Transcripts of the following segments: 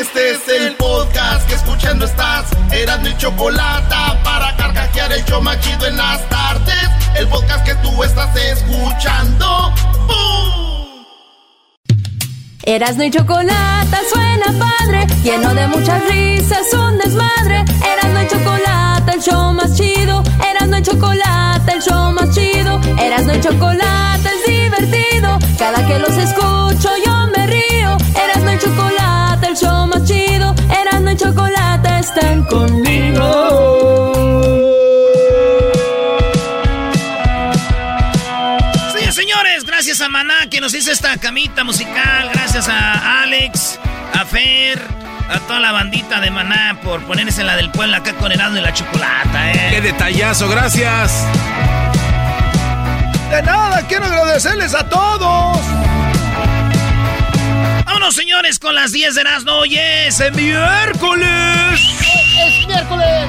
Este es el podcast que escuchando estás. Eran mi chocolate para carcajear el yo machido en las tardes. El podcast que tú estás escuchando. ¡Bum! Erasno y chocolate suena padre, lleno de muchas risas, un desmadre. Erasno y chocolate, el show más chido. Erasno y chocolate, el show más chido. Erasno y chocolate es divertido. Cada que los escucho yo show más chido. Y chocolate están conmigo. Sí, señores, gracias a Maná que nos hizo esta camita musical. Gracias a Alex, a Fer, a toda la bandita de Maná por ponerse la del pueblo acá con Erasmo y la chocolata, eh. ¡Qué detallazo! ¡Gracias! De nada, quiero agradecerles a todos. Vámonos, señores, con las 10 de Erasmo. Hoy es el miércoles. Es miércoles.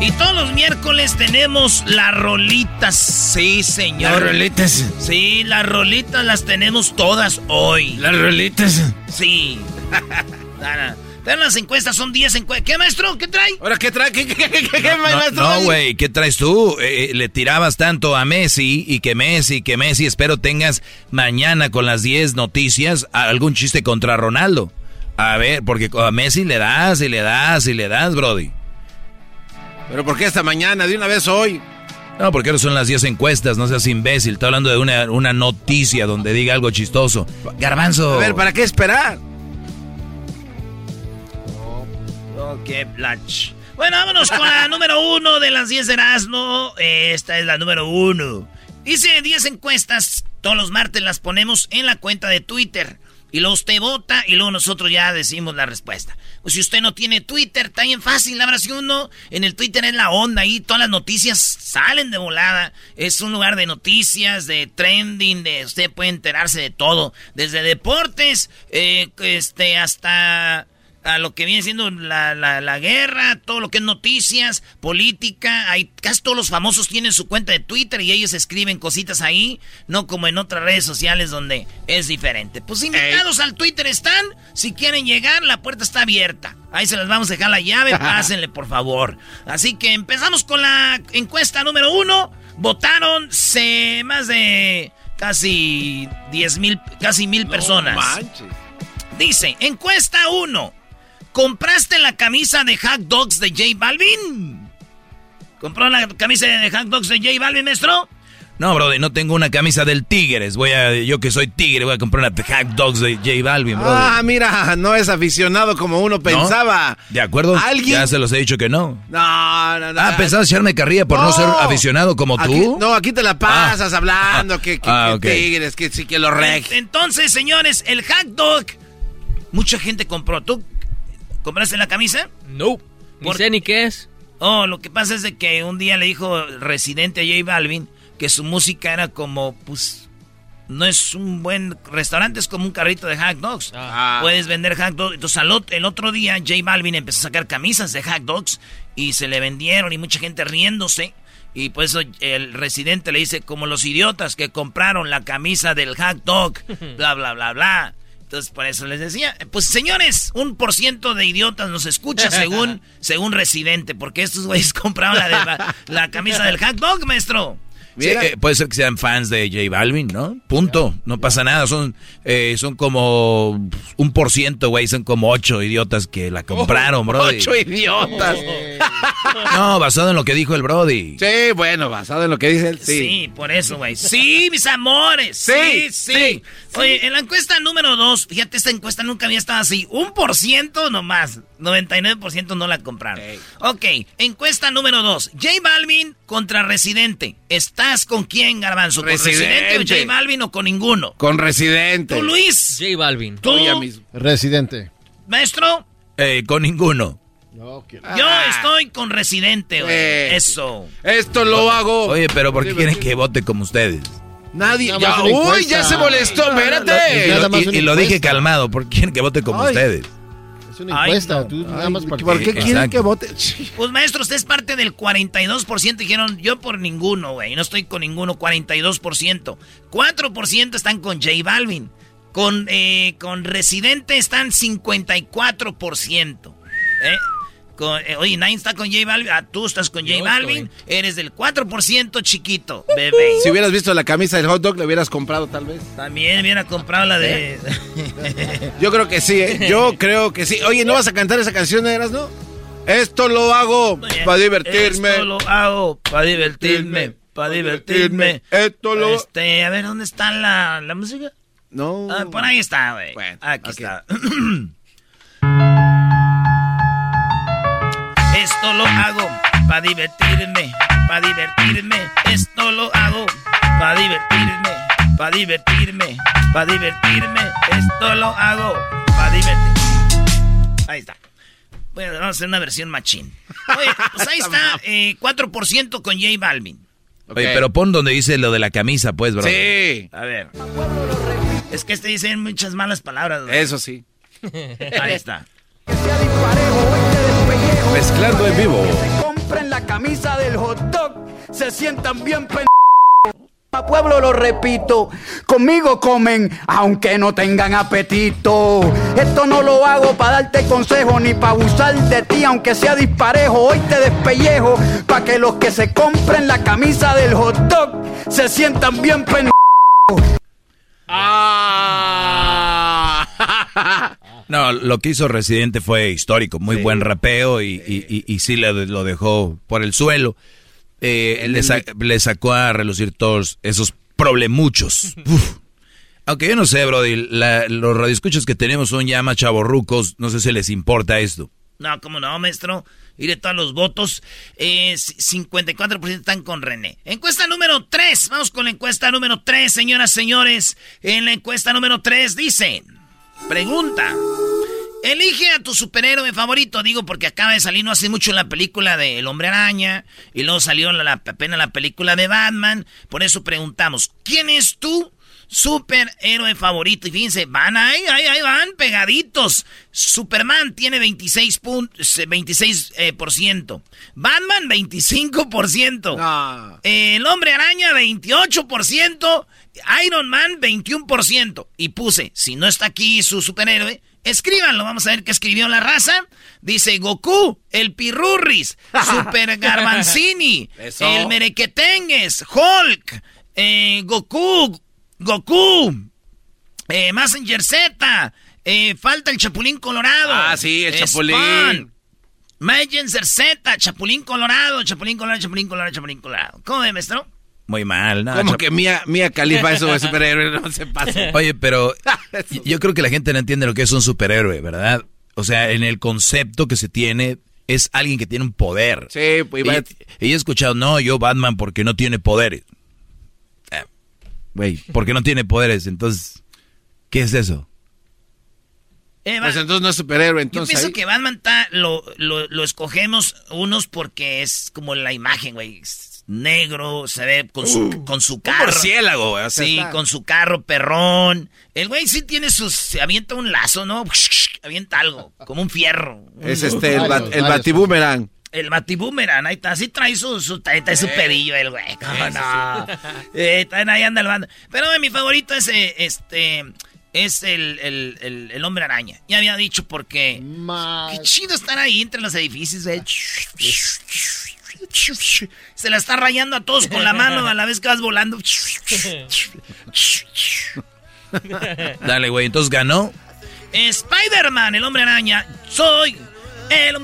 Y todos los miércoles tenemos las rolitas. Sí, señor. Las rolitas. Sí, las rolitas las tenemos todas hoy. Las rolitas. Sí. Pero las encuestas son 10 encuestas. ¿Qué, maestro? ¿Qué trae? ¿Ahora qué trae? ¿Qué, qué, qué, qué, qué No, maestro? no, güey, ¿qué traes tú? Eh, le tirabas tanto a Messi y que Messi, que Messi. Espero tengas mañana con las 10 noticias algún chiste contra Ronaldo. A ver, porque a Messi le das y le das y le das, Brody. ¿Pero por qué esta mañana? De una vez hoy. No, porque ahora son las 10 encuestas, no seas imbécil. Estoy hablando de una, una noticia donde diga algo chistoso. Garbanzo. A ver, ¿para qué esperar? Oh, qué plach. Bueno, vámonos con la número uno de las 10 de Erasmo. Esta es la número uno. Dice 10 encuestas. Todos los martes las ponemos en la cuenta de Twitter. Y luego usted vota y luego nosotros ya decimos la respuesta. Pues si usted no tiene Twitter, está bien fácil. Si uno en el Twitter es la onda ahí, todas las noticias salen de volada. Es un lugar de noticias, de trending, de usted puede enterarse de todo. Desde deportes, eh, este, hasta a lo que viene siendo la, la, la, guerra, todo lo que es noticias, política. Hay, casi todos los famosos tienen su cuenta de Twitter y ellos escriben cositas ahí, no como en otras redes sociales donde es diferente. Pues invitados Ey. al Twitter están. Si quieren llegar, la puerta está abierta. Ahí se les vamos a dejar la llave, pásenle por favor. Así que empezamos con la encuesta número uno. Votaron se, más de casi 10 mil, casi mil no personas. Manches. Dice, encuesta 1. ¿Compraste la camisa de Hack Dogs de J Balvin? ¿Compró la camisa de Hack Dogs de J Balvin, maestro? No, brother, no tengo una camisa del Tigres. Voy a, yo que soy tigre, voy a comprar una Hack Dogs de J Balvin, brother. Ah, mira, no es aficionado como uno pensaba. ¿No? ¿De acuerdo? ¿Alguien? Ya se los he dicho que no. No, no, no. Ah, ¿pensabas echarme carrilla por no, no ser aficionado como aquí, tú? No, aquí te la pasas ah. hablando que, que, ah, que okay. tigres, que sí, que los rex. Entonces, señores, el Hack Dog, mucha gente compró. ¿Tú compraste la camisa? No, ni Por... sé ni qué es. Oh, lo que pasa es de que un día le dijo Residente a J Balvin que su música era como, pues, no es un buen restaurante, es como un carrito de hack dogs. Ah. Puedes vender hack dogs. Entonces, al otro, el otro día, J Balvin empezó a sacar camisas de hack dogs y se le vendieron y mucha gente riéndose. Y por eso el residente le dice, como los idiotas que compraron la camisa del hack dog, bla, bla, bla, bla. Entonces, por eso les decía, pues señores, un por ciento de idiotas nos escucha según, según residente, porque estos güeyes compraron la, de, la, la camisa del hack dog, maestro. Sí, eh, puede ser que sean fans de J Balvin, ¿no? Punto. No pasa nada. Son, eh, son como un por ciento, güey. Son como ocho idiotas que la compraron, bro. Ocho idiotas. no, basado en lo que dijo el Brody. Sí, bueno, basado en lo que dice él. Sí, sí por eso, güey. Sí, mis amores. Sí, sí, Oye, en la encuesta número dos, fíjate, esta encuesta nunca había estado así. Un por ciento nomás. 99% no la compraron. Ok, encuesta número dos. J Balvin contra Residente. ¿Estás con quién, Garbanzo? ¿Con Residente, o J Balvin o con ninguno? Con Residente. ¿Tú, Luis? J Balvin. ¿Tú? Residente. ¿Maestro? Eh, con ninguno. Yo ah. estoy con Residente, güey. Eh, Eso. Esto lo hago. Oye, pero ¿por qué quieren que vote como ustedes? Nadie. Ya, uy, ya se molestó, espérate. Y, lo dije calmado, ¿por qué quieren que vote como ustedes? Es una encuesta. Tú nada más ¿Por qué quieren que vote? Pues maestro, usted es parte del 42%. Dijeron yo por ninguno, güey. No estoy con ninguno. 42%. 4% están con J Balvin. Con, eh, con Residente están 54%. ¿Eh? Eh, oye, nadie está con J Balvin. Ah, tú estás con J Balvin. Eres del 4% chiquito, bebé. Si hubieras visto la camisa del hot dog, le hubieras comprado tal vez. También hubiera comprado la de... Yo creo que sí, ¿eh? Yo creo que sí. Oye, ¿no vas a cantar esa canción, Eras, no? Esto lo hago para divertirme. Esto lo hago para divertirme. Para divertirme. Esto lo... Este, a ver, ¿dónde está la, la música? No. Ah, por ahí está, güey. Bueno, Aquí está. Esto lo hago para divertirme, para divertirme. Esto lo hago para divertirme, para divertirme, para divertirme. Esto lo hago para divertirme. Ahí está. Bueno, vamos a hacer una versión machín. Oye, pues ahí está, eh, 4% con J Balvin. Oye, pero pon donde dice lo de la camisa, pues, bro. Sí. A ver. Es que este dice muchas malas palabras. Eso sí. Ahí está. Mezclando en vivo. Se compren la camisa del hot dog, se sientan bien pen... A pueblo lo repito, conmigo comen aunque no tengan apetito. Esto no lo hago para darte consejo ni para abusar de ti aunque sea disparejo. Hoy te despellejo para que los que se compren la camisa del hot dog se sientan bien pen... Ah. No, lo que hizo Residente fue histórico, muy buen rapeo y, y, sí lo dejó por el suelo. Eh, le, sacó a relucir todos esos problemuchos. Aunque yo no sé, Brody, los radioescuchos que tenemos son ya más chavorrucos, no sé si les importa esto. No, cómo no, maestro. Iré todos los votos. Eh, 54% están con René. Encuesta número 3. Vamos con la encuesta número 3, señoras, señores. En la encuesta número 3 dice... Pregunta. Elige a tu superhéroe favorito, digo porque acaba de salir no hace mucho la película de El Hombre Araña y luego salió la, apenas la película de Batman. Por eso preguntamos, ¿quién es tu superhéroe favorito? Y fíjense, van ahí, ahí, ahí van pegaditos. Superman tiene 26, 26 eh, por ciento. Batman 25%. El Hombre Araña 28%. Iron Man 21%. Y puse, si no está aquí su superhéroe, escríbanlo. Vamos a ver qué escribió la raza. Dice Goku, el Pirurris, Super Garbanzini, el Merequetengues, Hulk, eh, Goku, Goku, eh, Messenger Z, eh, falta el Chapulín Colorado. Ah, sí, el Chapulín. Messenger Z, Chapulín Colorado, Chapulín Colorado, Chapulín Colorado, Chapulín Colorado. ¿Cómo ve, maestro? Muy mal, ¿no? Como que Mía, Mía Califa eso de superhéroe no se pasa. Oye, pero yo creo que la gente no entiende lo que es un superhéroe, ¿verdad? O sea, en el concepto que se tiene es alguien que tiene un poder. Sí, pues y, y he escuchado, no, yo Batman porque no tiene poderes. Eh, güey, porque no tiene poderes, entonces, ¿qué es eso? Eh, pues entonces no es superhéroe, entonces. Yo pienso que Batman lo, lo, lo escogemos unos porque es como la imagen, güey negro, se ve con su, uh, con su carro. güey. sí, con su carro perrón. El güey sí tiene sus... Se avienta un lazo, ¿no? Avienta algo, como un fierro. Es este, el, el batiboomerang. El batiboomerang, ahí está. Así trae su, su, trae su pedillo el güey. ¿Cómo no? Eh, ahí anda el bando. Pero mi favorito es eh, este... Es el, el, el, el, hombre araña. Ya había dicho porque... Qué chido estar ahí entre los edificios, güey. Se la está rayando a todos con la mano a la vez que vas volando. Dale, güey, entonces ganó. Spider-Man, el hombre araña. Soy el.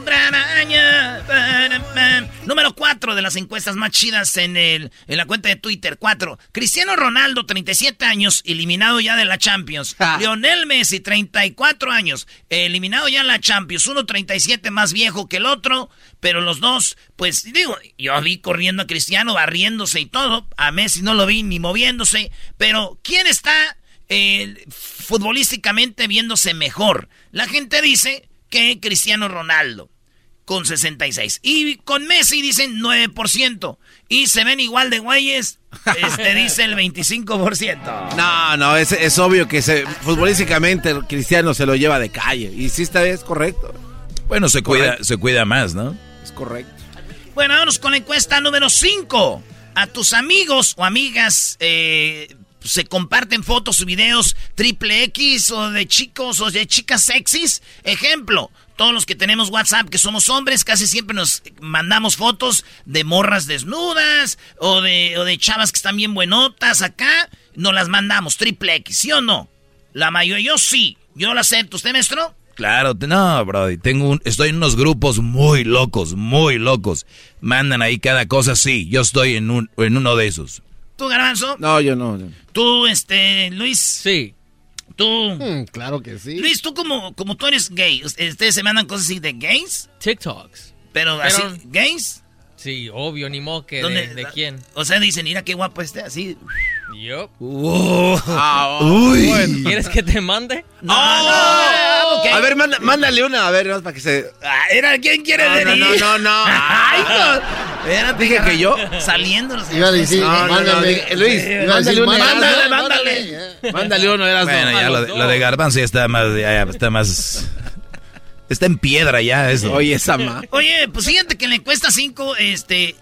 Número 4 de las encuestas más chidas en, el, en la cuenta de Twitter. 4. Cristiano Ronaldo, 37 años, eliminado ya de la Champions. Lionel Messi, 34 años, eliminado ya en la Champions. Uno 37 más viejo que el otro, pero los dos, pues digo, yo vi corriendo a Cristiano, barriéndose y todo. A Messi no lo vi ni moviéndose. Pero, ¿quién está eh, futbolísticamente viéndose mejor? La gente dice que Cristiano Ronaldo con 66. Y con Messi dicen 9%. Y se ven igual de güeyes, este dice el 25%. No, no, es, es obvio que se, futbolísticamente Cristiano se lo lleva de calle. Y sí está es correcto. Bueno, se cuida, se cuida más, ¿no? Es correcto. Bueno, vamos con la encuesta número 5. A tus amigos o amigas eh, se comparten fotos o videos triple X o de chicos o de chicas sexys. Ejemplo, todos los que tenemos WhatsApp, que somos hombres, casi siempre nos mandamos fotos de morras desnudas o de, o de chavas que están bien buenotas acá. Nos las mandamos, triple X, ¿sí o no? La mayoría, yo sí. Yo lo acepto. ¿Usted, maestro? Claro, no, Brody. Tengo un, estoy en unos grupos muy locos, muy locos. Mandan ahí cada cosa, sí. Yo estoy en, un, en uno de esos. ¿Tú, Garbanzo? No, yo no. ¿Tú, este, Luis? Sí. ¿Tú? Mm, claro que sí. Luis, tú como, como tú eres gay, ¿ustedes se mandan cosas así de gays? TikToks. Pero, así, ¿gays? Sí, obvio, ni modo que de, de, quién. O sea, dicen, mira qué guapo este, así. Yup. Ah, uy. ¿Quieres que te mande? No, no, okay. A ver, manda, mándale una, a ver, para que se... Ah, era, ¿quién quiere no, venir? No, no, no, Ay, no. Espérate, Dije que yo. Saliéndonos. Iba a decir, no, mándale. No, Luis, mándale una. Mándale, mándale. Mándale uno, eras Bueno, ya lo de, lo de Garbanzo ya está más, ya, ya está más... Está en piedra ya eso. Oye, esa ma. Oye, pues fíjate que en la encuesta 5, este...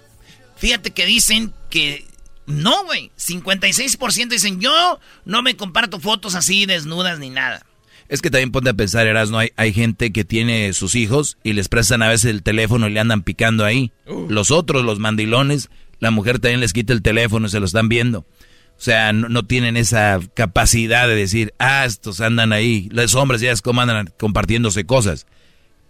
Fíjate que dicen que... No, güey. 56% dicen, yo no me comparto fotos así desnudas ni nada. Es que también ponte a pensar, Erasmo, hay, hay gente que tiene sus hijos y les prestan a veces el teléfono y le andan picando ahí. Los otros, los mandilones, la mujer también les quita el teléfono y se lo están viendo. O sea, no, no, tienen esa capacidad de decir, ah, estos andan ahí. Los hombres ya es como andan compartiéndose cosas.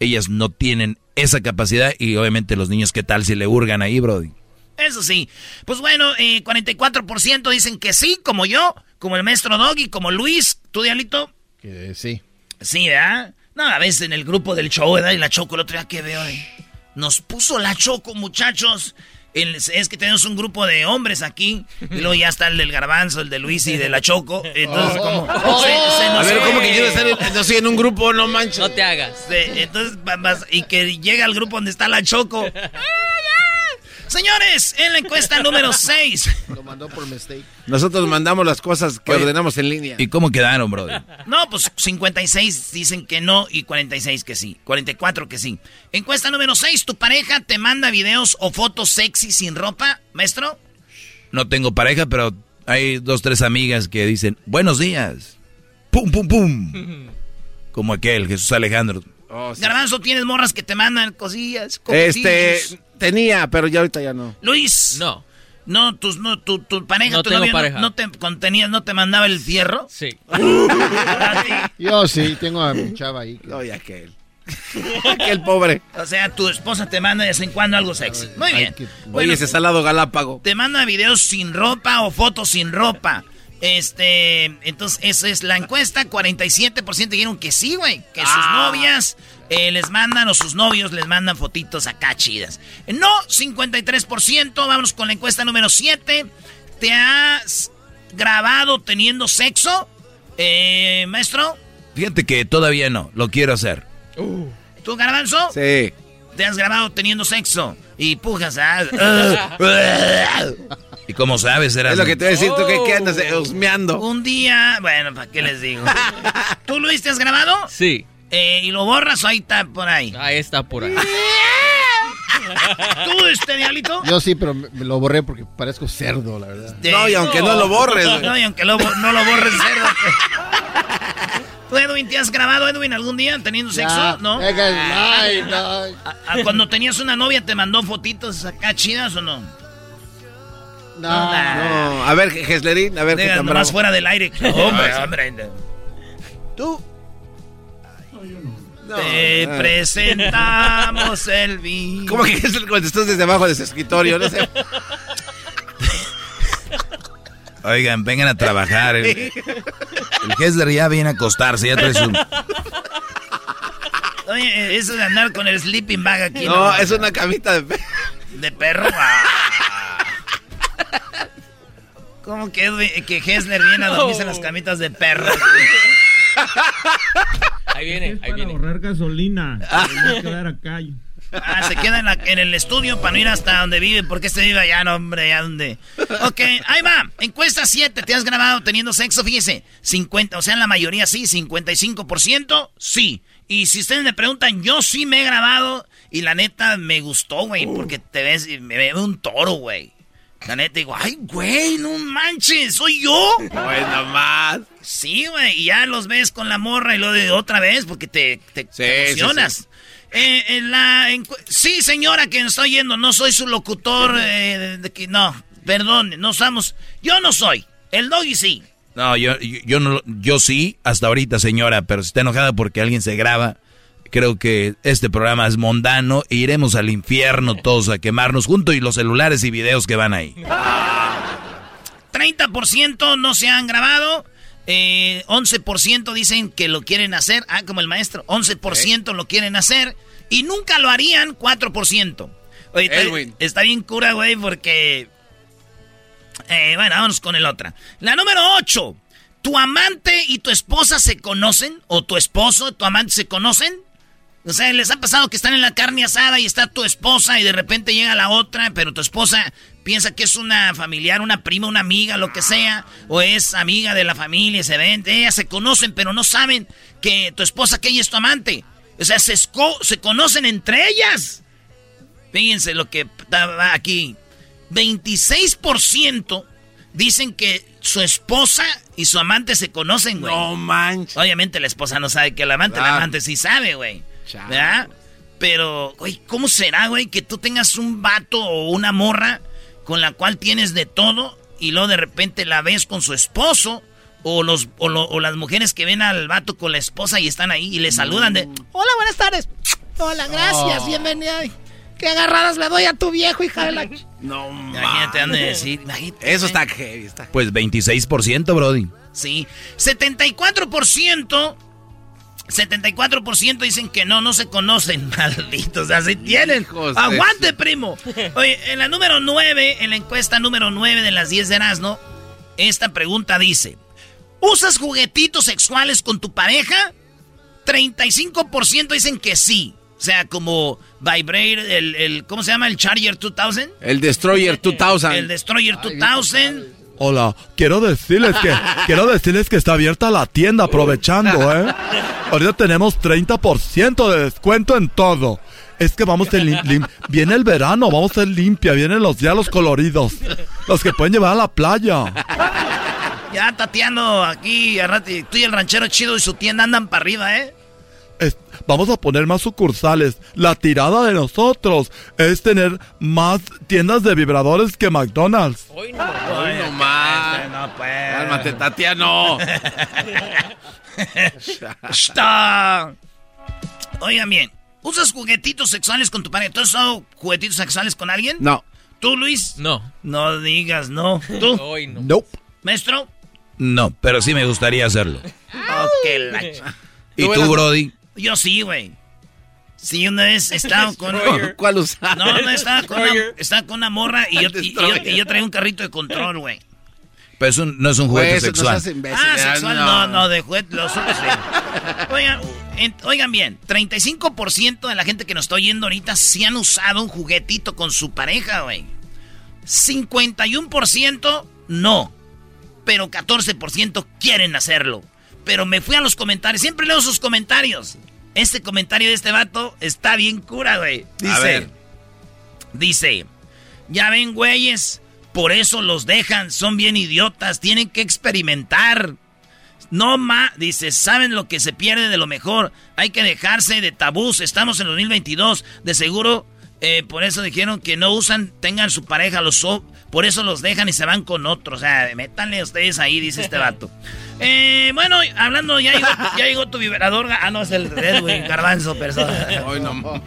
Ellas no tienen esa capacidad y obviamente los niños, ¿qué tal si le hurgan ahí, Brody? Eso sí. Pues bueno, eh, 44% dicen que sí, como yo, como el maestro Doggy, como Luis. ¿Tú, Dialito? Que sí. Sí, ¿verdad? No, a veces en el grupo del show, ¿verdad? Y la Choco el otro día que veo, eh. Nos puso la Choco, muchachos. El, es que tenemos un grupo de hombres aquí. Y luego ya está el del Garbanzo, el de Luis y de la Choco. Entonces, como. Oh, se, se nos a ver, ¿cómo que quiero estar en, no, en un grupo? No manches. No te hagas. entonces, y que llega al grupo donde está la Choco. Señores, en la encuesta número 6. Lo mandó por mistake. Nosotros mandamos las cosas que Oye, ordenamos en línea. ¿Y cómo quedaron, bro? No, pues 56 dicen que no y 46 que sí. 44 que sí. Encuesta número 6. ¿Tu pareja te manda videos o fotos sexy sin ropa, maestro? No tengo pareja, pero hay dos, tres amigas que dicen, buenos días. Pum, pum, pum. Como aquel, Jesús Alejandro. Oh, sí. Garbanzo, ¿tienes morras que te mandan cosillas? Este, tenía, pero ya ahorita ya no. Luis. No. No, tus, no tu, tu pareja, no tu tengo novio, pareja. No, no te contenía, no te mandaba el fierro. Sí. Yo sí, tengo a mi chava ahí. No, y aquel. aquel pobre. O sea, tu esposa te manda de vez en cuando algo sexy. Muy bien. Que... Bueno, Oye, ese salado galápago. Te manda videos sin ropa o fotos sin ropa. Este, entonces, esa es la encuesta. 47% dijeron que sí, güey. Que sus ah. novias eh, les mandan o sus novios les mandan fotitos acá chidas. No, 53%. Vámonos con la encuesta número 7. ¿Te has grabado teniendo sexo, eh, maestro? Fíjate que todavía no. Lo quiero hacer. Uh. ¿Tú, Garbanzo? Sí. ¿Te has grabado teniendo sexo? Y pujas, ¿ah? ¿Y cómo sabes? Eras es lo que te voy a decir, tú que qué andas husmeando. Un día, bueno, ¿para qué les digo? ¿Tú, Luis, te has grabado? Sí. Eh, ¿Y lo borras o ahí está por ahí? Ahí está por ahí. ¿Tú, este diablito? Yo sí, pero me lo borré porque parezco cerdo, la verdad. No, y aunque no lo borres. No, y aunque lo, no lo borres cerdo. ¿Tú, Edwin, te has grabado, Edwin, algún día teniendo sexo? ¿No? Ay, no. ¿A- a- cuando tenías una novia, ¿te mandó fotitos acá chidas o no? No. No, a ver, Geslerín, a ver qué tan nomás bravo. fuera del aire. Hombre, hombre. ¿Tú? Te Ah. presentamos el vino. ¿Cómo que Gesler contestó desde abajo de su escritorio? No sé. Oigan, vengan a trabajar. El, el Hessler ya viene a acostarse, ya trae su... Oye, eso de andar con el sleeping bag aquí. No, es una camita de pe- De perro. Ah. ¿Cómo que, que Hessler viene a dormirse en las camitas de perro? Ahí viene, ahí viene. ahorrar gasolina. Hay que dar acá. Ah, se queda en, la- en el estudio para no ir hasta donde vive, porque este vive allá, no, hombre, allá donde. Ok, ahí va. Encuesta 7, ¿te has grabado teniendo sexo? Fíjese, 50, o sea, en la mayoría sí, 55% sí. Y si ustedes me preguntan, yo sí me he grabado y la neta me gustó, güey, porque te ves, me veo un toro, güey. La neta digo, ay, güey, no manches, ¿soy yo? Bueno, más. Sí, güey, y ya los ves con la morra y lo de otra vez porque te, te, te sí, emocionas. sí. Eh, en la sí, señora, que me estoy yendo, no soy su locutor, eh, de- de que- no, perdón, no somos, yo no soy, el doggy sí. No, yo, yo, yo no, yo sí, hasta ahorita, señora, pero si está enojada porque alguien se graba, creo que este programa es mundano e iremos al infierno todos a quemarnos juntos y los celulares y videos que van ahí. 30% no se han grabado, eh, 11% dicen que lo quieren hacer, ah, como el maestro, 11% lo quieren hacer y nunca lo harían, 4%. Oye, está, Edwin. está bien cura, güey, porque... Eh, bueno, vámonos con el otra. La número 8. ¿Tu amante y tu esposa se conocen? ¿O tu esposo y tu amante se conocen? O sea, ¿les ha pasado que están en la carne asada y está tu esposa y de repente llega la otra, pero tu esposa piensa que es una familiar, una prima, una amiga, lo que sea, o es amiga de la familia, se ven, ellas se conocen, pero no saben que tu esposa, que ella es tu amante. O sea, se, esco- se conocen entre ellas. Fíjense lo que estaba aquí. 26% dicen que su esposa y su amante se conocen, güey. No manches. Obviamente la esposa no sabe que el amante, el Ah. amante sí sabe, güey. Pero, güey, ¿cómo será, güey, que tú tengas un vato o una morra con la cual tienes de todo y luego de repente la ves con su esposo o, los, o, lo- o las mujeres que ven al vato con la esposa y están ahí y le saludan de... Hola, buenas tardes. Hola, gracias, Oh. bienvenida. Qué agarradas le doy a tu viejo, hija de la... No Imagínate, han de decir, imagínate. Eso está heavy. Está... Pues 26%, Brody. Sí. 74%. 74% dicen que no, no se conocen, malditos, así tienen. Hijos Aguante, primo. Oye, en la número 9, en la encuesta número 9 de las 10 de Erasmo, esta pregunta dice, ¿usas juguetitos sexuales con tu pareja? 35% dicen que sí. O sea, como Vibrate, el, el- ¿cómo se llama? El Charger 2000. El Destroyer 2000. El Destroyer 2000. Hola, quiero decirles que quiero decirles que está abierta la tienda aprovechando, ¿eh? Ahorita tenemos 30% de descuento en todo. Es que vamos a lim- lim- viene el verano, vamos a ser limpia, vienen los días los coloridos, los que pueden llevar a la playa. Ya tateando aquí, a rato, y tú y el ranchero chido y su tienda andan para arriba, ¿eh? Vamos a poner más sucursales. La tirada de nosotros es tener más tiendas de vibradores que McDonald's. Hoy no. Hoy no más. No, pues. Cálmate, Tatiano. Está. Oigan bien, ¿usas juguetitos sexuales con tu pareja? ¿Tú has usado juguetitos sexuales con alguien? No. ¿Tú, Luis? No. No digas no. ¿Tú? Hoy no. Nope. ¿Maestro? No, pero sí me gustaría hacerlo. Ok, la ch- ¿Y tú, Brody? Yo sí, güey. Sí, una vez estaba con... ¿Cuál usar? No, no, estaba con, una, estaba con una morra y yo, y, y yo, y yo traía un carrito de control, güey. Pero es un- no es un juguete Pues, no sexual. seas imbécil, Ah, sexual, no, no, de juguete, los otros sí. Oigan, en- oigan bien, 35% de la gente que nos está oyendo ahorita sí han usado un juguetito con su pareja, güey. 51% no, pero 14% quieren hacerlo. Pero me fui a los comentarios, siempre leo sus comentarios. Este comentario de este vato está bien cura, güey. Dice, ver. dice, ya ven, güeyes, por eso los dejan, son bien idiotas, tienen que experimentar. No ma, dice, saben lo que se pierde de lo mejor. Hay que dejarse de tabús. Estamos en 2022. De seguro, eh, por eso dijeron que no usan, tengan su pareja, los so, por eso los dejan y se van con otros. O sea, métanle ustedes ahí, dice este vato. Eh, bueno, hablando, ya llegó, ya llegó tu vibrador. Ah, no, es el Edwin Garbanzo, persona. no.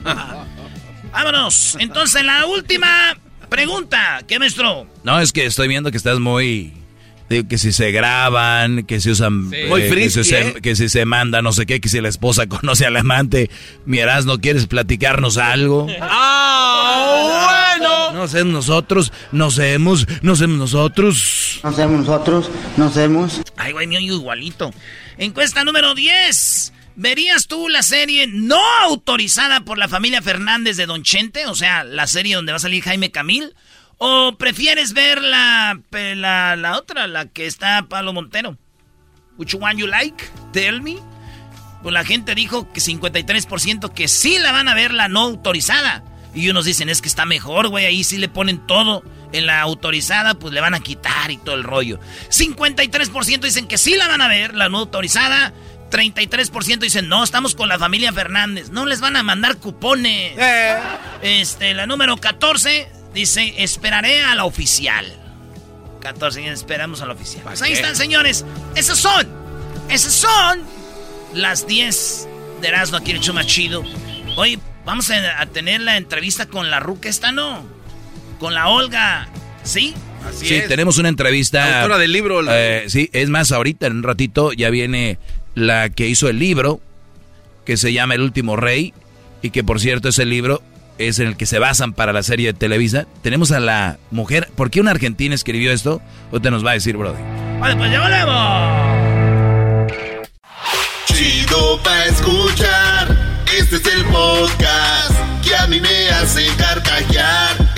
Vámonos. Entonces, la última pregunta. ¿Qué, maestro? No, es que estoy viendo que estás muy... Digo, que si se graban, que si usan... eh, Muy que, frisky, si se, ¿eh? que si se manda no sé qué, que si la esposa conoce al amante. Miras, ¿no quieres platicarnos algo? ¡Ah, bueno! No sé nosotros, no hemos, no sé nosotros. No sabemos nosotros, no sabemos. Güey, mío, igualito. Encuesta número 10. ¿Verías tú la serie no autorizada por la familia Fernández de Don Chente? O sea, la serie donde va a salir Jaime Camil. ¿O prefieres ver la, la, la otra, la que está Pablo Montero? Which one you like? Tell me. Pues la gente dijo que 53% que sí la van a ver la no autorizada. Y unos dicen, es que está mejor, güey, ahí sí le ponen todo. En la autorizada, pues le van a quitar y todo el rollo. 53% dicen que sí la van a ver, la no autorizada. 33% dicen, no, estamos con la familia Fernández. No les van a mandar cupones. Este, la número 14 dice, esperaré a la oficial. 14, esperamos a la oficial. Pues ahí qué? están, señores. Esas son, esas son las 10 de Erasmo aquí en el show más chido. Hoy vamos a, a tener la entrevista con la ruca esta, ¿no? Con la Olga, ¿sí? Así Sí, es. tenemos una entrevista. La autora del libro, la- Eh, sí, es más, ahorita en un ratito ya viene la que hizo el libro, que se llama El último rey, y que por cierto ese libro es en el que se basan para la serie de Televisa. Tenemos a la mujer. ¿Por qué una argentina escribió esto? Usted nos va a decir, Brody. Vale, pues ya volvemos. Chido pa' escuchar. Este es el podcast que a mí me hace carcajear.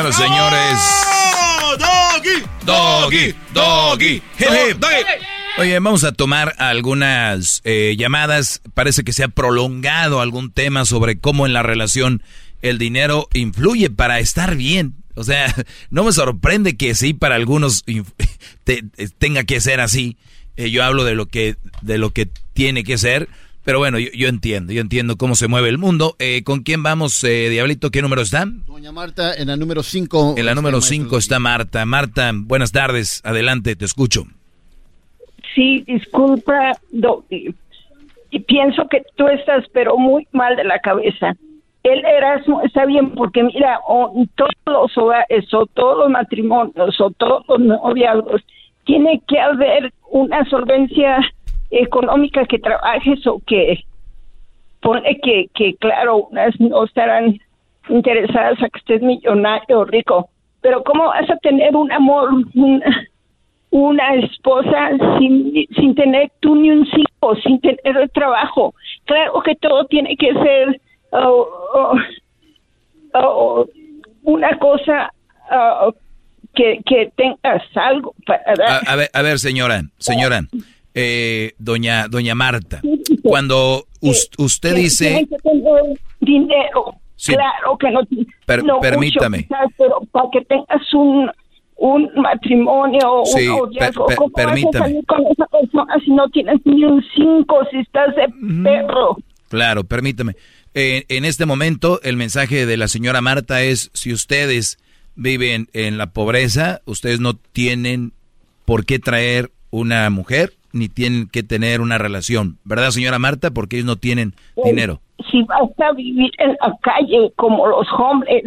Señoras y señores. ¡Doggy! Doggy, doggy, hip. Oye, vamos a tomar algunas eh, llamadas. Parece que se ha prolongado algún tema sobre cómo en la relación el dinero influye para estar bien. O sea, no me sorprende que sí para algunos te- te- tenga que ser así. Eh, yo hablo de lo que de lo que tiene que ser. Pero bueno, yo, yo entiendo, yo entiendo cómo se mueve el mundo. Eh, ¿Con quién vamos, eh, Diablito? ¿Qué número está? Doña Marta, en la número 5. En la número 5 está Marta. Marta, buenas tardes. Adelante, te escucho. Sí, disculpa, Doggy. Y pienso que tú estás, pero muy mal de la cabeza. El Erasmo está bien porque, mira, o todos los hogares, o todos los matrimonios, o todos los noviazgos, tiene que haber una solvencia económica que trabajes o que pone que, que claro, unas no estarán interesadas a que estés millonario o rico, pero ¿cómo vas a tener un amor, una, una esposa sin, sin tener tú ni un hijo, sin tener trabajo? Claro que todo tiene que ser oh, oh, oh, una cosa oh, que, que tengas algo para A, dar. a ver, a ver, señora, señora, eh, doña, doña Marta, cuando us- usted dice, dinero. Sí. Claro que no, Per- no mucho, permítame. quizás, pero para que tengas un, un matrimonio, Sí, un noviazgo, per- per- ¿cómo vas a permítame. salir con esa persona si no tienes ni un cinco, si estás de perro? claro, permítame, Eh, en este momento el mensaje de la señora Marta es, si ustedes viven en la pobreza, ustedes no tienen por qué traer una mujer, ni tienen que tener una relación, ¿verdad, señora Marta? Porque ellos no tienen dinero. Si vas a vivir en la calle como los hombres,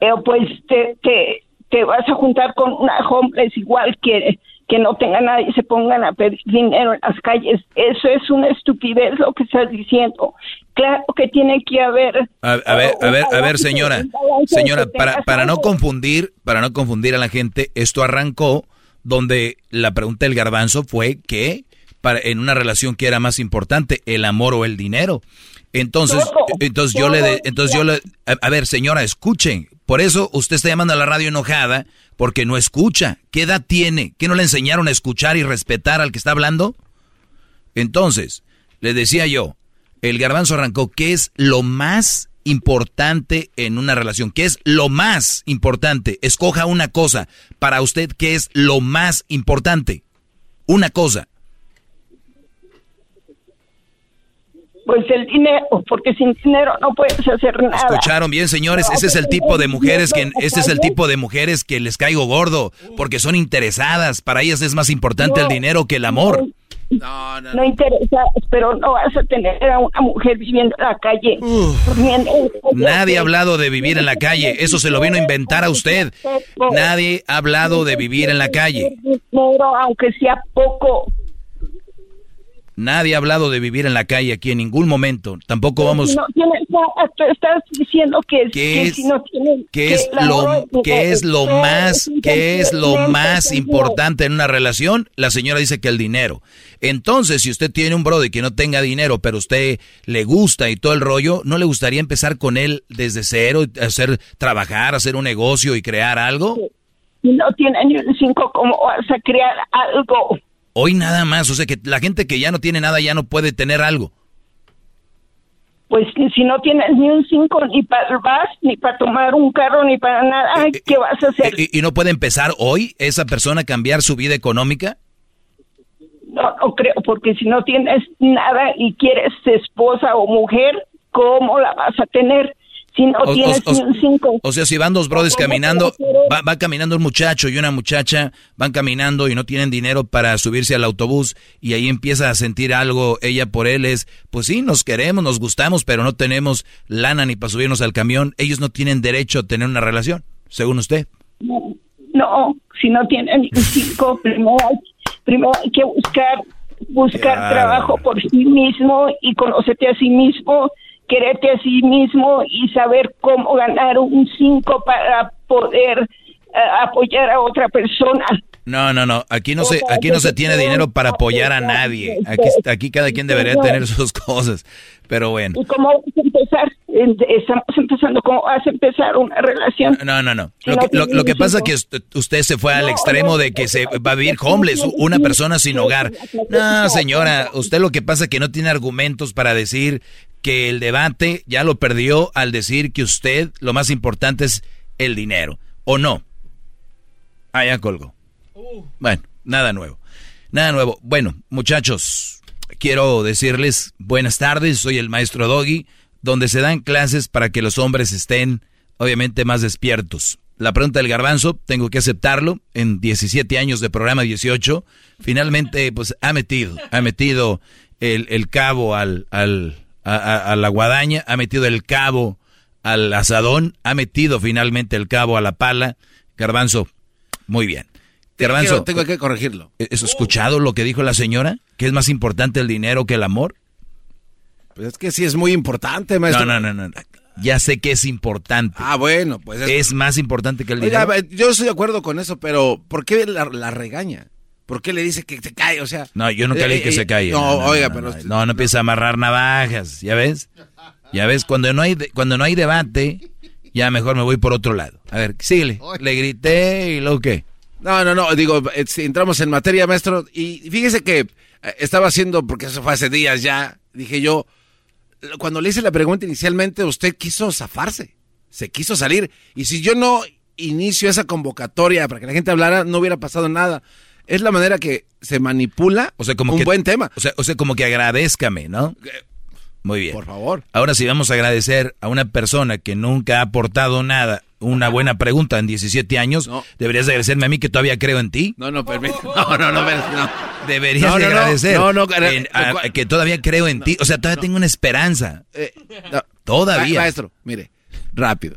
eh, pues te, te, te vas a juntar con una hombres igual que, que no tengan nada y se pongan a pedir dinero en las calles. Eso es una estupidez lo que estás diciendo. Claro que tiene que haber... A, a ver, a ver, a ver, señora, señora, para, no confundir, para no confundir a la gente, esto arrancó donde la pregunta del garbanzo fue que para, en una relación que era más importante, el amor o el dinero. Entonces, entonces yo le, entonces yo le, a, a, ver, señora, escuchen. Por eso usted está llamando a la radio enojada porque no escucha. ¿Qué edad tiene? ¿Qué no le enseñaron a escuchar y respetar al que está hablando? Entonces, le decía yo, el garbanzo arrancó, ¿qué es lo más importante en una relación? ¿Qué es lo más importante? Escoja una cosa. Para usted, ¿qué es lo más importante? Una cosa. Pues el dinero, porque sin dinero no puedes hacer nada. Escucharon bien, señores, ese es el tipo de mujeres que ese es el tipo de mujeres que les caigo gordo, porque son interesadas, para ellas es más importante el dinero que el amor. No, no, no. interesa, pero no vas a tener a una mujer viviendo en la calle. Nadie ha hablado de vivir en la calle, eso se lo vino a inventar a usted. Nadie ha hablado de vivir en la calle. Aunque sea poco. Nadie ha hablado de vivir en la calle aquí en ningún momento. Tampoco vamos. No, no, estás diciendo que, ¿Qué es, si no tienen, ¿qué es lo, ¿qué es lo más, qué es lo más importante en una relación? La señora dice que el dinero. Entonces, si usted tiene un brother que no tenga dinero, pero usted le gusta y todo el rollo, ¿no le gustaría empezar con él desde cero, hacer trabajar, hacer un negocio y crear algo? No tiene ni un cinco, ¿cómo vas a crear algo? Hoy nada más, o sea que la gente que ya no tiene nada ya no puede tener algo. Pues si no tienes ni un cinco, ni para el bus, ni para tomar un carro, ni para nada, eh, ¿qué vas a hacer? ¿Y, ¿Y, no puede empezar hoy esa persona a cambiar su vida económica? No, no creo, porque si no tienes nada y quieres esposa o mujer, ¿cómo la vas a tener? Si no o, tienes o, cinco. O sea, si van dos brothers caminando, va, va, caminando un muchacho y una muchacha, van caminando y no tienen dinero para subirse al autobús y ahí empieza a sentir algo ella por él es, pues sí, nos queremos, nos gustamos, pero no tenemos lana ni para subirnos al camión. Ellos no tienen derecho a tener una relación, según usted. No, no si no tienen cinco, primero hay, primero hay que buscar, buscar trabajo por sí mismo y conocerte a sí mismo quererte a sí mismo y saber cómo ganar un 5 para poder uh, apoyar a otra persona. No, no, no. Aquí no se, aquí no se tiene dinero para apoyar a nadie. Aquí, aquí cada quien debería tener sus cosas. Pero bueno. ¿Y cómo vas a empezar? Estamos empezando, ¿cómo vas a empezar una relación? No, no, no. Lo que, lo, lo que pasa es que usted se fue al extremo de que se va a vivir homeless, una persona sin hogar. No, señora, usted lo que pasa es que no tiene argumentos para decir que el debate ya lo perdió al decir que usted lo más importante es el dinero. ¿O no? Ah, ya. Bueno, nada nuevo. Nada nuevo. Bueno, muchachos, quiero decirles buenas tardes. Soy el maestro Doggy, donde se dan clases para que los hombres estén, obviamente, más despiertos. La pregunta del garbanzo, tengo que aceptarlo. En 17 años de programa 18, finalmente, pues ha metido, ha metido el, el cabo al, a, a, a, la guadaña, ha metido el cabo al asadón, ha metido finalmente el cabo a la pala. Garbanzo, muy bien. Garbanzo, tengo que corregirlo. ¿Has escuchado lo que dijo la señora? ¿Que es más importante el dinero que el amor? Pues es que sí es muy importante, maestro. No, no, no, no. Ya sé que es importante. Ah, bueno, pues es, es más importante que el Oiga, dinero. yo estoy de acuerdo con eso, pero ¿por qué la, la regaña? ¿Por qué le dice que se cae? O sea, no, yo nunca eh, le dije que eh, se calle. No, no, no oiga, no, pero no, no, no empieza a amarrar navajas, ¿ya ves? Ya ves, cuando no hay de, cuando no hay debate, ya mejor me voy por otro lado. A ver, síguele. Le grité y luego qué. No, no, no, digo, eh, entramos en materia, maestro, y fíjese que eh, estaba haciendo, porque eso fue hace días ya, dije yo, cuando le hice la pregunta inicialmente, usted quiso zafarse, se quiso salir, y si yo no inicio esa convocatoria para que la gente hablara, no hubiera pasado nada. Es la manera que se manipula o sea, como un que, buen tema. O sea, o sea, como que agradézcame, ¿no? Muy bien. Por favor. Ahora sí vamos a agradecer a una persona que nunca ha aportado nada, una buena pregunta en 17 años. No. Deberías agradecerme a mí que todavía creo en ti. No, no, permíteme. No, no, no, no. Deberías no, agradecer no, no, en, a, que todavía creo en ti. O sea, todavía tengo una esperanza. Eh, todavía. Maestro, mire, rápido.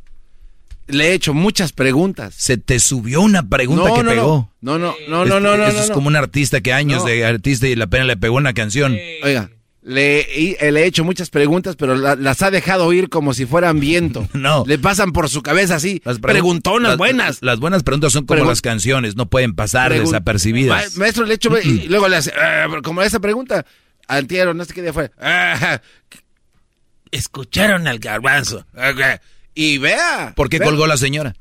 Le he hecho muchas preguntas. Se te subió una pregunta que pegó. No, no, no, no, no, no. Eso es como un artista que años de artista y la pena le pegó una canción. Oiga, Le, eh, le he hecho muchas preguntas, pero la- las ha dejado ir como si fueran viento. No. Le pasan por su cabeza así. Las pregun- preguntonas las- buenas. Las buenas preguntas son como Pregun- las canciones, no pueden pasar Pregun- desapercibidas. Ma- maestro, le he hecho. y luego le hace. "Ah", como esa pregunta. Antiero, no sé qué día fue. "Ah, escucharon al garbanzo. Y vea. ¿Por qué vea. colgó la señora?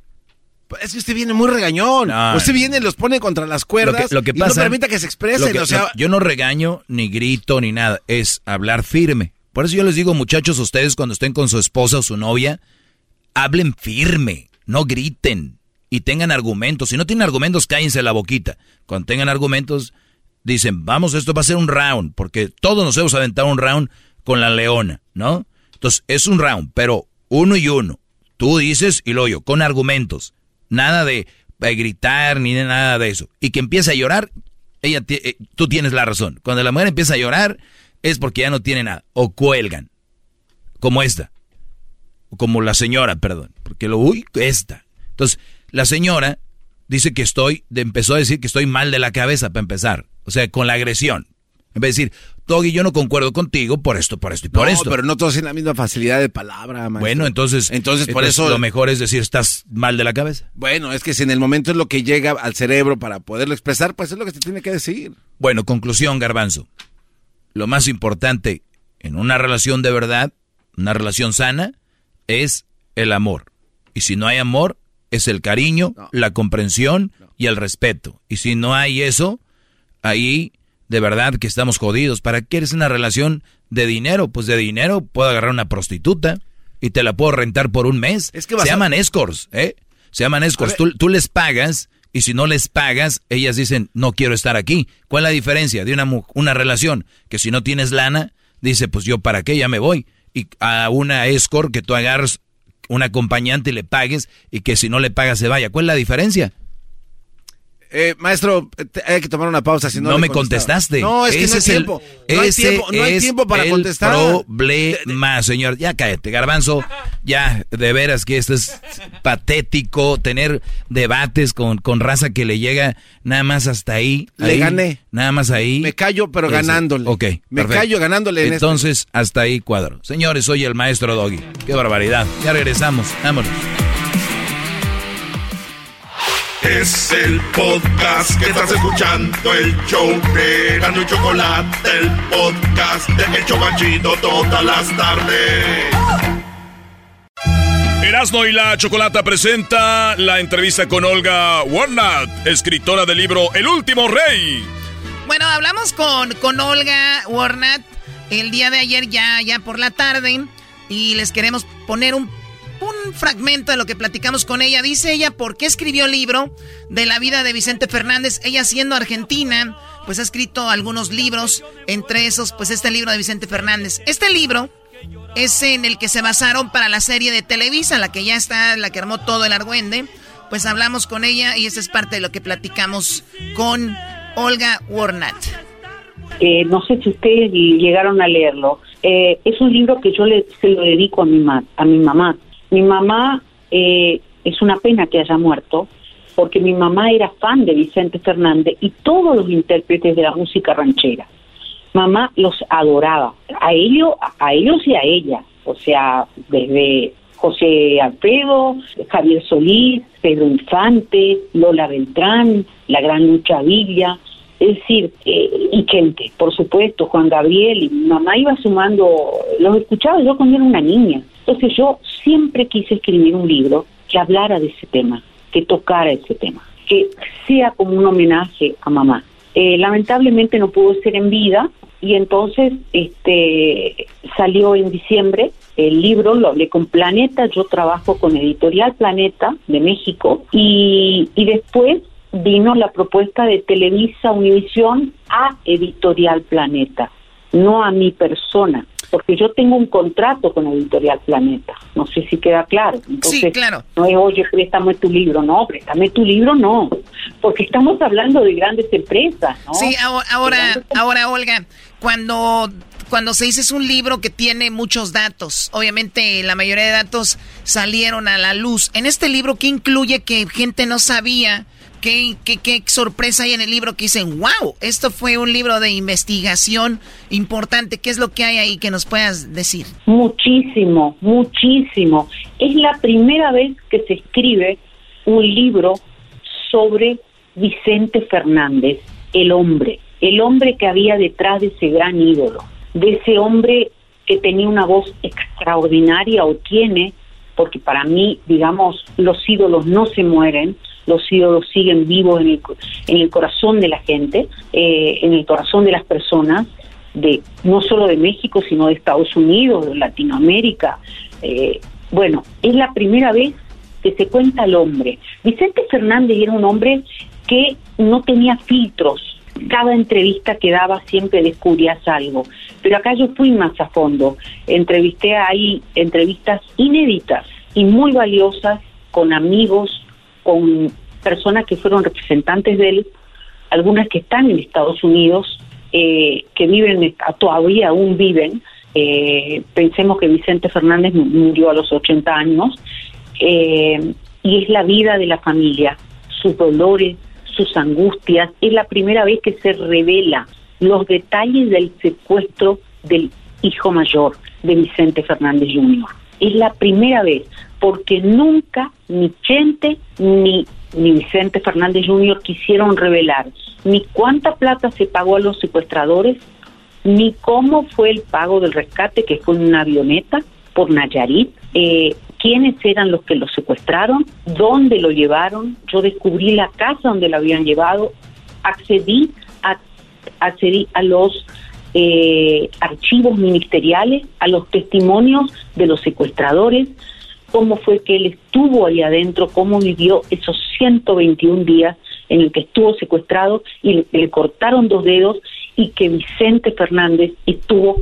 Es que usted viene muy regañón. No. Usted viene y los pone contra las cuerdas. Lo que, lo que y pasa, no permita que se expresen. que- o sea, yo no regaño, ni grito, ni nada. Es hablar firme. Por eso yo les digo, muchachos, ustedes cuando estén con su esposa o su novia, hablen firme, no griten y tengan argumentos. Si no tienen argumentos, cállense la boquita. Cuando tengan argumentos, dicen, vamos, esto va a ser un round, porque todos nos hemos aventado un round con la leona, ¿no? Entonces, es un round, pero uno y uno. Tú dices y lo yo, con argumentos. Nada de, de gritar ni de nada de eso. Y que empiece a llorar, ella eh, tú tienes la razón. Cuando la mujer empieza a llorar, es porque ya no tiene nada. O cuelgan. Como esta. O como la señora, perdón. Porque lo, uy, esta. Entonces, la señora dice que estoy, empezó a decir que estoy mal de la cabeza para empezar. O sea, con la agresión. En vez de decir, Doggy, yo no concuerdo contigo por esto, por esto y por no, esto. pero no todos tienen la misma facilidad de palabra, maestro. Bueno, entonces, Entonces, por eso. lo mejor es decir, estás mal de la cabeza. Bueno, es que si en el momento es lo que llega al cerebro para poderlo expresar, pues es lo que se tiene que decir. Bueno, conclusión, garbanzo. Lo más importante en una relación de verdad, una relación sana, es el amor. Y si no hay amor, es el cariño, la comprensión y el respeto. Y si no hay eso, ahí de verdad que estamos jodidos. ¿Para qué eres una relación de dinero? Pues de dinero puedo agarrar una prostituta y te la puedo rentar por un mes. Es que Se a- llaman escorts, ¿eh? Se llaman escorts. Tú, tú les pagas y si no les pagas, ellas dicen, no quiero estar aquí. ¿Cuál es la diferencia de una, una relación? Que si no tienes lana, dice, pues yo para qué, ya me voy. Y a una escort que tú agarres un acompañante y le pagues y que si no le pagas se vaya. ¿Cuál es la diferencia? Eh, maestro, hay que tomar una pausa. Si no, no me contestaste. No, es que Ese no hay es el- tiempo. no hay tiempo, no hay tiempo para el contestar. problema, señor. Ya cállate, garbanzo. Ya, de veras que esto es patético, tener debates con, con raza que le llega nada más hasta ahí. Le ahí, gané. Nada más ahí. Me callo, pero Ese. ganándole. Ok. Me perfecto. callo ganándole en este. Entonces, hasta ahí cuadro. Señores, soy el maestro Doggy. Qué barbaridad. Ya regresamos. Vámonos. Es el podcast que estás escuchando, el show de Gano y Chocolate, el podcast de El Chobachito todas las tardes. Erasmo y la Chocolata presenta la entrevista con Olga Warnat, escritora del libro El último rey. Bueno, hablamos con, con Olga Warnat el día de ayer ya, ya por la tarde y les queremos poner un, un fragmento de lo que platicamos con ella. Dice ella por qué escribió el libro de la vida de Vicente Fernández. Ella siendo argentina, pues ha escrito algunos libros, entre esos pues este libro de Vicente Fernández. Este libro es en el que se basaron para la serie de Televisa, la que ya está, la que armó todo el argüende. Pues hablamos con ella y esta es parte de lo que platicamos con Olga Warnat. Eh, no sé si ustedes llegaron a leerlo. Eh, es un libro que yo le, se lo dedico a mi, ma- a mi mamá. Mi mamá eh, es una pena que haya muerto, porque mi mamá era fan de Vicente Fernández y todos los intérpretes de la música ranchera. Mamá los adoraba, a ellos, a ellos y a ella. O sea, desde José Alfredo, Javier Solís, Pedro Infante, Lola Beltrán, la gran Lucha Villa, es decir, eh, y gente, por supuesto, Juan Gabriel, y mi mamá iba sumando, los escuchaba yo cuando era una niña. Entonces yo siempre quise escribir un libro que hablara de ese tema, que tocara ese tema, que sea como un homenaje a mamá. Eh, lamentablemente no pudo ser en vida y entonces este salió en diciembre el libro, lo hablé con Planeta, yo trabajo con Editorial Planeta de México y, y después vino la propuesta de Televisa Univisión a Editorial Planeta, no a mi persona, porque yo tengo un contrato con Editorial Planeta, no sé si queda claro. Entonces, Sí, claro. no es, oye, préstame tu libro, no, préstame tu libro, no, porque estamos hablando de grandes empresas, ¿no? Sí, ahora, ahora, ahora, Olga, cuando, cuando se dice es un libro que tiene muchos datos, obviamente la mayoría de datos salieron a la luz. En este libro, ¿qué incluye que gente no sabía ¿qué, qué, qué sorpresa hay en el libro que dicen, wow, esto fue un libro de investigación importante? ¿Qué es lo que hay ahí que nos puedas decir? Muchísimo, muchísimo. Es la primera vez que se escribe un libro sobre Vicente Fernández, el hombre, el hombre que había detrás de ese gran ídolo, de ese hombre que tenía una voz extraordinaria o tiene, porque para mí, digamos, los ídolos no se mueren, los ídolos siguen vivos en el, en el corazón de la gente, eh, en el corazón de las personas, de no solo de México, sino de Estados Unidos, de Latinoamérica. Eh, bueno, es la primera vez que se cuenta el hombre. Vicente Fernández era un hombre que no tenía filtros, cada entrevista que daba siempre descubrías algo. Pero acá yo fui más a fondo. Entrevisté ahí entrevistas inéditas y muy valiosas con amigos, con personas que fueron representantes de él, algunas que están en Estados Unidos, eh, que viven, todavía aún viven. Eh, pensemos que Vicente Fernández murió a los 80 años eh, y es la vida de la familia, sus dolores, sus angustias. Es la primera vez que se revela los detalles del secuestro del hijo mayor de Vicente Fernández Jr. Es la primera vez, porque nunca ni Chente ni, ni Vicente Fernández Jr. quisieron revelar ni cuánta plata se pagó a los secuestradores, ni cómo fue el pago del rescate, que fue en una avioneta por Nayarit, eh, quiénes eran los que lo secuestraron, dónde lo llevaron. Yo descubrí la casa donde lo habían llevado, accedí a, accedí a los eh, archivos ministeriales, a los testimonios de los secuestradores, cómo fue que él estuvo ahí adentro, cómo vivió esos 121 días en el que estuvo secuestrado y le, le cortaron dos dedos y que Vicente Fernández estuvo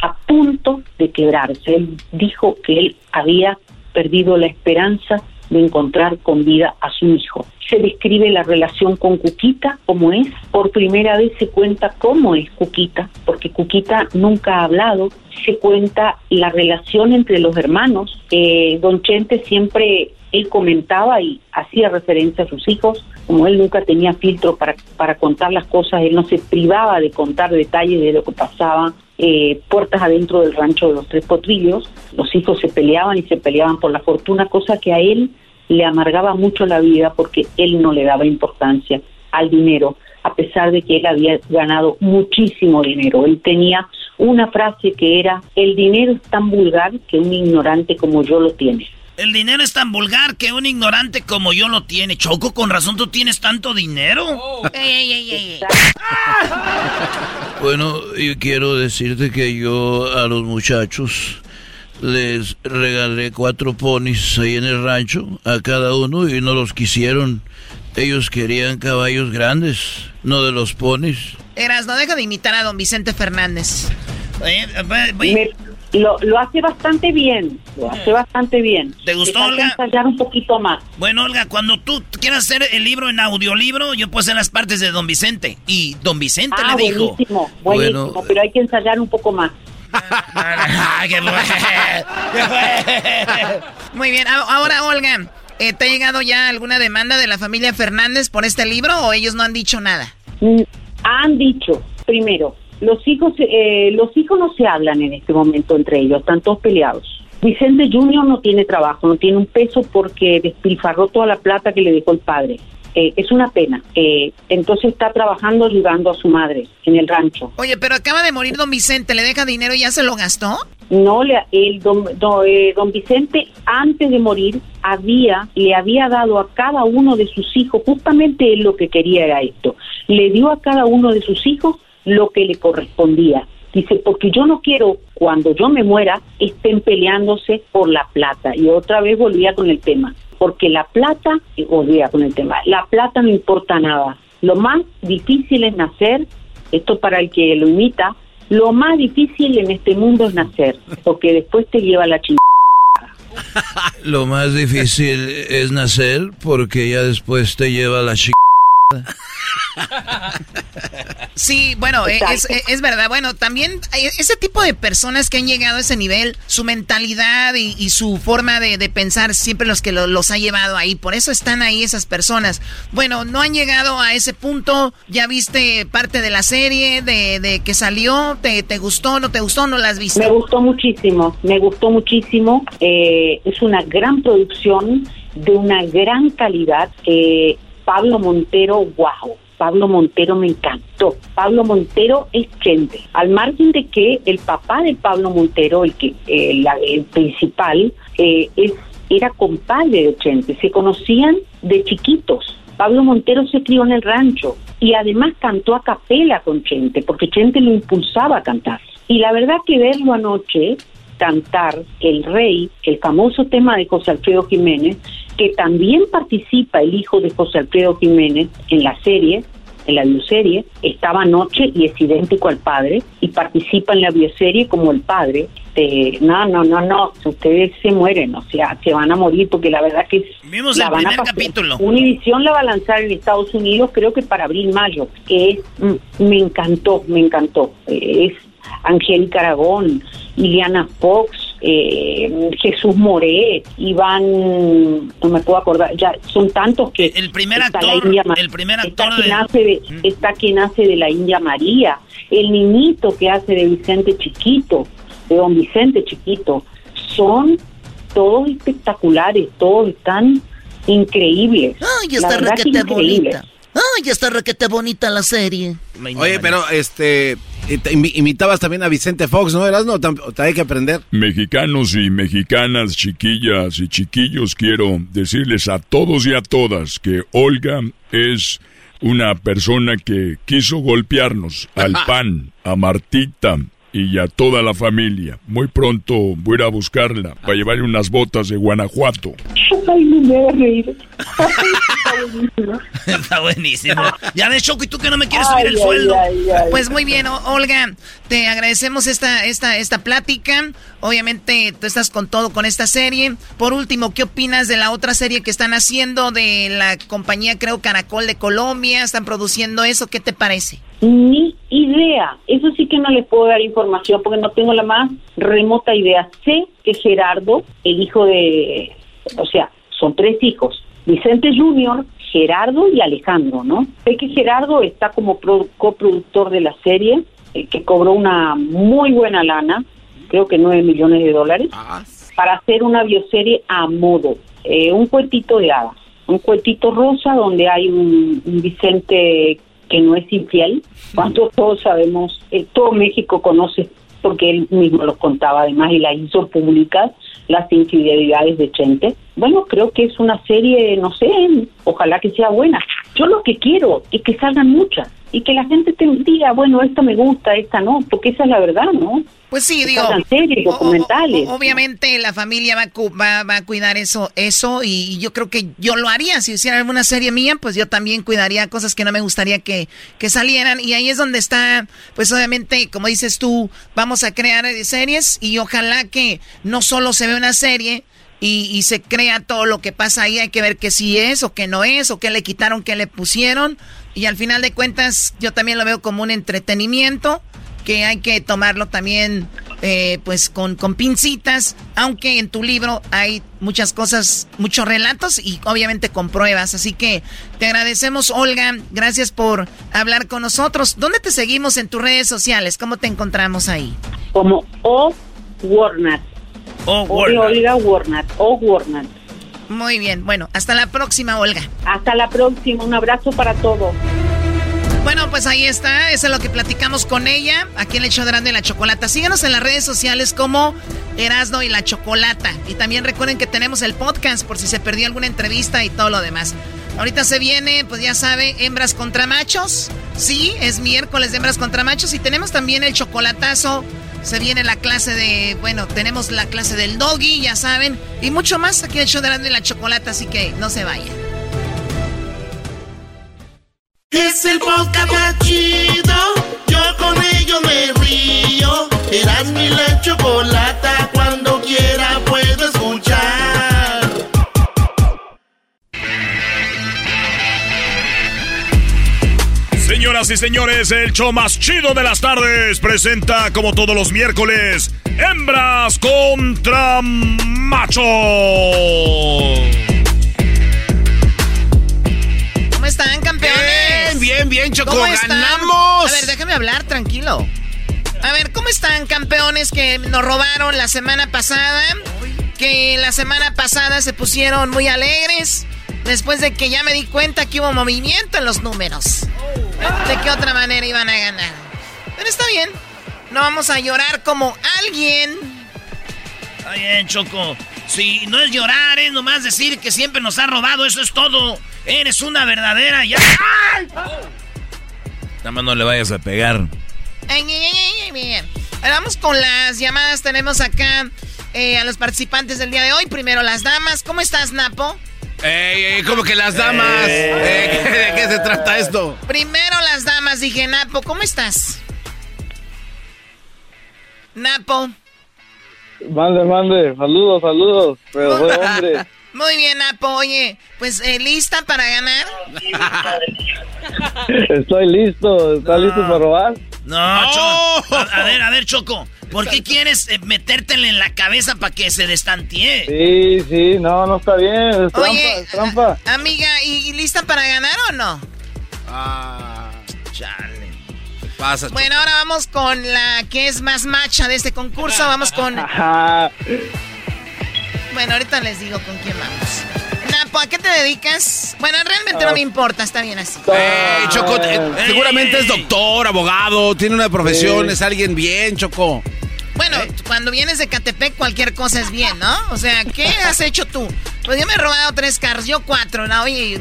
a punto de quebrarse. Él dijo que él había perdido la esperanza encontrar con vida a su hijo. Se describe la relación con Cuquita, como es. Por primera vez se cuenta cómo es Cuquita, porque Cuquita nunca ha hablado. Se cuenta la relación entre los hermanos. Eh, don Chente siempre, él comentaba y hacía referencia a sus hijos, como él nunca tenía filtro para, para contar las cosas, él no se privaba de contar detalles de lo que pasaba eh, puertas adentro del rancho de los Tres Potrillos. Los hijos se peleaban y se peleaban por la fortuna, cosa que a él le amargaba mucho la vida porque él no le daba importancia al dinero, a pesar de que él había ganado muchísimo dinero. Él tenía una frase que era, el dinero es tan vulgar que un ignorante como yo lo tiene. El dinero es tan vulgar que un ignorante como yo lo tiene. Choco, con razón tú tienes tanto dinero. bueno, yo quiero decirte que yo a los muchachos les regalé cuatro ponis ahí en el rancho a cada uno y no los quisieron. Ellos querían caballos grandes, no de los ponis. Eras, no deja de imitar a don Vicente Fernández. Lo, lo, hace bastante bien, lo hace bastante bien. ¿Te gustó, Olga? ensayar un poquito más. Bueno, Olga, cuando tú quieras hacer el libro en audiolibro, yo puedo hacer las partes de Don Vicente. Y Don Vicente ah, le dijo... buenísimo, buenísimo, bueno, pero hay que ensayar un poco más. ¿Qué. Muy bien, ahora, Olga, eh, ¿te ha llegado ya alguna demanda de la familia Fernández por este libro o ellos no han dicho nada? Mm, han dicho, primero, los hijos, eh, los hijos no se hablan en este momento entre ellos, están todos peleados. Vicente Junior no tiene trabajo, no tiene un peso porque despilfarró toda la plata que le dejó el padre. Eh, es una pena. Eh, entonces está trabajando ayudando a su madre en el rancho. Oye, pero acaba de morir don Vicente, ¿le deja dinero y ya se lo gastó? No, le, el don, don, don, Vicente antes de morir había, le había dado a cada uno de sus hijos, justamente él lo que quería era esto, le dio a cada uno de sus hijos lo que le correspondía. Dice, porque yo no quiero, cuando yo me muera, estén peleándose por la plata. Y otra vez volvía con el tema, porque la plata, volvía con el tema, la plata no importa nada. Lo más difícil es nacer, esto para el que lo imita, lo más difícil en este mundo es nacer, porque después te lleva la chingada. Lo más difícil es nacer porque ya después te lleva la chingada. Sí, bueno, eh, es, es, es, verdad. Bueno, también ese tipo de personas que han llegado a ese nivel, su mentalidad y, y su forma de, de, pensar, siempre los que lo, los ha llevado ahí. Por eso están ahí esas personas. Bueno, no han llegado a ese punto. Ya viste parte de la serie, de, de que salió. ¿Te, ¿Te, gustó, no te gustó, no la has visto? Me gustó muchísimo, me gustó muchísimo. Eh, es una gran producción, de una gran calidad. Eh, Pablo Montero, wow Pablo Montero me encantó. Pablo Montero es gente. Al margen de que el papá de Pablo Montero, el que eh, el principal, eh, es, era compadre de Chente. Se conocían de chiquitos. Pablo Montero se crió en el rancho y además cantó a capela con Chente, porque Chente lo impulsaba a cantar. Y la verdad que verlo anoche cantar El Rey, el famoso tema de José Alfredo Jiménez, que también participa el hijo de José Alfredo Jiménez en la serie, en la bioserie, estaba anoche y es idéntico al padre y participa en la bioserie como el padre. No, no, no, no, ustedes se mueren, o sea, se van a morir porque la verdad que Vimos la el van primer a capítulo. Univision la va a lanzar en Estados Unidos creo que para abril, mayo, que es, mm, me encantó, me encantó. Es Angélica Aragón, Liliana Fox, eh, Jesús Moret, Iván, no me puedo acordar, ya son tantos que el primer actor, India, el primer actor está, quien hace de, está quien hace de la India María, el niñito que hace de Vicente Chiquito, de don Vicente Chiquito, son todos espectaculares, todos están increíbles. Ay, está requete bonita. Ay, está requete bonita la serie. Oye, pero este imitabas también a Vicente Fox, ¿no? Eras no, hay que aprender. Mexicanos y mexicanas, chiquillas y chiquillos, quiero decirles a todos y a todas que Olga es una persona que quiso golpearnos al pan, a Martita, y a toda la familia. Muy pronto voy a ir a buscarla para llevarle unas botas de Guanajuato. Ay, me voy a reír. Está buenísimo. Ya ves, Choco, y tú que no me quieres subir el sueldo. pues muy bien, Olga, te agradecemos esta, esta, esta plática. Obviamente tú estás con todo con esta serie. Por último, ¿qué opinas de la otra serie que están haciendo de la compañía, creo, Caracol de Colombia? Están produciendo eso. ¿Qué te parece? Ni idea. Eso sí que no les puedo dar información porque no tengo la más remota idea. Sé que Gerardo, el hijo de, o sea, son tres hijos. Vicente Junior, Gerardo y Alejandro, ¿no? Sé que Gerardo está como coproductor de la serie, eh, que cobró una muy buena lana, creo que nueve millones de dólares, ah. para hacer una bioserie a modo, eh, un cuentito de hadas, un cuentito rosa donde hay un, un Vicente que no es infiel, cuando todos sabemos, eh, todo México conoce, porque él mismo los contaba además y la hizo públicas, las infidelidades de Chente. Bueno, creo que es una serie, no sé, ojalá que sea buena. Yo lo que quiero es que salgan muchas y que la gente te diga, bueno, esta me gusta, esta no, porque esa es la verdad, ¿no? Pues sí, digo. Series, documentales. obviamente la familia va, va, va, a cuidar eso, eso y yo creo que yo lo haría. Si hiciera alguna serie mía, pues yo también cuidaría cosas que no me gustaría que, que salieran. Y ahí es donde está, pues obviamente, como dices tú, vamos a crear series y ojalá que no solo se vea una serie, y, se crea todo lo que pasa ahí. Hay que ver que sí es o que no es, o que le quitaron, que le pusieron. Y al final de cuentas, yo también lo veo como un entretenimiento que hay que tomarlo también eh, pues con, con pincitas, aunque en tu libro hay muchas cosas, muchos relatos y obviamente con pruebas. Así que te agradecemos, Olga. Gracias por hablar con nosotros. ¿Dónde te seguimos en tus redes sociales? ¿Cómo te encontramos ahí? Como O Warnat. O Olga Warnat. O Warnat. Muy bien. Bueno, hasta la próxima, Olga. Hasta la próxima. Un abrazo para todos. Bueno, pues ahí está. Eso es lo que platicamos con ella. Aquí en el show de Erasmo y la Chocolata. Síganos en las redes sociales como Erasno y la Chocolata. Y también recuerden que tenemos el podcast por si se perdió alguna entrevista y todo lo demás. Ahorita se viene, pues ya sabe, hembras contra machos. Sí, es miércoles de hembras contra machos. Y tenemos también el chocolatazo se viene la clase de, bueno, tenemos la clase del doggy, ya saben, y mucho más aquí en el show de la, la chocolate, así que no se vayan. Es el podcast chido, yo con ello me río. Eras mi la chocolata, Señoras y señores, el show más chido de las tardes presenta, como todos los miércoles, Hembras contra Machos. ¿Cómo están, campeones? Bien, bien, bien, Choco, ganamos. A ver, déjame hablar, tranquilo. A ver, ¿cómo están, campeones que nos robaron la semana pasada? Que la semana pasada se pusieron muy alegres después de que ya me di cuenta que hubo movimiento en los números. ¿De qué otra manera iban a ganar? Pero está bien. No vamos a llorar como alguien. Está bien, Choco. Si no es llorar, es nomás decir que siempre nos ha robado, eso es todo. Eres una verdadera ya. ¡Ay! Nada más no le vayas a pegar. Ay, ay, ay, ay, bien. Ahora vamos con las llamadas. Tenemos acá eh, a los participantes del día de hoy. Primero las damas. ¿Cómo estás, Napo? Ey, ey, ¿cómo que las damas? Eh, ¿qué- ¿De qué se trata esto? Primero las damas. Dije, Napo, ¿cómo estás? Napo. Mande, mande, saludos, saludos, pero soy hombre. Muy bien, Napo. Oye, pues, eh, ¿lista para ganar? Estoy listo, ¿está listo para robar? No, Choco. A, a ver, a ver, Choco. ¿Por qué quieres eh, metértele en la cabeza para que se destantee? Sí, sí, no, no está bien, es trampa, Oye, es trampa. Amiga, ¿y, y lista para ganar o no? Ah, chale. ¿Qué pasa? Bueno, ahora vamos con la que es más macha de este concurso. Vamos con... Ajá. Bueno, ahorita les digo con quién vamos. Napo, ¿a qué te dedicas? Bueno, realmente no me importa, está bien así. Ey, Choco, eh, seguramente es doctor, abogado, tiene una profesión, es alguien bien, Choco. Bueno, cuando vienes de Catepec cualquier cosa es bien, ¿no? O sea, ¿qué has hecho tú? Pues yo me he robado tres carros, yo cuatro, ¿no? Oye,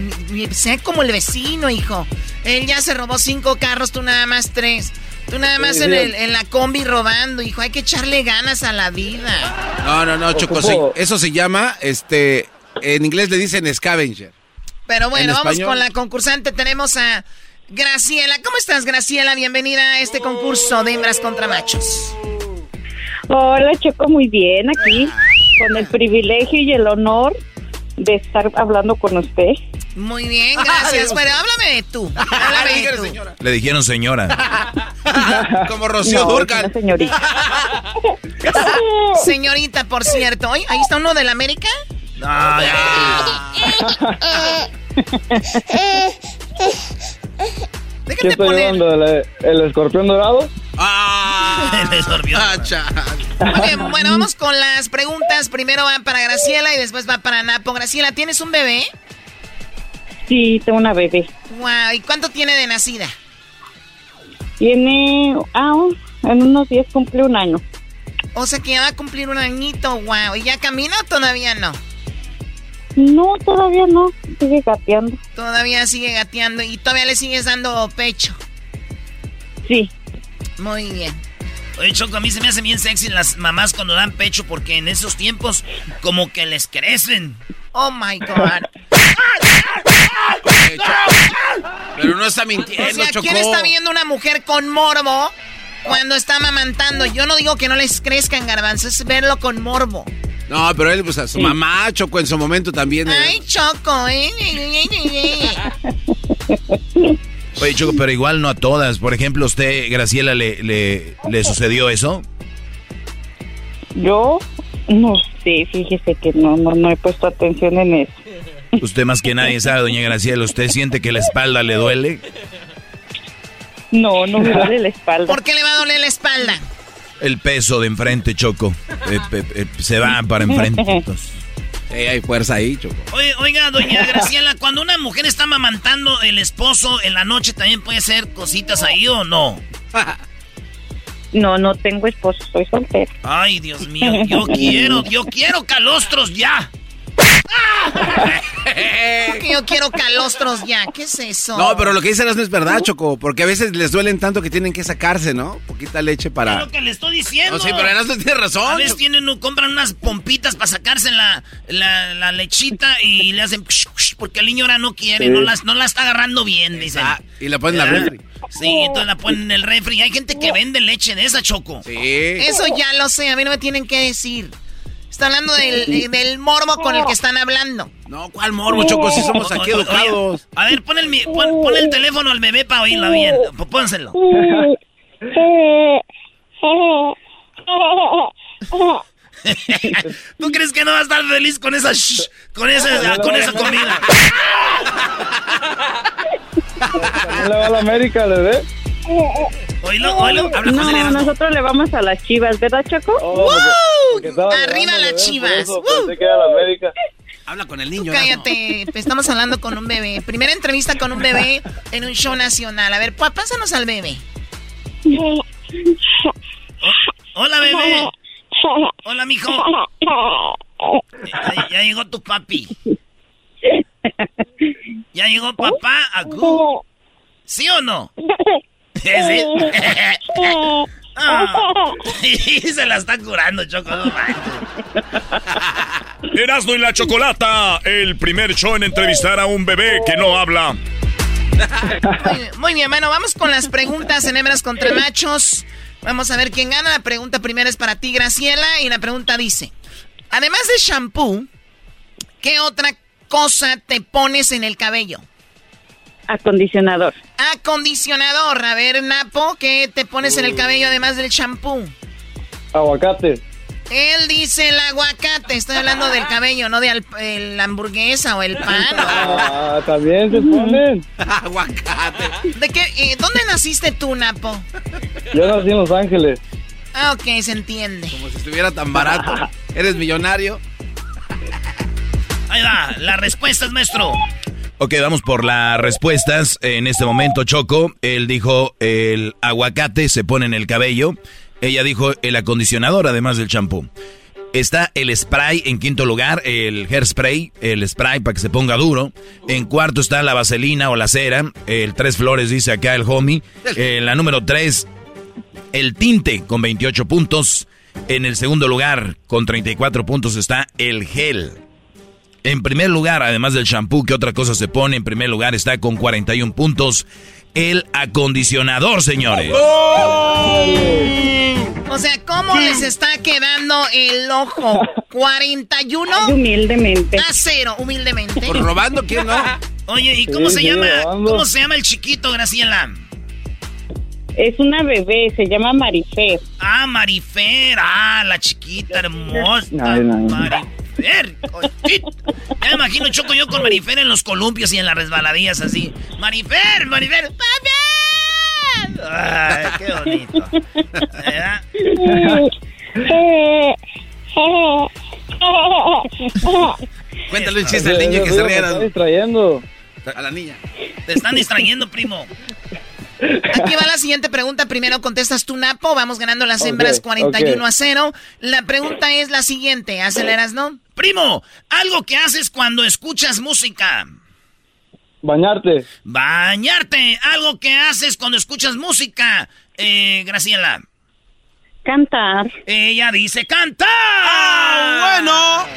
sé como el vecino, hijo. Él ya se robó cinco carros, tú nada más tres. Tú nada más en, el- en la combi robando, hijo. Hay que echarle ganas a la vida. No, no, no, Choco, sí, eso se llama, este, en inglés le dicen scavenger. Pero bueno, ¿En vamos español? con la concursante. Tenemos a Graciela. ¿Cómo estás, Graciela? Bienvenida a este concurso de hembras contra machos. Hola, Choco, muy bien aquí, con el privilegio y el honor de estar hablando con usted. Muy bien, gracias. Bueno, háblame de tú. Háblame de tú. Le dijeron señora. Como Rocío No, Durcal. señorita. Señorita, por cierto. Oye, ahí está uno del América. No, ya. ¿Qué está llevando? ¿El, el escorpión dorado? Ah, El escorpión. Muy bien, bueno, vamos con las preguntas. Primero va para Graciela y después va para Napo. Graciela, ¿tienes un bebé? Sí, tengo una bebé. Wow, ¿y cuánto tiene de nacida? Tiene, ah, en unos días cumple un año. O sea que ya va a cumplir un añito, wow. ¿Y ya camina o todavía no? No, todavía no, sigue gateando. Todavía sigue gateando y todavía le sigues dando pecho. Sí. Muy bien. Oye, Choco, a mí se me hace bien sexy las mamás cuando dan pecho porque en esos tiempos como que les crecen. Oh my God. Pero no está mintiendo, O sea, Choco. ¿quién está viendo una mujer con morbo cuando está amamantando? Yo no digo que no les crezcan garbanzos, es verlo con morbo. No, pero él, pues a su mamá, Choco, en su momento también. eh. Ay, Choco, ¿eh? Oye, Choco, pero igual no a todas. Por ejemplo, ¿usted, Graciela, le, le, le sucedió eso? Yo no sé, fíjese que no, no, no he puesto atención en eso. Usted más que nadie sabe, doña Graciela. ¿Usted siente que la espalda le duele? No, no me duele la espalda. ¿Por qué le va a doler la espalda? El peso de enfrente, Choco. Eh, eh, eh, se va para enfrente. entonces. Hay fuerza ahí, Choco. Oye, oiga, doña Graciela, cuando una mujer está mamantando el esposo en la noche, ¿también puede ser cositas ahí o no? No, no tengo esposo, soy soltera. Ay, Dios mío, yo quiero, yo quiero calostros ya. Porque yo quiero calostros ya. ¿Qué es eso? No, pero lo que dicen no es verdad, Choco, porque a veces les duelen tanto que tienen que sacarse, ¿no? Poquita leche Es para... lo que le estoy diciendo. No, sí, pero Erasmo tiene razón. A veces tienen, compran unas pompitas para sacarse la, la, la lechita y le hacen porque el niño ahora no quiere, Sí. no, las, no la está agarrando bien, dicen. Ah, y la ponen en la refri. Sí, entonces la ponen en el refri. Y hay gente que vende leche de esa, Choco. Sí. Eso ya lo sé, a mí no me tienen que decir. Está hablando del, del morbo con el que están hablando. No, ¿cuál morbo, Choco? Si somos aquí educados. A ver, pon el, mi- pon, pon el teléfono al bebé para oírla bien. Pónselo. ¿Tú crees que no va a estar feliz con esa sh- con esa con esa comida? ¿También le va a la América, bebé? Oílo, oílo, habla con No, Erasmo. nosotros le vamos a las chivas, ¿verdad, Choco? ¡Wow! porque estaba Arriba las chivas. eso ¡Woo! pensé que era la América. Habla con el niño. Cállate, te estamos hablando con un bebé. Primera entrevista con un bebé en un show nacional. A ver, pa- pásanos al bebé. Hola, bebé. Hola, mijo. Ya, ya llegó tu papi. Ya llegó papá. ¿Sí o no? ¿Sí? Ah. Se la está curando, Choco. Erasmo y la Chocolata, el primer show en entrevistar a un bebé que no habla. Muy, muy bien, bueno, vamos con las preguntas en hembras contra machos. Vamos a ver quién gana. La pregunta primera es para ti, Graciela. Y la pregunta dice: Además de shampoo, ¿qué otra cosa te pones en el cabello? Acondicionador. Acondicionador. A ver, Napo, ¿qué te pones en el cabello además del shampoo? Aguacate. Él dice el aguacate. Estoy hablando del cabello, no de la hamburguesa o el pan. Ah, también se ponen. Aguacate. ¿De qué? eh, ¿Dónde naciste tú, Napo? Yo nací en Los Ángeles. Ah, ok, se entiende. Como si estuviera tan barato. ¿Eres millonario? Ahí va, las respuestas, maestro. Ok, vamos por las respuestas. En este momento, Choco, él dijo el aguacate se pone en el cabello. Ella dijo el acondicionador, además del champú. Está el spray en quinto lugar, el hairspray, el spray para que se ponga duro. En cuarto está la vaselina o la cera. El tres flores dice acá el homie. En la número tres, el tinte con 28 puntos. En el segundo lugar, con 34 puntos, está el gel. En primer lugar, además del shampoo, ¿qué otra cosa se pone? En primer lugar está con 41 puntos el acondicionador, señores. O sea, ¿cómo les está quedando el ojo? 41 humildemente. a cero, humildemente. ¿Por robando quién no? Oye, ¿y cómo Sí, se sí, llama? robando. ¿Cómo se llama el chiquito, Graciela? Es una bebé, se llama Marifer. Ah, Marifer. Ah, la chiquita hermosa. Ay, no, no. Marifer. Cosita. Ya me imagino Choco yo con Marifer en los columpios y en las resbaladillas así. Marifer, Marifer. ¡Papi! Ay, qué bonito. ¿Verdad? Cuéntale un chiste al niño que se riera. está distrayendo. A la niña. Te están distrayendo, primo. Aquí va la siguiente pregunta. Primero contestas tú, Napo. Vamos ganando las Ok, hembras 41 ok. a 0. La pregunta es la siguiente. ¿Aceleras, no? Primo, algo que haces cuando escuchas música. Bañarte. Bañarte. Algo que haces cuando escuchas música. Eh, Graciela. Cantar. Ella dice cantar. Ah,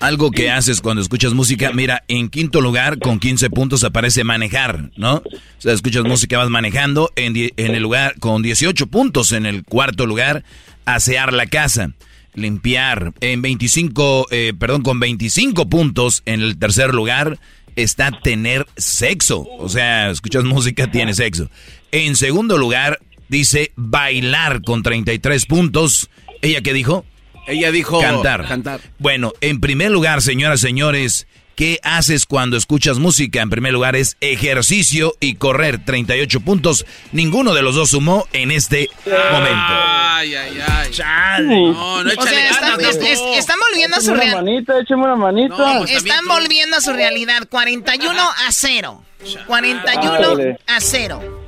Algo que haces cuando escuchas música, mira, en quinto lugar con 15 puntos aparece manejar, ¿no? O sea, escuchas música, vas manejando, en, en el lugar con 18 puntos, en el cuarto lugar, asear la casa, limpiar, en 25, eh, perdón, con 25 puntos, en el tercer lugar está tener sexo, o sea, escuchas música, tienes sexo. En segundo lugar dice bailar con 33 puntos, ¿ella qué dijo? Ella dijo cantar. cantar. Bueno, en primer lugar, señoras, señores, ¿qué haces cuando escuchas música? En primer lugar es ejercicio y correr, 38 puntos. Ninguno de los dos sumó en este momento. Ay, ay, ay. Chale. No, no O échale sea, están, ganas, es- es- están volviendo a su Échame una realidad. manita, una manita. están volviendo a su realidad. 41 a 0. 41 Ándale. a 0.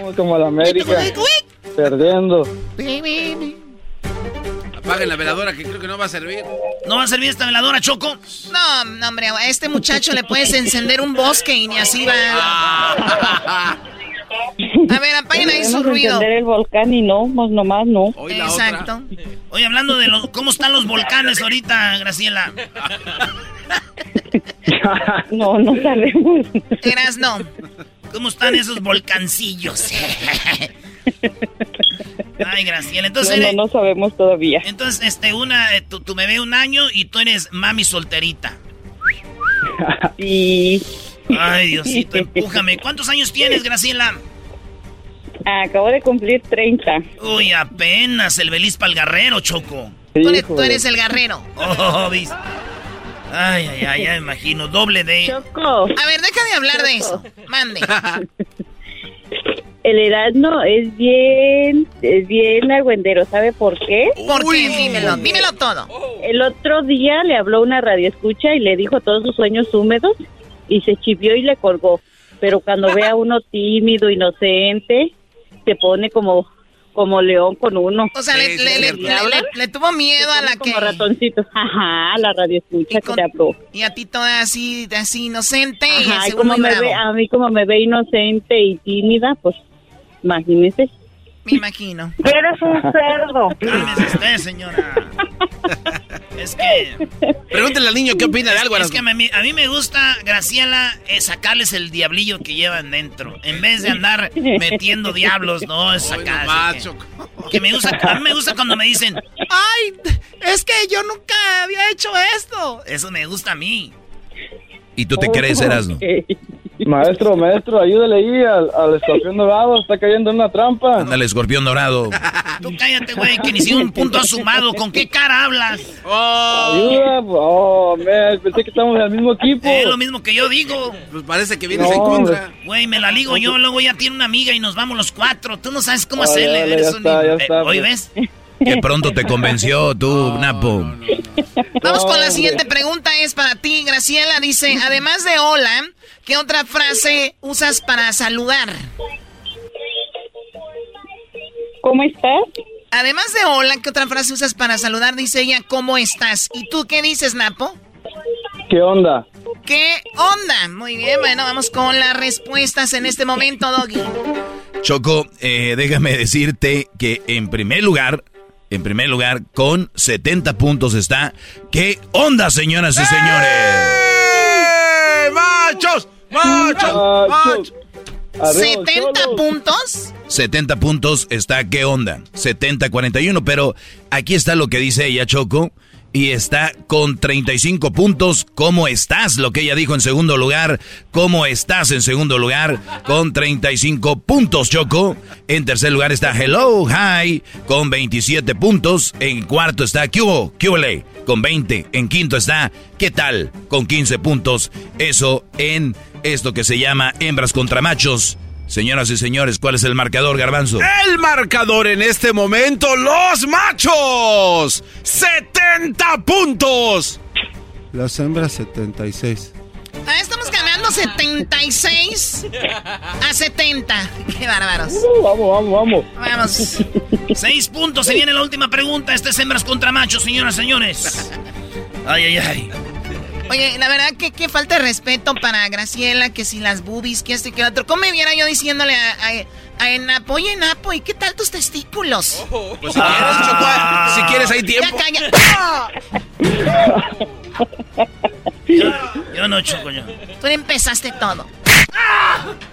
Como, como la América. Perdiendo. Apaguen la veladora que creo que no va a servir. ¿No va a servir esta veladora, Choco? No, no, hombre, a este muchacho le puedes encender un bosque y ni así va. A ver, apaguen ahí su ruido. encender el volcán y no, pues nomás no. Exacto. Oye, hablando de los, cómo están los volcanes ahorita, Graciela. No, no sabemos. Eras no. ¿Cómo están esos volcancillos? Ay, Graciela, entonces... No, no, no sabemos todavía. Entonces, este, una, eh, tu, tu bebé un año y tú eres mami solterita. Y... Ay, Diosito, empújame. ¿Cuántos años tienes, Graciela? Acabo de cumplir 30. Uy, apenas el belis para el guerrero, Choco. Tú eres, tú eres el guerrero. Oh, ¿viste? Ay, ay, ay, ya me imagino. Doble de... Choco. A ver, deja de hablar de eso. Mande. El Erasmo es bien, es bien argüendero, ¿sabe por qué? ¿Por qué? Dímelo, dímelo todo. El otro día le habló una radioescucha y le dijo todos sus sueños húmedos y se chivió y le colgó. Pero cuando ve a uno tímido, inocente, se pone como como león con uno. O sea, le, le, le, le- le tuvo miedo a la que... Como ratoncito. Ajá, la radioescucha que le habló. Y a ti toda así, así inocente Ajá, y como me bravo. ve, a mí como me ve inocente y tímida, pues imagínese. Me imagino. Eres un cerdo. Cálmese usted, señora. Es que... Pregúntale al niño qué opina de algo. Es que a mí, a mí me gusta, Graciela, eh, sacarles el diablillo que llevan dentro. En vez de andar metiendo diablos, no, es sacar. que, que me gusta, a mí me gusta cuando me dicen, ay, es que yo nunca había hecho esto. Eso me gusta a mí. ¿Y tú te crees, Erasmo? Maestro, maestro, ayúdale ahí al, al escorpión dorado, está cayendo en una trampa. Ándale, escorpión dorado. Tú cállate, güey, que ni siquiera un punto has sumado. ¿Con qué cara hablas? Ayuda, oh, man, pensé que estamos en el mismo equipo. Es lo mismo que yo digo. Pues parece que vienes No, en contra. Güey, me la ligo yo, luego ya tiene una amiga y nos vamos los cuatro. Tú no sabes cómo Ah, hacerle. dale, eres ya un- está, ya eh, está, ¿Hoy pues. ves? Que pronto te convenció tú, Napo. Vamos con la siguiente pregunta, es para ti, Graciela. Dice, además de hola, ¿qué otra frase usas para saludar? ¿Cómo estás? Además de hola, ¿qué otra frase usas para saludar? Dice ella, ¿cómo estás? ¿Y tú qué dices, Napo? ¿Qué onda? ¿Qué onda? Muy bien, bueno, vamos con las respuestas en este momento, Doggy. Choco, eh, déjame decirte que en primer lugar, en primer lugar, con 70 puntos está. ¿Qué onda, señoras y señores? ¡Eh, ¡Machos! ¡Machos! Arriba, 70 cholos. puntos. 70 puntos está, ¿qué onda? 70-41, pero aquí está lo que dice ella, Choco. Y está con 35 puntos. ¿Cómo estás? Lo que ella dijo en segundo lugar. ¿Cómo estás en segundo lugar? Con 35 puntos, Choco. En tercer lugar está Hello, Hi, con 27 puntos. En cuarto está Cubo, Cubole, con 20. En quinto está ¿Qué tal? Con 15 puntos. Eso en esto que se llama Hembras contra Machos. Señoras y señores, ¿cuál es el marcador, Garbanzo? El marcador en este momento, los machos. 70 puntos. Las hembras 76. Ah, estamos ganando 76 a 70. Qué bárbaros. Uh, vamos, vamos, vamos. Vamos. Seis puntos. Se viene la última pregunta. Este es hembras contra machos, señoras y señores. Ay, ay, ay. Oye, la verdad que qué falta de respeto para Graciela, que si las boobies, que esto y que lo otro. ¿Cómo me viera yo diciéndole a, a, a Enapo, oye Enapo, ¿y qué tal tus testículos? Pues si quieres, Choco, si quieres hay tiempo. Ya calla. Yo, yo no choco yo. Tú empezaste todo.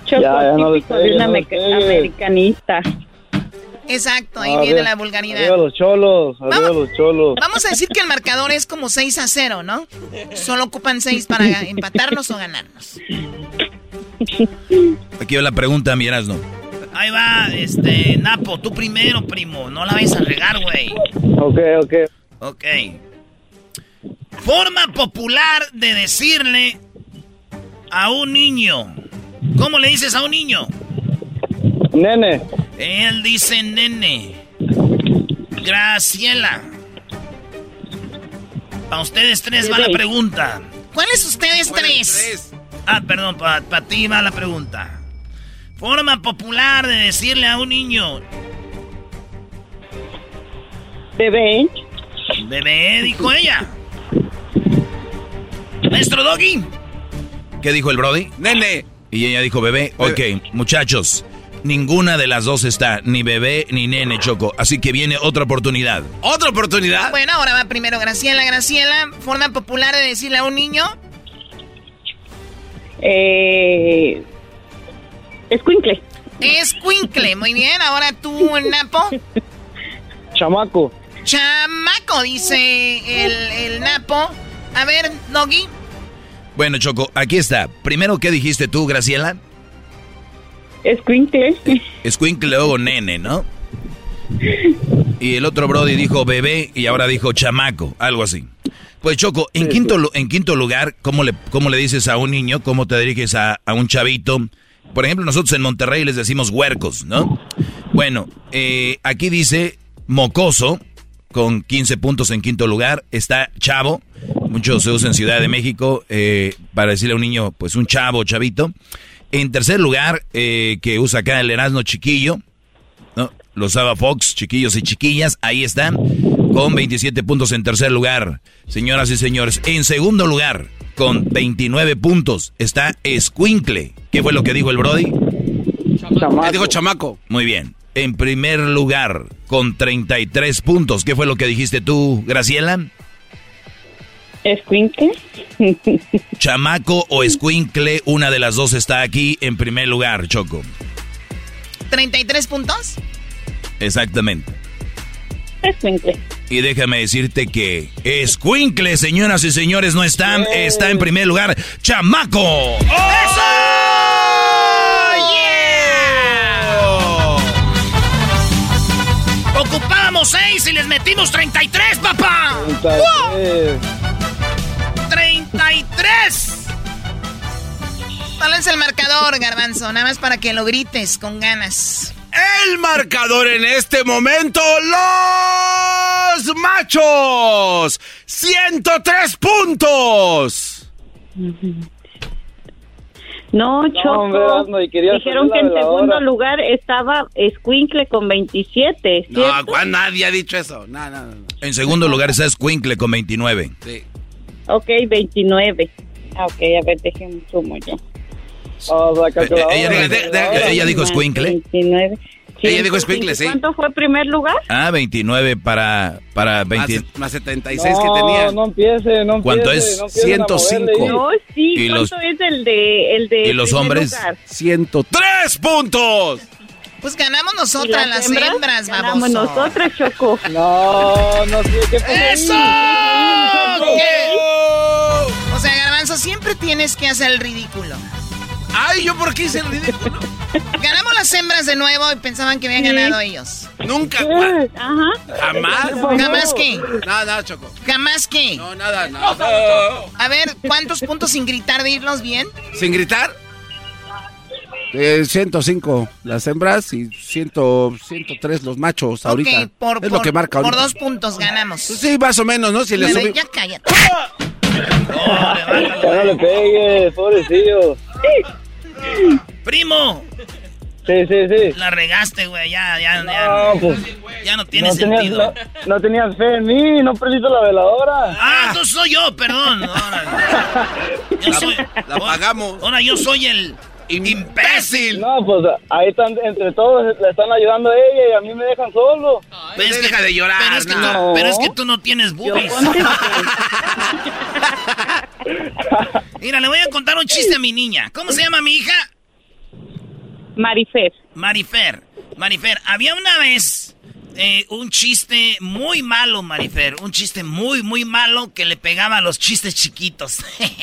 Choco, Ya, ya no típico de una no americanista. Exacto, ahí Arriba- viene la vulgaridad. Arriba los cholos, arriba Vamos. los cholos. Vamos a decir que el marcador es como 6 a 0, ¿no? Solo ocupan 6 para empatarnos o ganarnos. Aquí va la pregunta, mi Erasmo. Ahí va, este, Napo, tú primero, primo. No la vayas a regar, güey. Ok, ok. Ok. Forma popular de decirle a un niño. ¿Cómo le dices a un niño? Nene, Él dice nene. Graciela. Para ustedes tres va la pregunta. ¿Cuáles ustedes tres? Ah, perdón, para ti va la pregunta. Forma popular de decirle a un niño. Bebé. Bebé, dijo ella. Maestro Doggy. ¿Qué dijo el Brody? Nene. Y ella dijo bebé. Ok, muchachos, ninguna de las dos está, ni bebé ni nene, Choco. Así que viene otra oportunidad. ¿Otra oportunidad? Bueno, ahora va primero Graciela. Graciela, forma popular de decirle a un niño. Eh, escuincle. Es Quinkle. Muy bien, ahora tú, Napo. chamaco. Chamaco, dice el, el Napo. A ver, Doggy. Bueno, Choco, aquí está. Primero, ¿qué dijiste tú, Graciela? Escuincle. Escuincle, luego nene, ¿no? Y el otro Brody dijo bebé y ahora dijo chamaco, algo así. Pues Choco, en, quinto, en quinto lugar, ¿cómo le, ¿cómo le dices a un niño? ¿Cómo te diriges a, a un chavito? Por ejemplo, nosotros en Monterrey les decimos huercos, ¿no? Bueno, eh, aquí dice mocoso, con 15 puntos en quinto lugar. Está chavo, mucho se usa en Ciudad de México eh, para decirle a un niño, pues un chavo, chavito. En tercer lugar, eh, que usa acá el Erasmo Chiquillo, ¿no? Lo usaba Fox, chiquillos y chiquillas, ahí están, con 27 puntos en tercer lugar. Señoras y señores, en segundo lugar, con 29 puntos, está Squinkle. ¿Qué fue lo que dijo el Brody? Chamaco. Dijo chamaco. Muy bien. En primer lugar, con 33 puntos. ¿Qué fue lo que dijiste tú, Graciela? Escuincle. Chamaco o escuincle, una de las dos está aquí en primer lugar, Choco. ¿33 puntos? Exactamente. Escuincle. Y déjame decirte que Escuincle, señoras y señores, no está, está en primer lugar. ¡Chamaco! Ocupábamos 6 y les metimos 33, papá. 33. Marcador, Garbanzo? Nada más para que lo grites con ganas. El marcador en este momento, los machos. 103 puntos. No, Choco. Dijeron que en segundo lugar estaba Escuincle con 27. No, ¿cierto? ¿cuál nadie ha dicho eso? No, no, no. En segundo lugar está Escuincle con 29. Sí. Ok, 29. Ah, ok, a ver, déjenme sumo yo. Eh, eh, ella, dijo- de- de- ella dijo Escuincle. 29. Ella dijo Escuincle, sí. ¿Cuánto fue primer lugar? Ah, 29 para, para 20. Más, más 76 no, que tenía. No empiece, no empiece. ¿Cuánto es? no empiecen a moverle 105. ahí. No, sí, ¿Y ¿cuánto los- es el de, el de ¿Y los hombres? lugar? 103 puntos. Pues ganamos ¿Y nosotras, las hembras, hembras Ganamos baboso. nosotras, Choco. No, no sé qué pasó ahí? ¡Eso! ¿Qué? O sea, Garbanzo, siempre tienes que hacer el ridículo. Ay, ¿yo por qué hice el ridículo? Ganamos las hembras de nuevo y pensaban que habían ganado ellos. Nunca. Ajá. Jamás. ¿Jamás qué? Nada, nada, Choco. ¿Jamás qué? No, nada, nada. A ver, ¿cuántos puntos sin gritar de irnos bien? ¿Sin gritar? Eh, 105 las hembras y 100, 103 los machos ahorita. Por, es lo por- que marca por ahorita. dos puntos ganamos. Sí, más o menos, ¿no? Si le ya cállate. Ya no le pegues, pobrecillo. Primo, Sí, sí, sí. la regaste, güey. Ya, ya, ya. No, pues. Ya no tiene no tenías, sentido. no, no tenías fe en mí, no prendiste la veladora. Ah, entonces soy yo, perdón. Ahora, yo soy, La pagamos. ahora yo soy el imbécil. No, pues ahí están, entre todos le están ayudando a ella y a mí me dejan solo. Pero es que- deja de llorar, Pero es, que no. tú, pero es que tú no tienes boobies. Mira, le voy a contar un chiste a mi niña. ¿Cómo se llama mi hija? Marifer. Marifer. Marifer, había una vez eh, un chiste muy malo, Marifer. Un chiste muy, muy malo que le pegaba a los chistes chiquitos.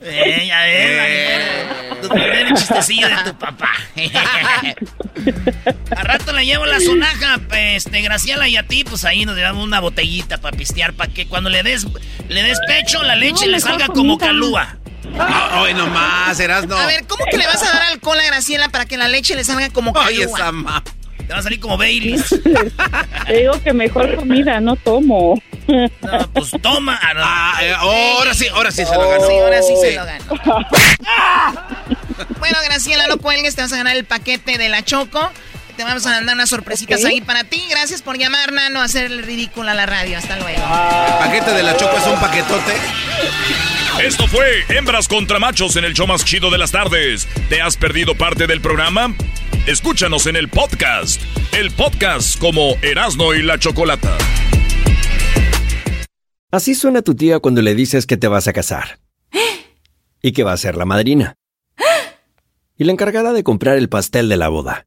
Eh, ya ves. Tu primer chistecillo de tu papá. a rato le llevo la sonaja, este, Graciela, y a ti, pues ahí nos llevamos una botellita para pistear, para que cuando le des, le des pecho, la leche No, le salga como comida. Calúa. No, nomás, eras no. A ver, ¿cómo que le vas a dar alcohol a Graciela para que la leche le salga como Ay, esa ma... Te va a salir como Baileys. Te digo que mejor comida, no tomo. No, pues toma. Ah, no. Ah, eh, ahora sí, ahora sí se lo ganó. Sí, ahora sí se lo ganó. Bueno, Graciela, no cuelgues, te vas a ganar el paquete de la Choco. Te vamos a mandar unas sorpresitas Ok. ahí para ti. Gracias por llamar, Nano, a hacer el ridículo a la radio. Hasta luego. El paquete de la choco es un paquetote. Esto fue Hembras contra Machos en el show más chido de las tardes. ¿Te has perdido parte del programa? Escúchanos en el podcast. El podcast como Erasno y la Chocolata. Así suena tu tía cuando le dices que te vas a casar. Y que va a ser la madrina. Y la encargada de comprar el pastel de la boda.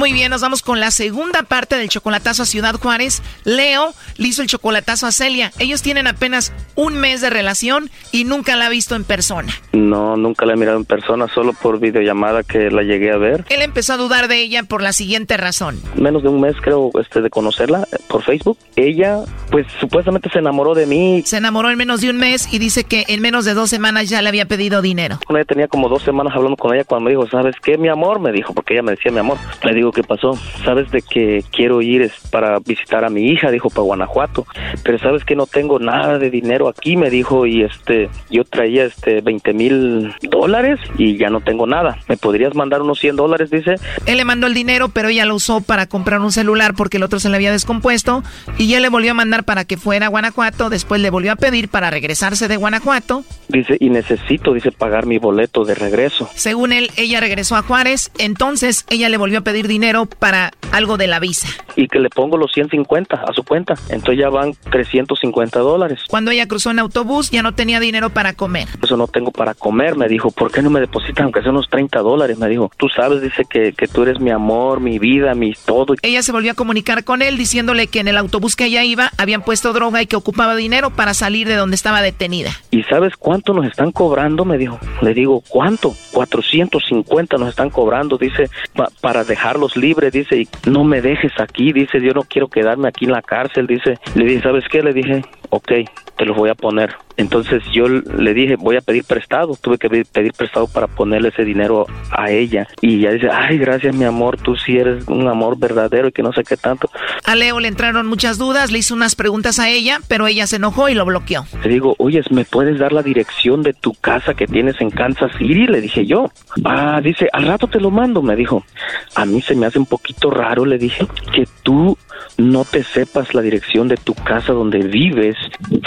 Muy bien, nos vamos con la segunda parte del chocolatazo a Ciudad Juárez. Leo le hizo el chocolatazo a Celia. Ellos tienen apenas un mes de relación y nunca la ha visto en persona. No, nunca la he mirado en persona, solo por videollamada que la llegué a ver. Él empezó a dudar de ella por la siguiente razón. Menos de un mes creo este de conocerla eh, por Facebook. Ella pues supuestamente se enamoró de mí. Se enamoró en menos de un mes y dice que en menos de dos semanas ya le había pedido dinero. Con ella tenía como dos semanas hablando con ella cuando me dijo, ¿sabes qué, mi amor? Me dijo, porque ella me decía mi amor. Le digo, ¿qué pasó? Sabes de que quiero ir es para visitar a mi hija, dijo, para Guanajuato. Pero sabes que no tengo nada de dinero aquí, me dijo, y este, yo traía este 20 mil dólares y ya no tengo nada. ¿Me podrías mandar unos 100 dólares? Dice. Él le mandó el dinero, pero ella lo usó para comprar un celular porque el otro se le había descompuesto y él le volvió a mandar para que fuera a Guanajuato, después le volvió a pedir para regresarse de Guanajuato. Dice, y necesito, dice, pagar mi boleto de regreso. Según él, ella regresó a Juárez, entonces ella le volvió a pedir dinero para algo de la visa. Y que le pongo los 150 a su cuenta. Entonces ya van 350 dólares. Cuando ella cruzó en autobús, ya no tenía dinero para comer. Eso no tengo para comer, me dijo. ¿Por qué no me depositan aunque sea unos 30 dólares? Me dijo. Tú sabes, dice que, que tú eres mi amor, mi vida, mi todo. Ella se volvió a comunicar con él diciéndole que en el autobús que ella iba habían puesto droga y que ocupaba dinero para salir de donde estaba detenida. ¿Y sabes cuánto nos están cobrando? Me dijo. Le digo, ¿cuánto? 450 nos están cobrando, dice, pa- para libres, dice, y no me dejes aquí, dice, yo no quiero quedarme aquí en la cárcel, dice. Le dije, ¿sabes qué? Le dije, ok, te los voy a poner. Entonces yo le dije, voy a pedir prestado, tuve que pedir- prestado para ponerle ese dinero a ella. Y ella dice, ay, gracias mi amor, tú sí eres un amor verdadero y que no sé qué tanto. A Leo le entraron muchas dudas, le hizo unas preguntas a ella, pero ella se enojó y lo bloqueó. Le digo, oye, ¿me puedes dar la dirección de tu casa que tienes en Kansas City? Le dije yo. Ah, dice, al rato te lo mando, me dijo. A mí se me hace un poquito raro, le dije, que tú no te sepas la dirección de tu casa donde vives.